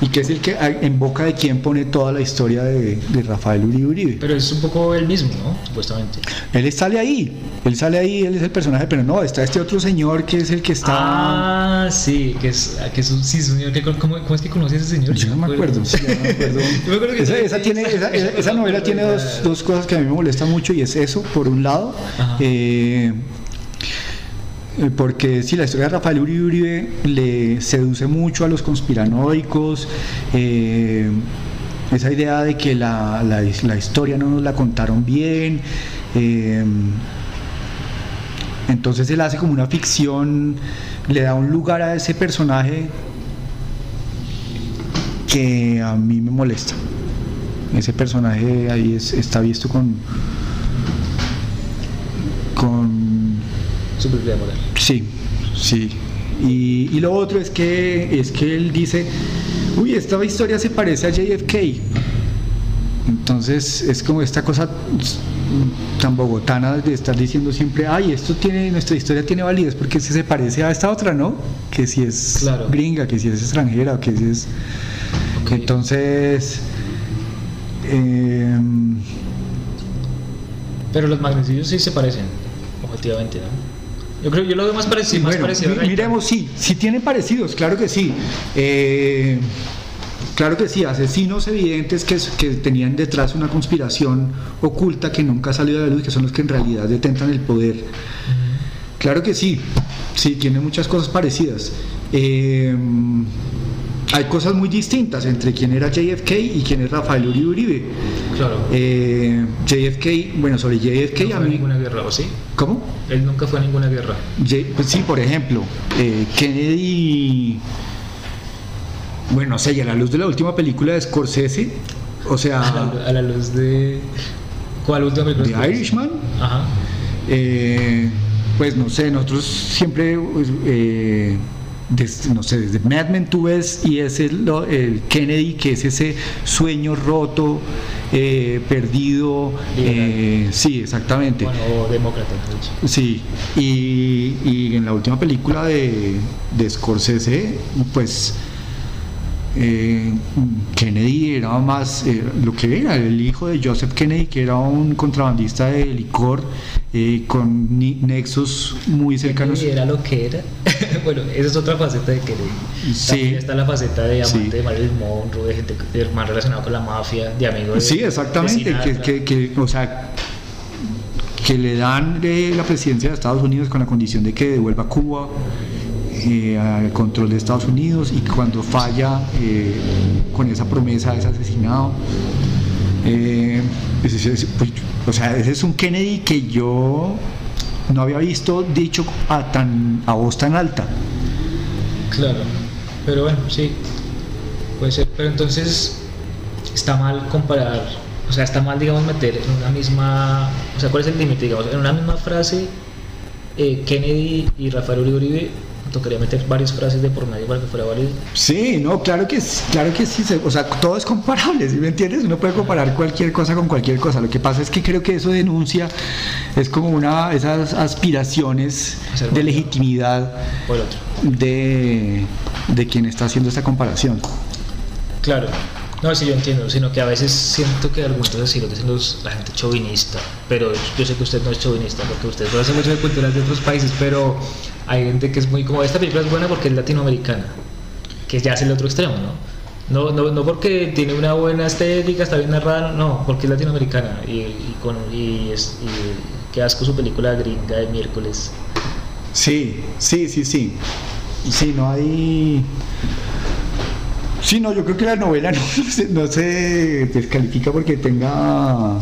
y que es el que en boca de quien pone toda la historia de, de Rafael Uribe Uribe. Pero es un poco el mismo, ¿no? Supuestamente. Él sale ahí, él sale ahí, él es el personaje, pero no, está este otro señor que es el que está... Ah, sí, que es, que es un sí, señor. que- ¿cómo, ¿Cómo es que conoce a ese señor? Yo no me acuerdo, sí, yo no me acuerdo. Yo me acuerdo que esa, tiene, novela tiene dos, dos cosas que a mí me molestan mucho y es eso, por un lado, eh, eh, porque si la historia de Rafael Uribe Uribe le seduce mucho a los conspiranoicos, eh, esa idea de que la, la- historia no nos la contaron bien, eh, entonces él hace como una ficción, le da un lugar a ese personaje que a mí me molesta. Ese personaje ahí es- está visto con Superioridad moral. sí, sí. Y, y lo otro es que es que él dice, uy, esta historia se parece a JFK. Entonces es como esta cosa tan bogotana de estar diciendo siempre, ay, esto tiene, nuestra historia tiene validez porque si se parece a esta otra, ¿no? Que si es Claro. gringa, que si es extranjera, que si es... Entonces... em, Pero los magnetillos sí se parecen, objetivamente, ¿no? Yo creo, yo lo veo más parecido, más bueno, parecido a mi- Gaitán. miremos, sí, sí tienen parecidos, claro que sí. Eh, claro que sí, asesinos evidentes que, que tenían detrás una conspiración oculta que nunca ha salido a la luz, que son los que en realidad detentan el poder. Claro que sí, sí, tiene muchas cosas parecidas. Eh, hay cosas muy distintas entre quién era JFK y quién es Rafael Uribe Uribe. Claro. Eh, JFK, bueno, sobre JFK no a fue mí... ninguna guerra, ¿o sí? ¿Cómo? Él nunca fue a ninguna guerra. Pues sí, por ejemplo, eh, Kennedy, bueno, no sé, y a la luz de la última película de Scorsese, o A sea, la, a la luz de. ¿Cuál última película? Viste? Irishman, Ajá. eh, pues no sé, nosotros siempre, pues, eh, desde, no sé, desde Mad Men tú ves y es el, el Kennedy, que es ese sueño roto, eh, perdido. eh, sí, exactamente. Bueno, o demócrata. Sí, y, y en la última película de, de Scorsese, pues eh, Kennedy era más eh, lo que era, el hijo de Joseph Kennedy, que era un contrabandista de licor eh, con nexos muy cercanos. Kennedy era lo que era. bueno, esa es otra faceta de Kennedy. Sí. También está la faceta de amante Sí. de Marilyn Monroe, de gente de más relacionado con la mafia, de amigo de Sí, exactamente, de que, que, que, o sea, que le dan eh, la presidencia de Estados Unidos con la condición de que devuelva Cuba eh, al control de Estados Unidos y cuando falla eh, con esa promesa es asesinado. Eh, pues es- pues, o sea, ese es un Kennedy que yo no había visto dicho a, tan, a voz tan alta. Claro, pero bueno, sí, puede ser. Pero entonces está mal comparar, o sea, está mal, digamos, meter en una misma, o sea, ¿cuál es el límite? Digamos, en una misma frase, Kennedy y Rafael Uribe, tocaría meter varias frases de por medio para que fuera válido. Sí, no, claro que sí, claro que sí, o sea, todo es comparable, ¿sí me entiendes? Uno puede comparar cualquier cosa con cualquier cosa. Lo que pasa es que creo que eso denuncia es como una esas aspiraciones de legitimidad el otro. de, de quien está haciendo esta comparación. Claro. No, sí, yo entiendo, sino que a veces siento que algunos así lo dicen los, la gente chauvinista, pero yo sé que usted no es chauvinista porque usted conoce mucho de culturas de otros países, pero hay gente que es muy como, esta película es buena porque es latinoamericana, que ya es el otro extremo, ¿no? No, no, no porque tiene una buena estética, está bien narrada, no, porque es latinoamericana y, con, y, es, qué asco su película gringa de miércoles. Sí, sí, sí, sí. Sí, no hay. Sí, no, yo creo que la novela no se descalifica porque tenga.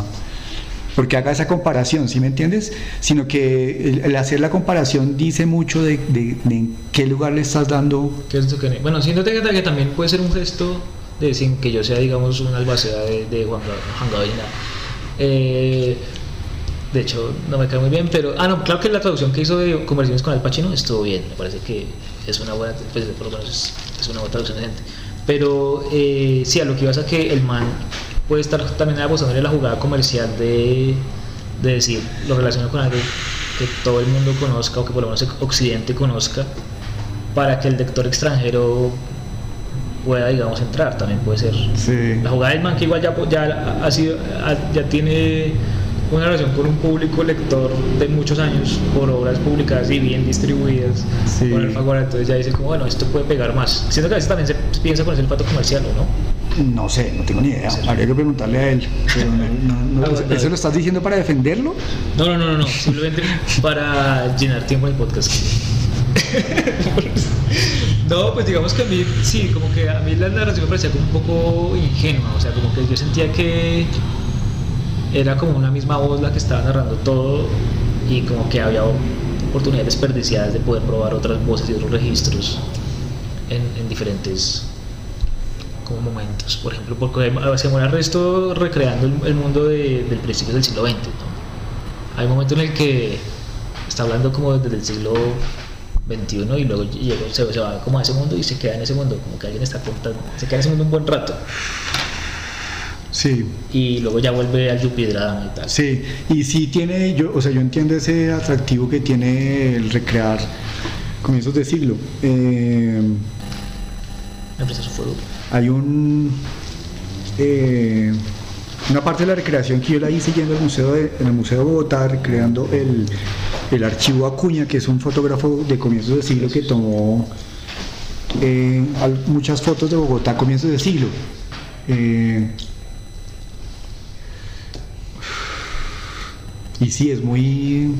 Porque haga esa comparación, ¿sí me entiendes? Sino que el, hacer la comparación dice mucho de, de- de en qué lugar le estás dando. ¿Qué es eso que- Bueno, siento que, también puede ser un gesto de sin que yo sea, digamos, un albacea de, de Juan, Juan Gabriel. Eh, de hecho, no me cae muy bien, pero. Ah, no, claro que la traducción que hizo de Conversaciones con Al Pacino estuvo bien. Me parece que es una buena. Pues, por lo menos es, es una buena traducción de gente. Pero eh, sí, a lo que ibas a que el man puede estar también apostándole la jugada comercial de, de decir, lo relaciono con algo que todo el mundo conozca o que por lo menos Occidente conozca para que el lector extranjero pueda, digamos, entrar, también puede ser. Sí. La jugada del man que igual ya, ya, ha sido, ya tiene una relación con un público lector de muchos años por obras publicadas y bien distribuidas Sí. por Alfaguara, entonces ya dice como, bueno, esto puede pegar más. Siento que a veces también se piensa con ese olfato comercial, ¿o no? No sé, no tengo ni idea. Habría que preguntarle a él. Pero no- no- no- ¿Eso lo estás diciendo para defenderlo? No, no, no, no, no, simplemente para llenar tiempo en el podcast. No, pues digamos que a mí, sí, como que a mí la narración me parecía como un poco ingenua, o sea, como que yo sentía que era como una misma voz la que estaba narrando todo y como que había oportunidades desperdiciadas de poder probar otras voces y otros registros en, en diferentes como momentos. Por ejemplo, porque se muere resto recreando el, el mundo de- del principio del siglo XX. ¿no? Hay un momento en el que está hablando como desde el siglo XXI y luego llega- se, se va como a ese mundo y se queda en ese mundo, como que alguien está contando, se queda en ese mundo un buen rato Sí. y luego ya vuelve al Yupidrama y tal. Sí, y sí tiene, yo, o sea, yo entiendo ese atractivo que tiene el recrear comienzos de siglo. Eh, fuego. hay un eh, una parte de la recreación que yo la hice yendo al museo de, en el museo de Bogotá recreando el, el archivo Acuña que es un fotógrafo de comienzos de siglo que tomó eh, muchas fotos de Bogotá a comienzos de siglo Eh, y sí es muy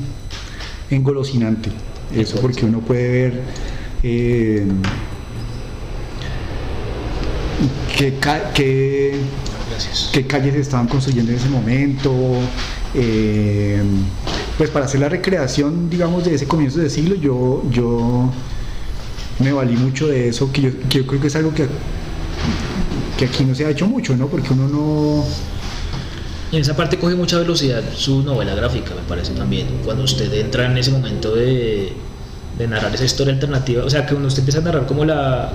engolosinante eso porque uno puede ver eh, qué, qué- qué calles estaban construyendo en ese momento. eh, pues para hacer la recreación, digamos, de ese comienzo de siglo, yo, yo me valí mucho de eso, que yo, que yo creo que es algo que, que aquí no se ha hecho mucho, ¿no? Porque uno no... Y en esa parte coge mucha velocidad su novela gráfica, me parece también. Cuando usted entra en ese momento de, narrar esa historia alternativa. O sea, que uno usted empieza a narrar como la,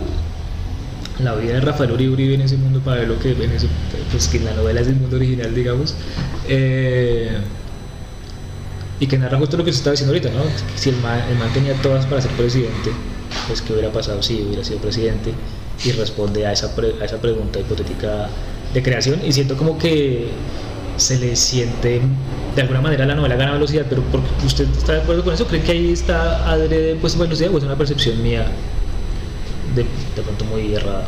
la vida de Rafael Uribe Uribe en ese mundo para ver lo que en pues que la novela es el mundo original, digamos. Eh, y que narra justo lo que se estaba diciendo ahorita, ¿no? Si el man, el man tenía todas para ser presidente, pues qué hubiera pasado si hubiera sido presidente y responde a esa, pre- a esa pregunta hipotética de creación y siento como que se le siente de alguna manera la novela gana velocidad, pero porque usted está de acuerdo con eso, cree que ahí está adrede puesto velocidad o es una percepción mía de, de pronto muy errada.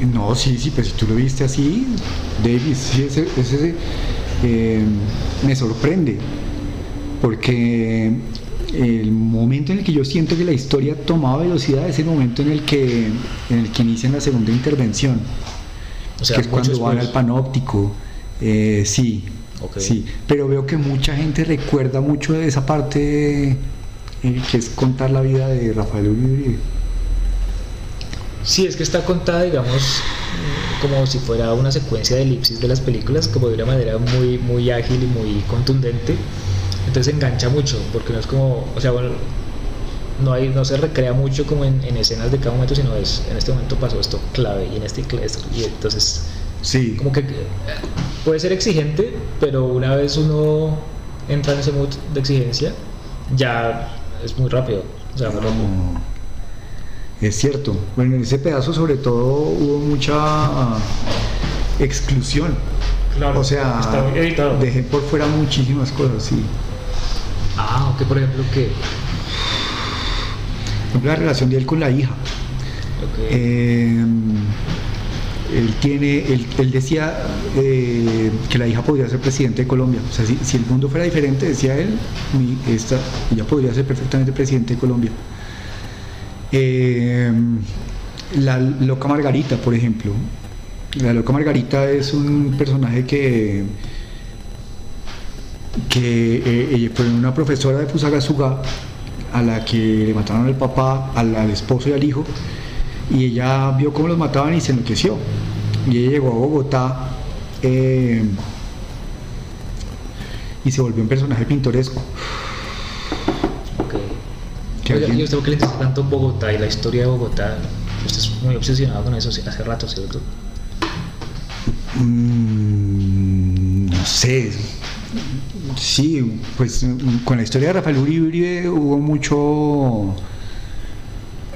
No, sí, sí, pero si tú lo viste así, Davis, sí, ese, ese, eh, me sorprende, porque el momento en el que yo siento que la historia tomaba velocidad es el momento en el que, en el que inician la segunda intervención, O sea, que es cuando van al panóptico, eh, sí, sí, pero veo que mucha gente recuerda mucho de esa parte eh, que es contar la vida de Rafael Uribe. Sí, es que está contada, digamos, mm, como si fuera una secuencia de elipsis de las películas, como de una manera muy, muy ágil y muy contundente. Entonces engancha mucho, porque no es como, o sea, bueno, no, hay, no se recrea mucho como en, en escenas de cada momento, sino es, en este momento pasó esto clave y en este y entonces Sí, como que puede ser exigente, pero una vez uno entra en ese mood de exigencia, ya es muy rápido. O sea, muy rápido. No, Es cierto. Bueno, en ese pedazo sobre todo hubo mucha ah, exclusión. Claro, o sea, dejé por fuera muchísimas cosas, sí. Ah, ok, por ejemplo, que. Por ejemplo, la relación de él con la hija. ok. Eh, él tiene, él, él decía eh, que la hija podría ser presidente de Colombia. O sea, si, si el mundo fuera diferente, decía él, ella podría ser perfectamente presidente de Colombia. Eh, la loca Margarita, por ejemplo. La loca Margarita es un personaje que que eh, fue una profesora de Fusagasugá a la que le mataron al papá, al esposo y al hijo, y ella vio cómo los mataban y se enloqueció. Y ella llegó a Bogotá eh, y se volvió un personaje pintoresco. ok. Que Oiga, alguien- ¿y usted por qué le interesa tanto Bogotá y la historia de Bogotá? Usted es muy obsesionado con eso hace rato, ¿cierto? Mm, no sé. Sí, pues mm, con la historia de Rafael Uribe hubo mucho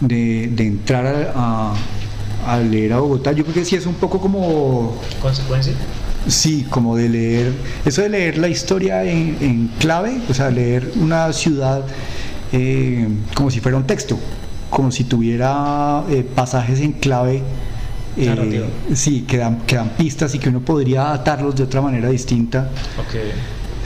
de, de entrar a, a- a leer a Bogotá. Yo creo que sí es un poco como, ¿Consecuencia? sí, como de leer, eso de leer la historia en, en clave, o sea, leer una ciudad eh, como si fuera un texto, como si tuviera eh, pasajes en clave. eh, sí, que dan, que dan pistas y que uno podría atarlos de otra manera distinta. Ok,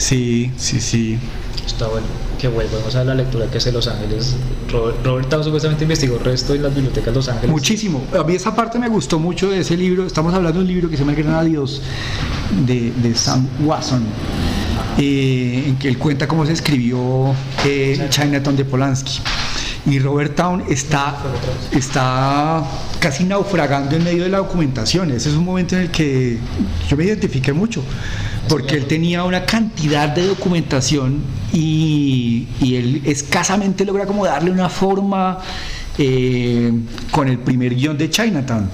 Sí, sí, sí. está bueno. Qué bueno, vamos a la lectura que hace Los Ángeles. Robert, Robert Town supuestamente investigó el resto en las bibliotecas de Los Ángeles. Muchísimo. A mí esa parte me gustó mucho de ese libro. Estamos hablando de un libro que se llama El Gran Adiós de, de Sam Watson, eh, en que él cuenta cómo se escribió eh, Chinatown de Polanski. Y Robert Town está, está casi naufragando en medio de la documentación. Ese es un momento en el que yo me identifiqué mucho, porque él tenía una cantidad de documentación y, y él escasamente logra como darle una forma eh, con el primer guion de Chinatown.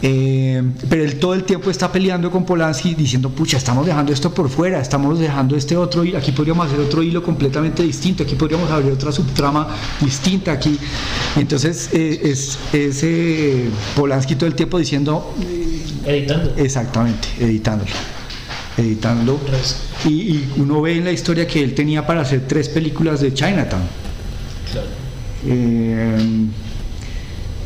Eh, pero él todo el tiempo está peleando con Polanski diciendo, pucha, estamos dejando esto por fuera, estamos dejando este otro hilo, aquí podríamos hacer otro hilo completamente distinto, aquí podríamos abrir otra subtrama distinta aquí. Entonces eh, es, es, eh, Polanski todo el tiempo diciendo, Editando. exactamente, editándolo, editándolo. Res- Y, y uno ve en la historia que él tenía para hacer tres películas de Chinatown. Claro. Eh,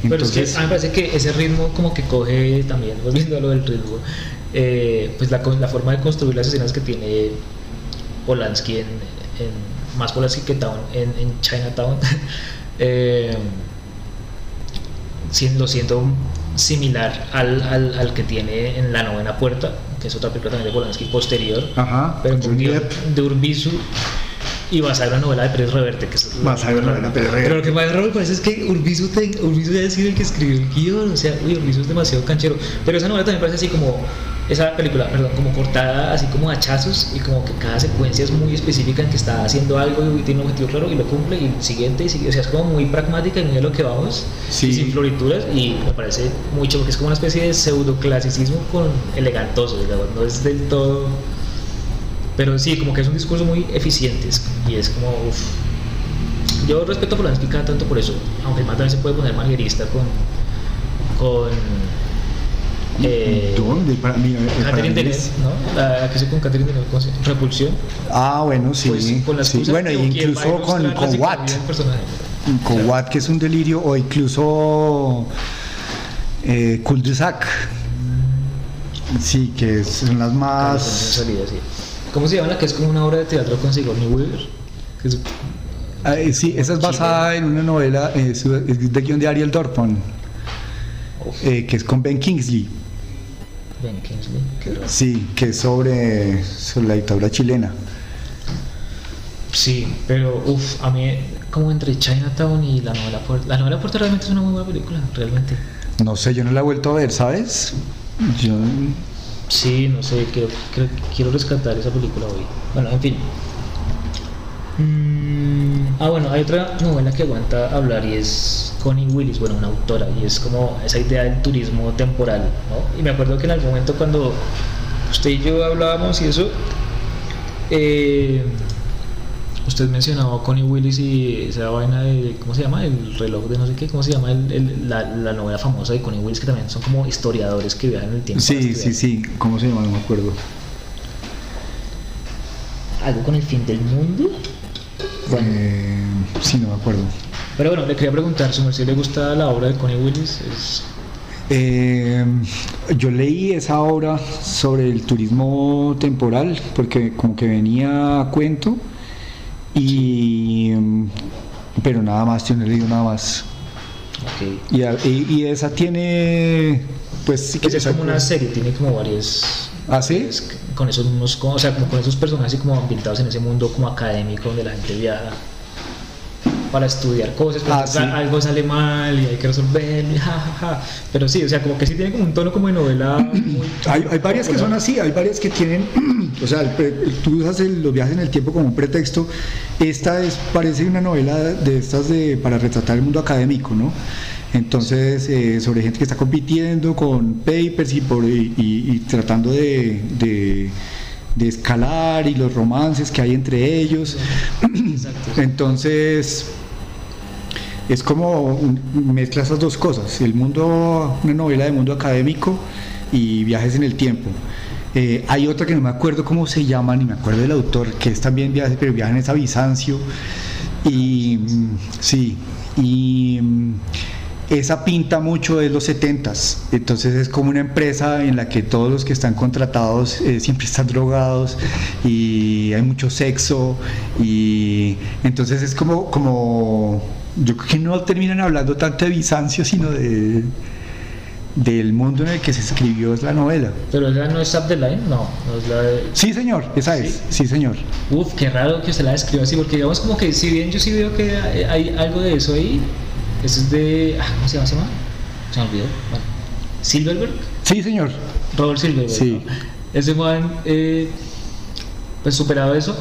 Pero es que entonces, a mí me parece que ese ritmo como que coge también, volviendo a lo del ritmo, eh, pues la, forma de construir las escenas que tiene Polanski en, en- más Polanski que Town en, en Chinatown, eh, lo siento similar al, al, al que tiene en La Novena Puerta, que es otra película también de Polanski posterior, ajá, pero con de Urbizu y basada en la novela de Pérez Reverte. Que es Basada en la novela de Pérez Reverte. Pero lo que más raro me parece es que Urbizu, te, Urbizu ya sido el que escribió el guion. O sea, uy, Urbizu es demasiado canchero. Pero esa novela también parece así como. Esa película, perdón, como cortada así como hachazos y como que cada secuencia es muy específica en que está haciendo algo y tiene un objetivo claro y lo cumple y el siguiente y sigue. O sea, es como muy pragmática y muy a lo que vamos Sí. y sin florituras y me parece mucho porque es como una especie de pseudoclasicismo con elegantoso, digamos, no es del todo pero sí, como que es un discurso muy eficiente y es como, uff. Yo respeto a Polanski cada tanto por eso, aunque más también se puede poner manguerista con. con. Eh, ¿Dónde? Para mí, eh, Catherine Deneuve, ¿no? La, que hizo con Catherine Deneuve, ¿cómo se llama? Repulsión. Ah, bueno, sí. Pues, con las sí. Bueno, a incluso con, con Watt. Con Claro. Watt, que es un delirio, o incluso eh, Cul-de-sac. Sí, que son las Claro, más. sí. ¿Cómo se llama la que es como una obra de teatro con Sigourney Weaver? Es- Ah, eh, sí, esa es basada en una novela eh, de guion de Ariel Dorfman, eh, que es con Ben Kingsley. Ben Kingsley, qué. Sí, que es sobre, sobre la dictadura chilena. Sí, pero uff, a mí como entre Chinatown y la novela Puerta, la novela Puerta realmente es una muy buena película, realmente. No sé, yo no la he vuelto a ver, ¿sabes? Yo. Sí, no sé, quiero, quiero, quiero rescatar esa película hoy. Bueno, en fin. Mm, ah, bueno, hay otra novela que aguanta hablar y es Connie Willis, bueno, una autora, y es como esa idea del turismo temporal, ¿no? Y me acuerdo que en algún momento cuando usted y yo hablábamos y eso, eh, usted mencionaba a Connie Willis y esa vaina de, ¿cómo se llama? El reloj de no sé qué, ¿cómo se llama? El- el- la, la novela famosa de Connie Willis, que también son como historiadores que viajan en el tiempo. Sí, sí, sí. ¿Cómo se llama? No me acuerdo. ¿Algo con el fin del mundo? Bueno, Eh, sí, no me acuerdo. pero bueno, le quería preguntar, ¿su merced le gusta la obra de Connie Willis? Es... Eh, yo leí esa obra sobre el turismo temporal porque como que venía a cuento y mm, pero nada más, yo no he leído nada más. ok. Y, a- y- y esa tiene pues sí que es como una serie, tiene como varias... ¿Ah, sí? con esos como- o sea, como con esos personajes como ambientados en ese mundo como académico donde la gente viaja para estudiar cosas, pero Ah, sí. algo sale mal y hay que resolverlo, ja, ja, ja. pero sí, o sea, como que sí tiene como un tono como de novela muy... Hay, hay varias que son así, hay varias que tienen, o sea, el tú usas el- los viajes en el tiempo como un pretexto. Esta es, parece una novela de estas de, para retratar el mundo académico, ¿no? Entonces, eh, sobre gente que está compitiendo con papers y, por, y, y- y tratando de, de- de escalar y los romances que hay entre ellos. Exacto. Entonces, es como mezcla esas dos cosas, el mundo, una novela de mundo académico y viajes en el tiempo. Eh, hay otra que no me acuerdo cómo se llama, ni me acuerdo del autor, que es también viajes, pero viajan es a Bizancio. Y mm, sí, y mm, esa pinta mucho de los 70s. Entonces es como una empresa en la que todos los que están contratados eh, siempre están drogados y hay mucho sexo. Y entonces es como, como yo creo que no terminan hablando tanto de Bizancio, sino de del mundo en el que se escribió la novela. Pero esa no es Up the Line, no, no es la de... Sí, señor, esa es, sí, señor. Uf, qué raro que usted la describa así, porque digamos como que si bien yo sí veo que hay, hay algo de eso ahí, eso es de... ah, ¿Cómo se llama? ¿Se llama? Se me olvidó. Bueno, Silverberg, Sí, señor. Robert Silverberg. Sí. ¿no? Ese man, eh, pues superado eso,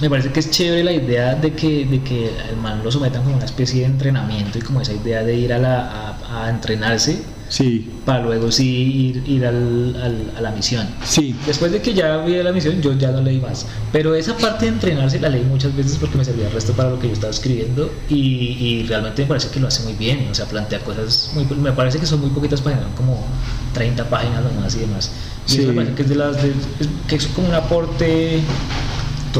me parece que es chévere la idea de que, de que el man lo sometan como una especie de entrenamiento y como esa idea de ir a, la, a, a entrenarse Sí, para luego sí ir, ir al, al- a la misión. sí. Después de que ya vi la misión, yo ya no leí más. Pero esa parte de entrenarse la leí muchas veces porque me servía el resto para lo que yo estaba escribiendo y, y realmente me parece que lo hace muy bien. O sea, plantea cosas muy. Me parece que son muy poquitas páginas, como 30 páginas nomás y demás. Y Sí. eso me parece que es de las. de- que es como un aporte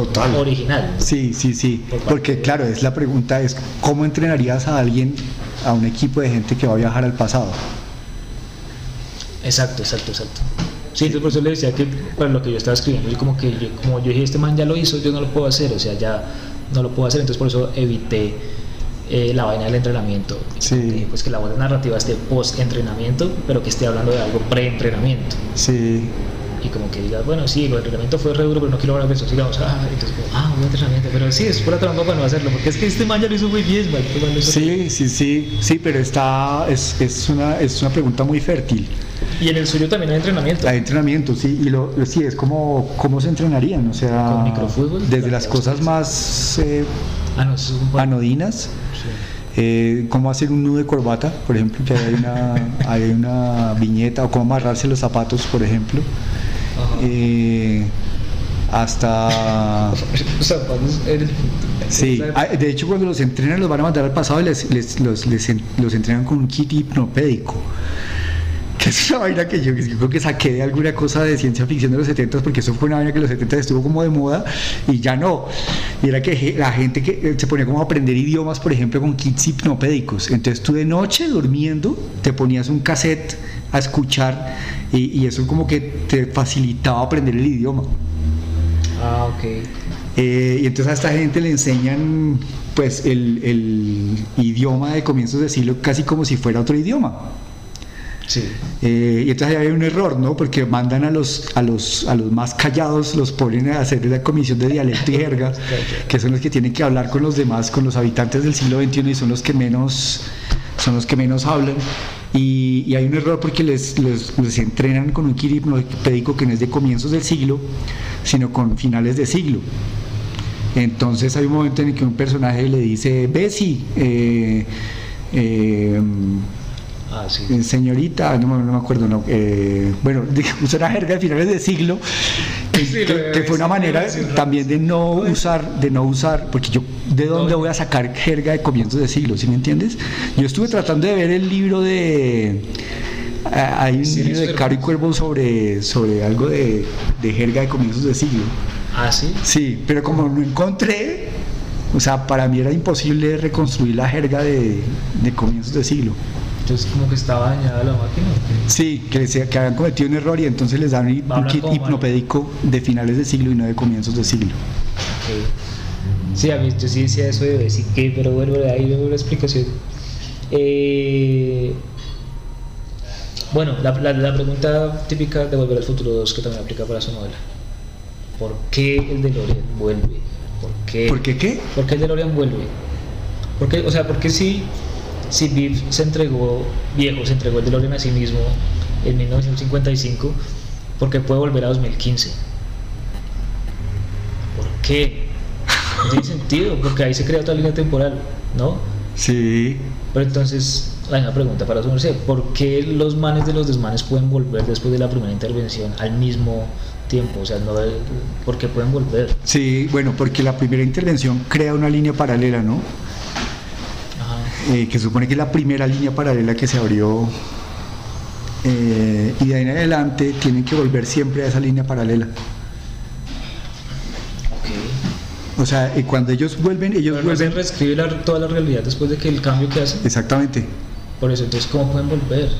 Total. original. Sí, sí, sí. Por Porque claro, es la pregunta es ¿cómo entrenarías a alguien, a un equipo de gente que va a viajar al pasado? Exacto, exacto, exacto. Sí, entonces por eso le decía que para lo que yo estaba escribiendo, yo como que yo, como yo dije, este man ya lo hizo, yo no lo puedo hacer, o sea, ya no lo puedo hacer, entonces por eso evité eh, la vaina del entrenamiento. Sí. Pues que la buena narrativa esté post-entrenamiento, pero que esté hablando de algo pre-entrenamiento. Sí, y como que digas, bueno, sí, el entrenamiento fue re duro, pero no quiero hablar de eso, sigamos, ah, entonces como, ah, un entrenamiento, pero sí, es pura trampa para no hacerlo, porque es que este man ya lo hizo muy bien, man, este man hizo Sí, sí, sí, sí, pero está, es, es, una, es una pregunta muy fértil. Y en el suyo también hay entrenamiento. Hay entrenamiento, sí, y lo, sí, es como cómo se entrenarían, o sea, ¿Con microfútbol? desde las cosas más eh, Ah, no, eso es un buen- anodinas, Sí. eh, cómo hacer un nudo de corbata, por ejemplo, que hay una, hay una viñeta, o cómo amarrarse los zapatos, por ejemplo. Eh, hasta... O sea, vamos, eres- Sí, o sea, ah, de hecho cuando los entrenan los van a mandar al pasado y les, les- los, les en- los entrenan con un kit hipnopédico. Que es una vaina que yo, yo creo que saqué de alguna cosa de ciencia ficción de los 70 porque eso fue una vaina que en los 70 estuvo como de moda y ya no. Y era que la gente que eh, se ponía como a aprender idiomas, por ejemplo, con kits hipnopédicos. Entonces tú de noche durmiendo te ponías un cassette a escuchar y, y eso como que te facilitaba aprender el idioma. Ah, ok. Eh, y entonces a esta gente le enseñan pues el, el idioma de comienzos de siglo casi como si fuera otro idioma. Sí. Eh, y entonces ahí hay un error, ¿no? Porque mandan a los, a los, a los más callados, los ponen a hacer la comisión de dialecto y jerga, que son los que tienen que hablar con los demás, con los habitantes del siglo XXI y son los que menos, son los que menos hablan. Y, hay un error porque les, les, entrenan con un kit que no es de comienzos del siglo, sino con finales de siglo. Entonces hay un momento en el que un personaje le dice, Bessie, eh, eh, Ah, sí. eh, señorita, no, me- no me acuerdo, no, eh, bueno, usó una jerga de finales de siglo, que, Sí, que- lo he que fue una manera también de no usar, de no usar, porque yo, ¿de dónde voy a sacar jerga de comienzos de siglo? ¿Sí me entiendes? Yo estuve tratando de ver el libro de... Hay un Sí, libro de Caro y Cuervo sobre, sobre algo de, de jerga de comienzos de siglo. Ah, sí. Sí, pero como no encontré, o sea, para mí era imposible reconstruir la jerga de, de comienzos de siglo. Entonces, como que estaba dañada la máquina. Sí, que, decía que habían cometido un error y entonces les dan un, kit hipnopédico de finales de siglo y no de comienzos de siglo. Ok. Sí, a mí yo sí decía eso de decir que, pero bueno, ahí veo una explicación. Eh, bueno, la, la, la pregunta típica de Volver al Futuro 2 que también aplica para su novela. ¿Por qué el DeLorean vuelve? ¿Por qué? ¿Por qué qué? ¿Por qué el DeLorean vuelve? ¿Por qué, o sea, ¿por qué si, si Biff se entregó, viejo, se entregó el DeLorean a sí mismo en 1955, ¿por qué puede volver a 2015? ¿Por qué? No tiene sentido, porque ahí se crea otra línea temporal, ¿no? Sí. Pero entonces, hay una pregunta para su merced. ¿Por qué los manes de los desmanes pueden volver después de la primera intervención al mismo tiempo? O sea, no, ¿por qué pueden volver? Sí, bueno, porque la primera intervención crea una línea paralela, ¿no? Eh, que supone que es la primera línea paralela que se abrió. eh, y de ahí en adelante tienen que volver siempre a esa línea paralela. Ok. O sea, cuando ellos vuelven, ellos Pero no se vuelven. reescribe la- toda la realidad después de que el cambio que hacen. Exactamente. Por eso, entonces, ¿cómo pueden volver?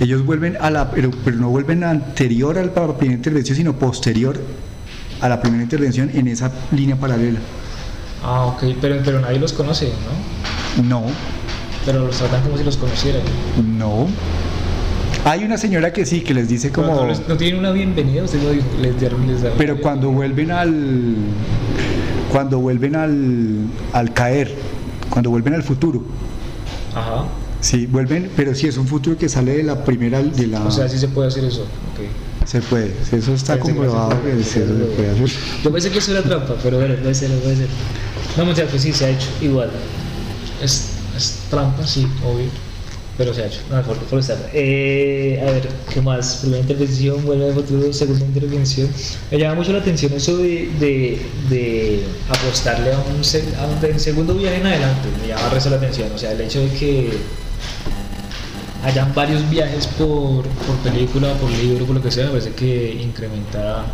Ellos vuelven a la, pero, pero no vuelven anterior a la primera intervención, sino posterior a la primera intervención en esa línea paralela. Ah, ok, pero, pero nadie los conoce, ¿no? No, Pero los tratan como si los conocieran. no. Hay una señora que sí, que les dice como... no, les- no tienen una bienvenida, usted lo dijo, les dieron, les dieron Pero cuando vuelven al... Cuando vuelven al, al caer, cuando vuelven al futuro. Ajá. sí, vuelven, pero sí es un futuro que sale de la primera, de la... O sea, sí se puede hacer eso. se puede, eso está comprobado que eso se puede hacer. Yo pensé que eso era trampa, pero bueno, puede ser, puede ser. No, muchachos, pues sí, se ha hecho igual. Es, es trampa, sí, obvio. Pero se ha hecho. No, por, por estar. A ver, ¿qué más? Primera intervención, vuelve de futuro, segunda intervención. Me llama mucho la atención eso de, de, de apostarle a un, a un segundo viaje en adelante. Me llama resto la atención. O sea, el hecho de que hayan varios viajes por, por película, por libro, por lo que sea, me parece que incrementa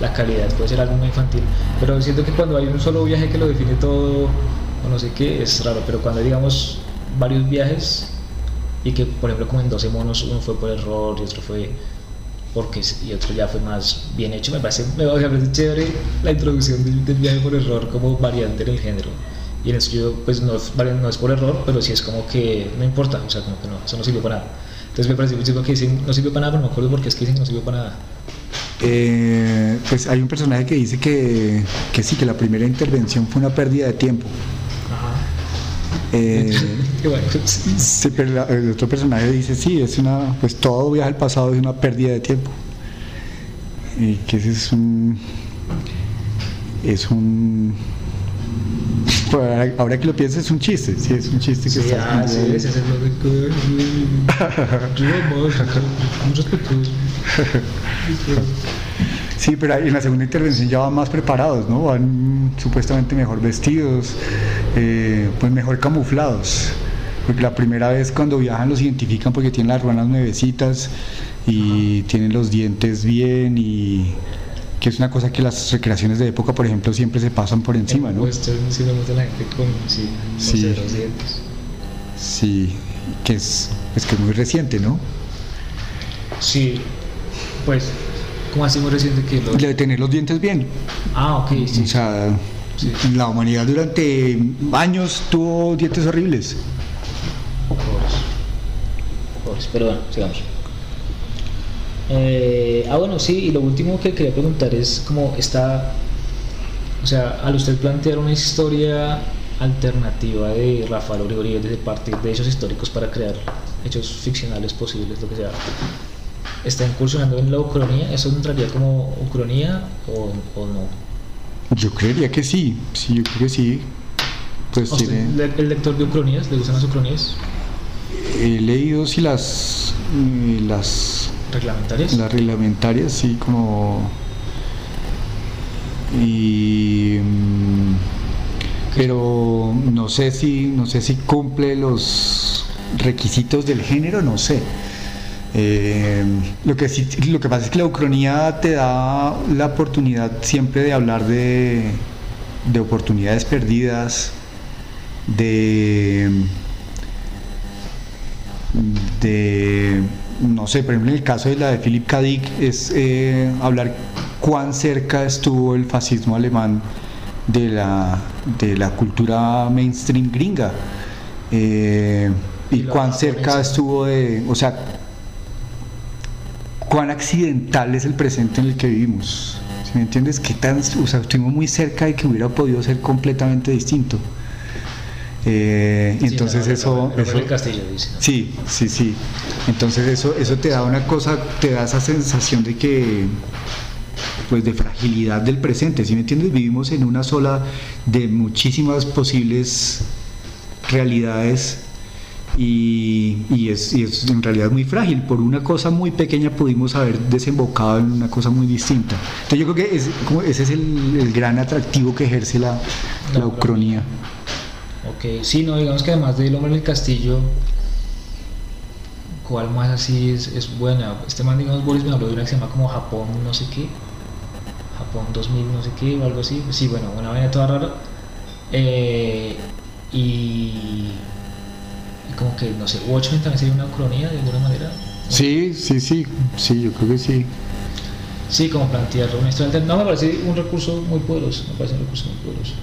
la calidad, puede ser algo muy infantil. Pero siento que cuando hay un solo viaje que lo define todo, o no sé qué, es raro. Pero cuando hay, digamos, varios viajes y que, por ejemplo, como en 12 monos, uno fue por error y otro fue porque y otro ya fue más bien hecho, me parece, me parece chévere la introducción del, del viaje por error como variante en el género. Y en el suyo, pues no no es por error, pero sí es como que no importa, o sea, como que no, eso no sirvió para nada. Entonces me parece muy chido que dicen no sirvió para nada, pero me acuerdo por qué es que dicen no sirvió para nada. eh, pues hay un personaje que dice que, que sí, que la primera intervención fue una pérdida de tiempo. Eh, bueno. sí, pero la- el otro personaje dice, sí, es una, pues todo viaje al pasado es una pérdida de tiempo. Y que ese es un, es un, pues, ahora- ahora que lo piensas es un chiste, sí, es un chiste que Sí, está ah, sí, es el. Yo más, un respetuoso. Sí, pero en la segunda intervención ya van más preparados, ¿no? Van supuestamente mejor vestidos, eh, pues mejor camuflados. Porque la primera vez cuando viajan los identifican porque tienen las ruanas nuevecitas y tienen los dientes bien y que es una cosa que las recreaciones de época, por ejemplo, siempre se pasan por encima, ¿no? Western sí me gusta la gente con, sí, Sí. ceros dientes. Sí, que es, que es muy reciente, ¿no? Sí, pues, ¿cómo así muy reciente que lo.? De tener los dientes bien. Ah, ok, sí. O sea, Sí. la humanidad durante años tuvo dientes horribles. Pobres. Pobres. Pero bueno, sigamos. Eh, ah, bueno, sí, y lo último que quería preguntar es cómo está, o sea, al usted plantear una historia alternativa de Rafael Uribe desde partir de hechos históricos para crear hechos ficcionales posibles, lo que sea, ¿está incursionando en la ucronía? ¿Eso entraría como ucronía o, o no? Yo creería que sí, sí, yo creo que sí. Pues ¿A usted, tiene, le- el lector de ucronías? ¿Le gustan las ucronías he leído si las, eh, las, reglamentarias? las reglamentarias, sí, como... Y, mm, pero no sé si no sé si cumple los requisitos del género, no sé. Eh, lo que sí, lo que pasa es que la ucronía te da la oportunidad siempre de hablar de, de oportunidades perdidas, de de no sé, por ejemplo en el caso de la de Philip K. Dick es eh, hablar cuán cerca estuvo el fascismo alemán de la, de la cultura mainstream gringa eh, y Y cuán cerca estuvo de, o sea, cuán accidental es el presente en el que vivimos. Si me entiendes, qué tan, o sea, estuvimos muy cerca de que hubiera podido ser completamente distinto. Eh, Sí, entonces eso, el castillo dice. Sí, sí, sí. Entonces eso, eso te da una cosa, te da esa sensación de que, pues de fragilidad del presente, ¿sí me entiendes? Vivimos en una sola de muchísimas posibles realidades y, y es, y es en realidad muy frágil. Por una cosa muy pequeña pudimos haber desembocado en una cosa muy distinta. Entonces yo creo que es- como ese es el, el gran atractivo que ejerce la, la La ucronía. Ok, sí, no, digamos que además del hombre en el castillo, ¿cuál más así es, es buena? Este man, digamos, Boris me habló de una que se llama como Japón, no sé qué, Japón 2000, no sé qué, o algo así. Sí, bueno, una vaina toda rara. Eh, y como que, no sé, Watchmen también sería una cronía de alguna manera. Sí, sí, sí, sí, yo creo que sí. Sí, como plantear una historia. No, me parece un recurso muy poderoso, me parece un recurso muy poderoso.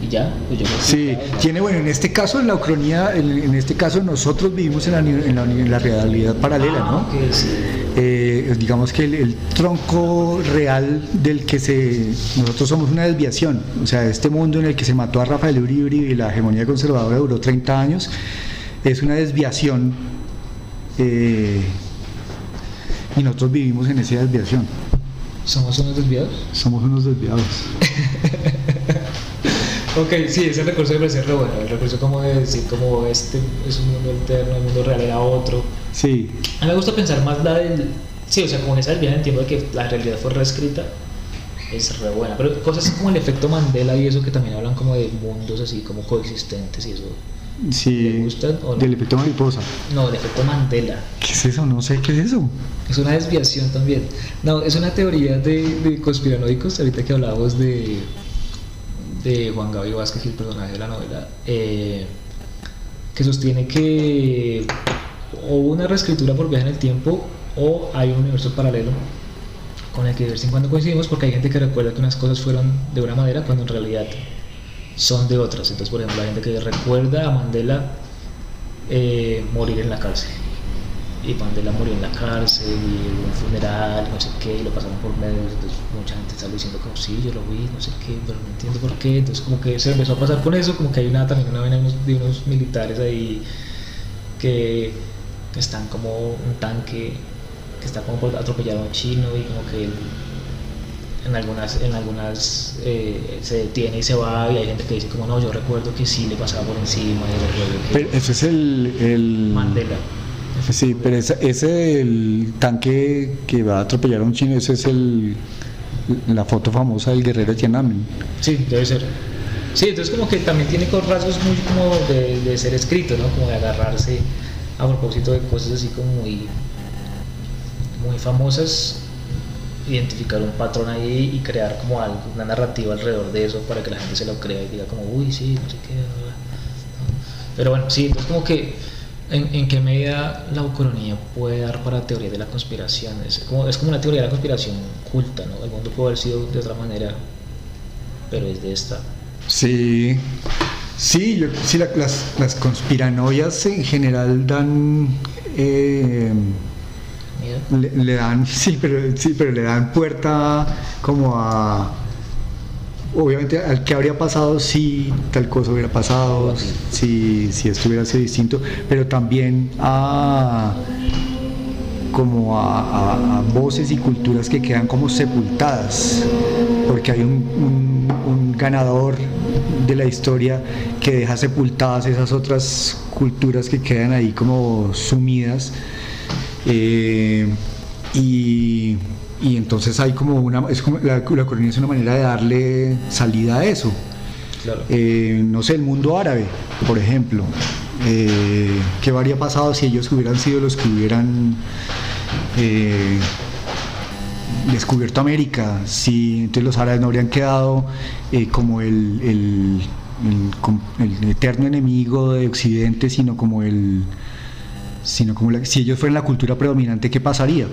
Y ya, pues yo creo que Sí, tiene, bueno, en este caso, en la ucronía, en, en este caso nosotros vivimos en la, en la, en la realidad paralela, Ah, ¿no? sí. Eh, digamos que el, el tronco real del que se... Nosotros somos una desviación, o sea, este mundo en el que se mató a Rafael Uribe y la hegemonía conservadora duró 30 años, es una desviación eh, y nosotros vivimos en esa desviación, ¿Somos unos desviados? somos unos desviados. Ok, sí, ese recurso parece re bueno. El recurso como de decir, como este es un mundo alterno, el mundo real era otro. Sí, A mí me gusta pensar más la del. Sí, o sea, como en esa del viaje en el tiempo de que la realidad fue reescrita, es re buena. Pero cosas como el efecto Mandela y eso que también hablan como de mundos así como coexistentes y eso. Sí, ¿Le gustan o no? del efecto mariposa. No, el efecto Mandela. ¿Qué es eso? No sé qué es eso. Es una desviación también. No, es una teoría de, de conspiranoicos, ahorita que hablábamos de, de Juan Gabriel Vázquez, el personaje de la novela, eh, que sostiene que o una reescritura por viaje en el tiempo o hay un universo paralelo con el que de vez en cuando coincidimos porque hay gente que recuerda que unas cosas fueron de una manera cuando en realidad son de otras. Entonces, por ejemplo, hay gente que recuerda a Mandela eh, morir en la cárcel y Mandela murió en la cárcel y hubo un funeral, no sé qué, y lo pasaron por medios, entonces mucha gente estaba diciendo como sí, yo lo vi, no sé qué, pero no entiendo por qué, entonces como que se empezó a pasar con eso, como que hay una también una vena de unos, militares ahí que están como un tanque que está como por atropellar a un chino y como que en algunas, en algunas eh, se detiene y se va y hay gente que dice como no, yo recuerdo que sí le pasaba por encima y recuerdo que Pero eso es el. el- Mandela. Sí, pero ese, ese el tanque que va a atropellar a un chino, ese es el la foto famosa del guerrero Tiananmen. Sí, debe ser. Sí, entonces como que también tiene rasgos muy como de, de ser escrito, ¿no? Como de agarrarse a propósito de cosas así como muy, muy famosas, identificar un patrón ahí y crear como algo, una narrativa alrededor de eso para que la gente se lo crea y diga como, uy, sí, no sé qué. bla, bla". Pero bueno, sí, entonces como que en, en qué medida la ucronía puede dar para teorías de la conspiración. Es como, es como una teoría de la conspiración oculta, ¿no? El mundo puede haber sido de otra manera, pero es de esta. Sí, sí, yo- sí la- las, las conspiranoias en general dan. eh, Le, dan, sí pero, sí, pero le dan puerta como a. Obviamente, al que habría pasado si tal cosa hubiera pasado, si, si esto hubiera sido distinto, pero también a como a, voces y culturas que quedan como sepultadas, porque hay un ganador de la historia que deja sepultadas esas otras culturas que quedan ahí como sumidas. Eh, y, y entonces hay como una, es como, la, la colonia es una manera de darle salida a eso. Claro. Eh, no sé, el mundo árabe, por ejemplo. Eh, ¿Qué habría pasado si ellos hubieran sido los que hubieran eh, descubierto América? Si entonces los árabes no habrían quedado eh, como el, el- el eterno enemigo de Occidente, sino como el sino como la- si ellos fueran la cultura predominante, ¿qué pasaría?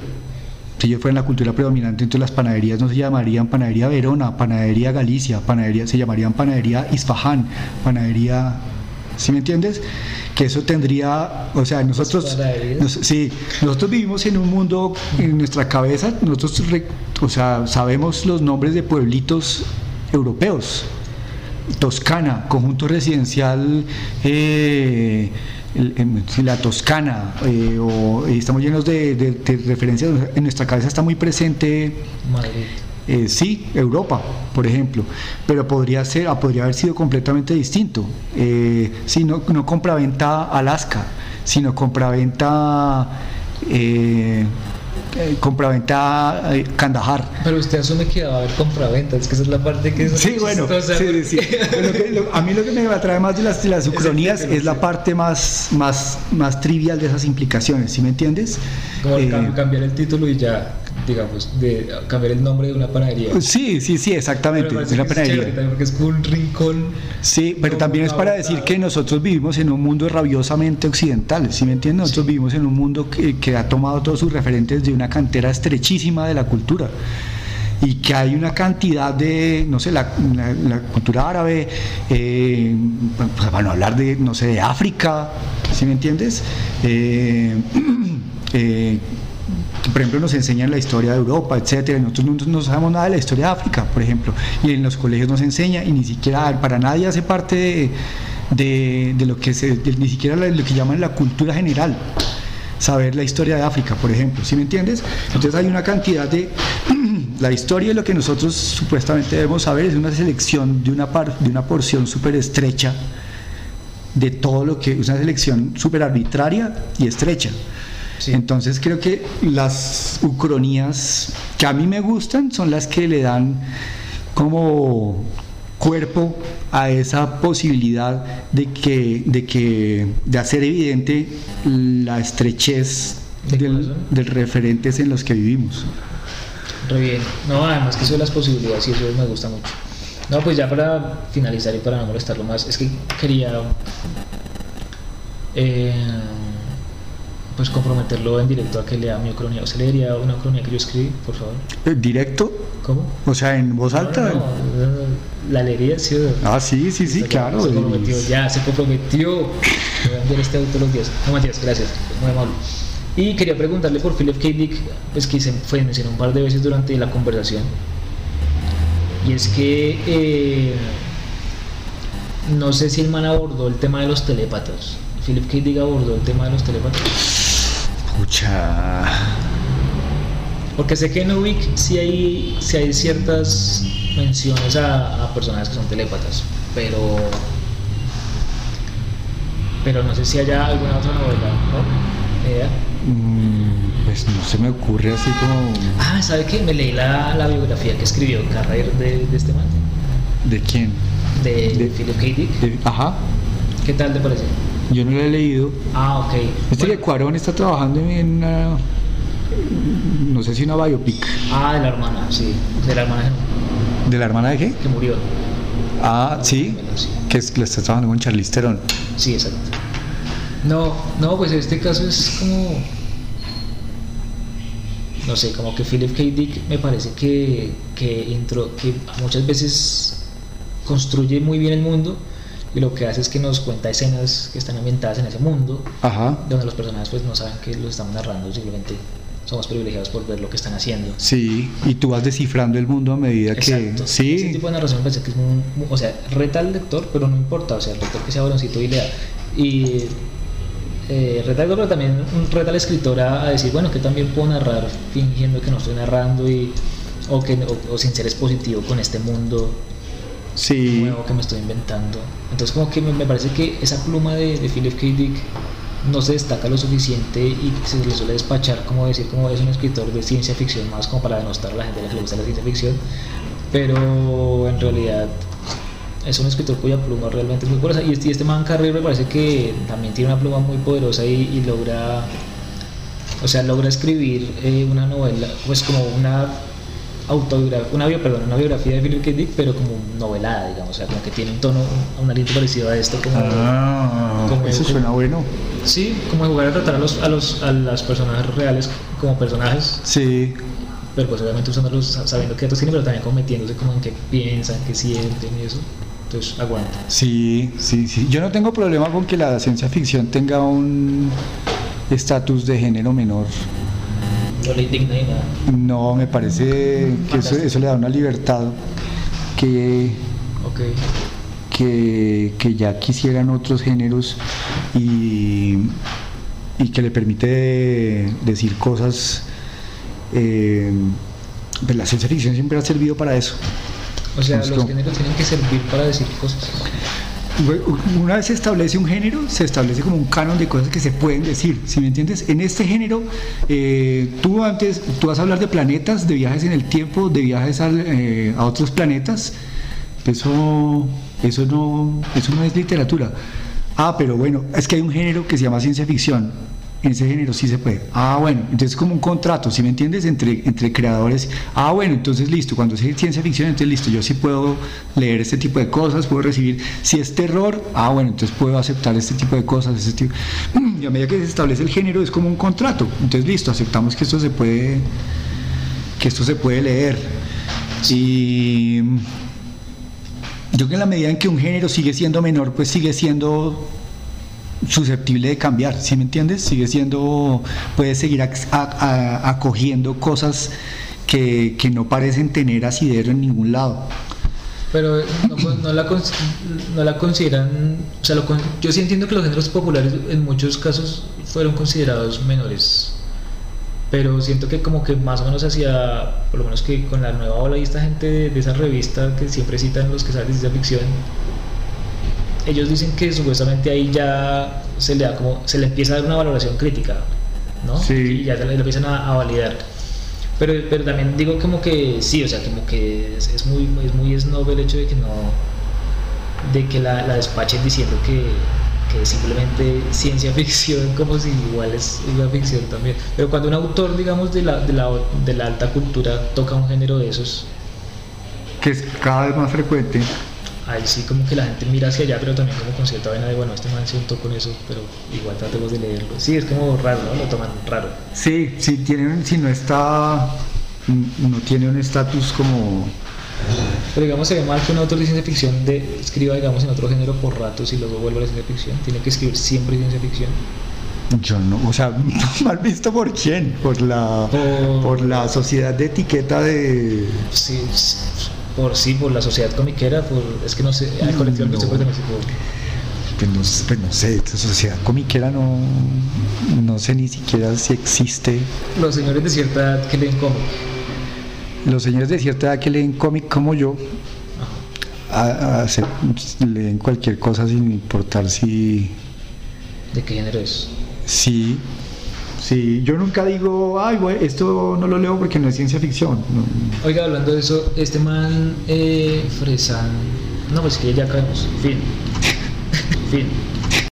Si ellos fueran la cultura predominante, entonces las panaderías no se llamarían panadería Verona, panadería Galicia, panadería, se llamarían panadería Isfahan, panadería, ¿sí me entiendes? Que eso tendría, o sea, nosotros, nos- sí, nosotros vivimos en un mundo, en nuestra cabeza, nosotros, re- o sea, sabemos los nombres de pueblitos europeos, Toscana, conjunto residencial, eh, la Toscana, eh, o, eh, estamos llenos de, de- de referencias, en nuestra cabeza está muy presente, Madrid. eh, sí, Europa, por ejemplo, pero podría ser, ah, podría haber sido completamente distinto. Eh, sí, no, no compraventa Alaska, sino compraventa, eh, eh, compraventa eh, Kandahar. Pero usted asume que va a haber compraventa, es que esa es la parte que es Sí, bueno, sí, sí. Lo que- lo- a mí lo que me atrae más de las, de las ucronías tema, es la parte más, más, más trivial de esas implicaciones, ¿sí me entiendes? Como Eh, cam- cambiar el título y ya, digamos, de cambiar el nombre de una panadería. sí, sí, sí, exactamente, Pero es es chévere panadería. también porque es como un rincón. Sí, pero también es para decir que nosotros vivimos en un mundo rabiosamente occidental, ¿sí me entiendes? Nosotros vivimos en un mundo que, que ha tomado todos sus referentes de una cantera estrechísima de la cultura y que hay una cantidad de, no sé, la, la- la cultura árabe, eh, pues, para no hablar de, no sé, de África, ¿sí me entiendes? Eh, eh, por ejemplo, nos enseñan la historia de Europa, etcétera. y Nosotros no, no sabemos nada de la historia de África, por ejemplo, y en los colegios nos enseña y ni siquiera para nadie hace parte de, lo que se, de- ni siquiera lo que llaman la cultura general. Saber la historia de África, por ejemplo, ¿sí me entiendes? Entonces hay una cantidad de la historia de lo que nosotros supuestamente debemos saber es una selección de una par- de una porción súper estrecha de todo lo que es una selección súper arbitraria y estrecha. Sí. Entonces creo que las ucronías que a mí me gustan son las que le dan como cuerpo a esa posibilidad de que de que de hacer evidente la estrechez ¿De del, del referentes en los que vivimos. Re bien. No, además que eso de las posibilidades y eso me gusta mucho. No, pues ya para finalizar y para no molestarlo más, es que quería eh, pues comprometerlo en directo a que lea mi cronía. ¿Se leería una cronía que yo escribí, por favor? Eh, ¿Directo? ¿Cómo? O sea, en voz alta. No, no, no, la leería, sí. o- Ah, sí, sí, sí, claro. Se comprometió, Y- ya, se comprometió. Me voy a enviar este auto los días. No, Matías, gracias. Muy amable. Y quería preguntarle por Philip K. Dick, pues que se fue mencionó un par de veces durante la conversación. Y es que eh, no sé si el man abordó el tema de los telépatas. Philip K. Dick abordó el tema de los telépatas. Pucha. Porque sé que en Ubik sí hay, sí hay ciertas menciones a, a personajes que son telépatas, pero pero no sé si haya alguna otra novela, ¿no? Idea. Mm, Pues no se me ocurre así como. Ah, ¿sabe qué? Me leí la, la biografía que escribió Carrer de, de este man, ¿De quién? de, De- Philip K. Dick. De- Ajá. ¿Qué tal te parece? Yo no lo he leído. Ah, ok. Este Bueno, que Cuarón está trabajando en una. No sé si una biopic. ah, de la hermana, sí. De la hermana ¿De la hermana de qué? que murió. Ah, sí. Sí, Que es le está trabajando con Charlize Theron. sí, exacto. No, no, pues este caso es como. No sé, como que Philip K. Dick me parece que, que, intro, que muchas veces construye muy bien el mundo y lo que hace es que nos cuenta escenas que están ambientadas en ese mundo, Ajá. donde los personajes pues no saben que lo estamos narrando, simplemente somos privilegiados por ver lo que están haciendo. Sí, y tú vas descifrando el mundo a medida que. Exacto. Ese Sí. tipo de narración parece que es muy, muy- o sea, reta al lector, pero no importa, o sea, el lector que sea baloncito y lea. Y eh, reta al pero también reta al escritor a, a decir, bueno, que también puedo narrar fingiendo que no estoy narrando y o que o, o sin ser expositivo con este mundo Sí. nuevo que me estoy inventando. Entonces como que me, me parece que esa pluma de, de Philip K. Dick no se destaca lo suficiente y se le suele despachar como decir como es un escritor de ciencia ficción más como para denostar a la gente que le gusta la ciencia ficción pero en realidad es un escritor cuya pluma realmente es muy poderosa y este, este man Carrero me parece que también tiene una pluma muy poderosa y, y logra o sea logra escribir eh, una novela pues como una autobiografía, una, bio- perdón, una biografía de Philip K. Dick, pero como novelada, digamos, o sea, como que tiene un tono, un aliento parecido a esto, como, Ah, como- eso como- suena bueno. sí, como jugar a tratar a los, a los, a las personajes reales como personajes, Sí. pero pues obviamente usándolos sa- sabiendo qué datos tienen, pero también como metiéndose como en qué piensan, qué sienten y eso, entonces aguanta. Sí, sí, sí. Yo no tengo problema con que la ciencia ficción tenga un estatus de género menor. No le indigna ni nada. No, me parece que eso, le da una libertad que, que, que ya quisieran otros géneros y, y que le permite decir cosas. eh, pues la ciencia ficción siempre ha servido para eso. O sea, los géneros tienen que servir para decir cosas. Una vez se establece un género, se establece como un canon de cosas que se pueden decir, ¿sí me entiendes? En este género, eh, tú antes, tú vas a hablar de planetas, de viajes en el tiempo, de viajes al- eh, a otros planetas, eso, eso, no, eso no es literatura. Ah, pero bueno, es que hay un género que se llama ciencia ficción. Ese género sí se puede. Ah, bueno, entonces es como un contrato, ¿sí me entiendes? Entre, entre creadores. Ah, bueno, entonces listo, cuando es ciencia ficción, entonces listo, yo sí puedo leer este tipo de cosas, puedo recibir. Si es terror, ah, bueno, entonces puedo aceptar este tipo de cosas, este tipo. Y a medida que se establece el género, es como un contrato. Entonces listo, aceptamos que esto se puede, que esto se puede leer. Y yo creo que en la medida en que un género sigue siendo menor, pues sigue siendo susceptible de cambiar, ¿sí me entiendes? Sigue siendo, puede seguir acogiendo cosas que, que no parecen tener asidero en ningún lado. Pero no, la, no la consideran, o sea, yo sí entiendo que los géneros populares en muchos casos fueron considerados menores, pero siento que como que más o menos hacia, por lo menos que con la nueva ola y esta gente de, de esa revista que siempre citan los que saben de ciencia ficción, ellos dicen que supuestamente ahí ya se le da como, se le empieza a dar una valoración crítica, ¿no? Sí. Y ya se le empiezan a, a validar. Pero, pero también digo como que sí, o sea, como que es, es muy, es muy snob el hecho de que no, de que la, la despachen diciendo que, que es simplemente ciencia ficción, como si igual es ciencia ficción también. Pero cuando un autor, digamos, de la, de la, de la alta cultura toca un género de esos, Que es cada vez más frecuente. Ahí sí como que la gente mira hacia allá, pero también como con cierta vaina de, bueno, este man se untó con eso, pero igual tratemos de leerlo. Sí, es como raro, ¿no? Lo toman raro. Sí, si, tiene, si no está, no tiene un estatus como... Pero digamos, se ve mal que un autor de ciencia ficción de, escriba, digamos, en otro género por ratos y luego vuelva a la ciencia ficción. Tiene que escribir siempre ciencia ficción. Yo no, o sea, mal visto por quién, por la, Por- por la sociedad de etiqueta de... Sí, sí, por sí, por la sociedad comiquera, por, es que no sé, al colectivo al que No. usted pertenece, por- Pues no, pues no sé, esta sociedad comiquera no, no sé ni siquiera si existe. los señores de cierta edad que leen cómic. Los señores de cierta edad que leen cómic como yo, a- a- se- leen cualquier cosa sin importar si... ¿De qué género es? Sí, sí, yo nunca digo, ay, güey, esto no lo leo porque no es ciencia ficción. No. Oiga, hablando de eso, este man, eh, Fresan. No, pues que ya caemos. Fin. fin.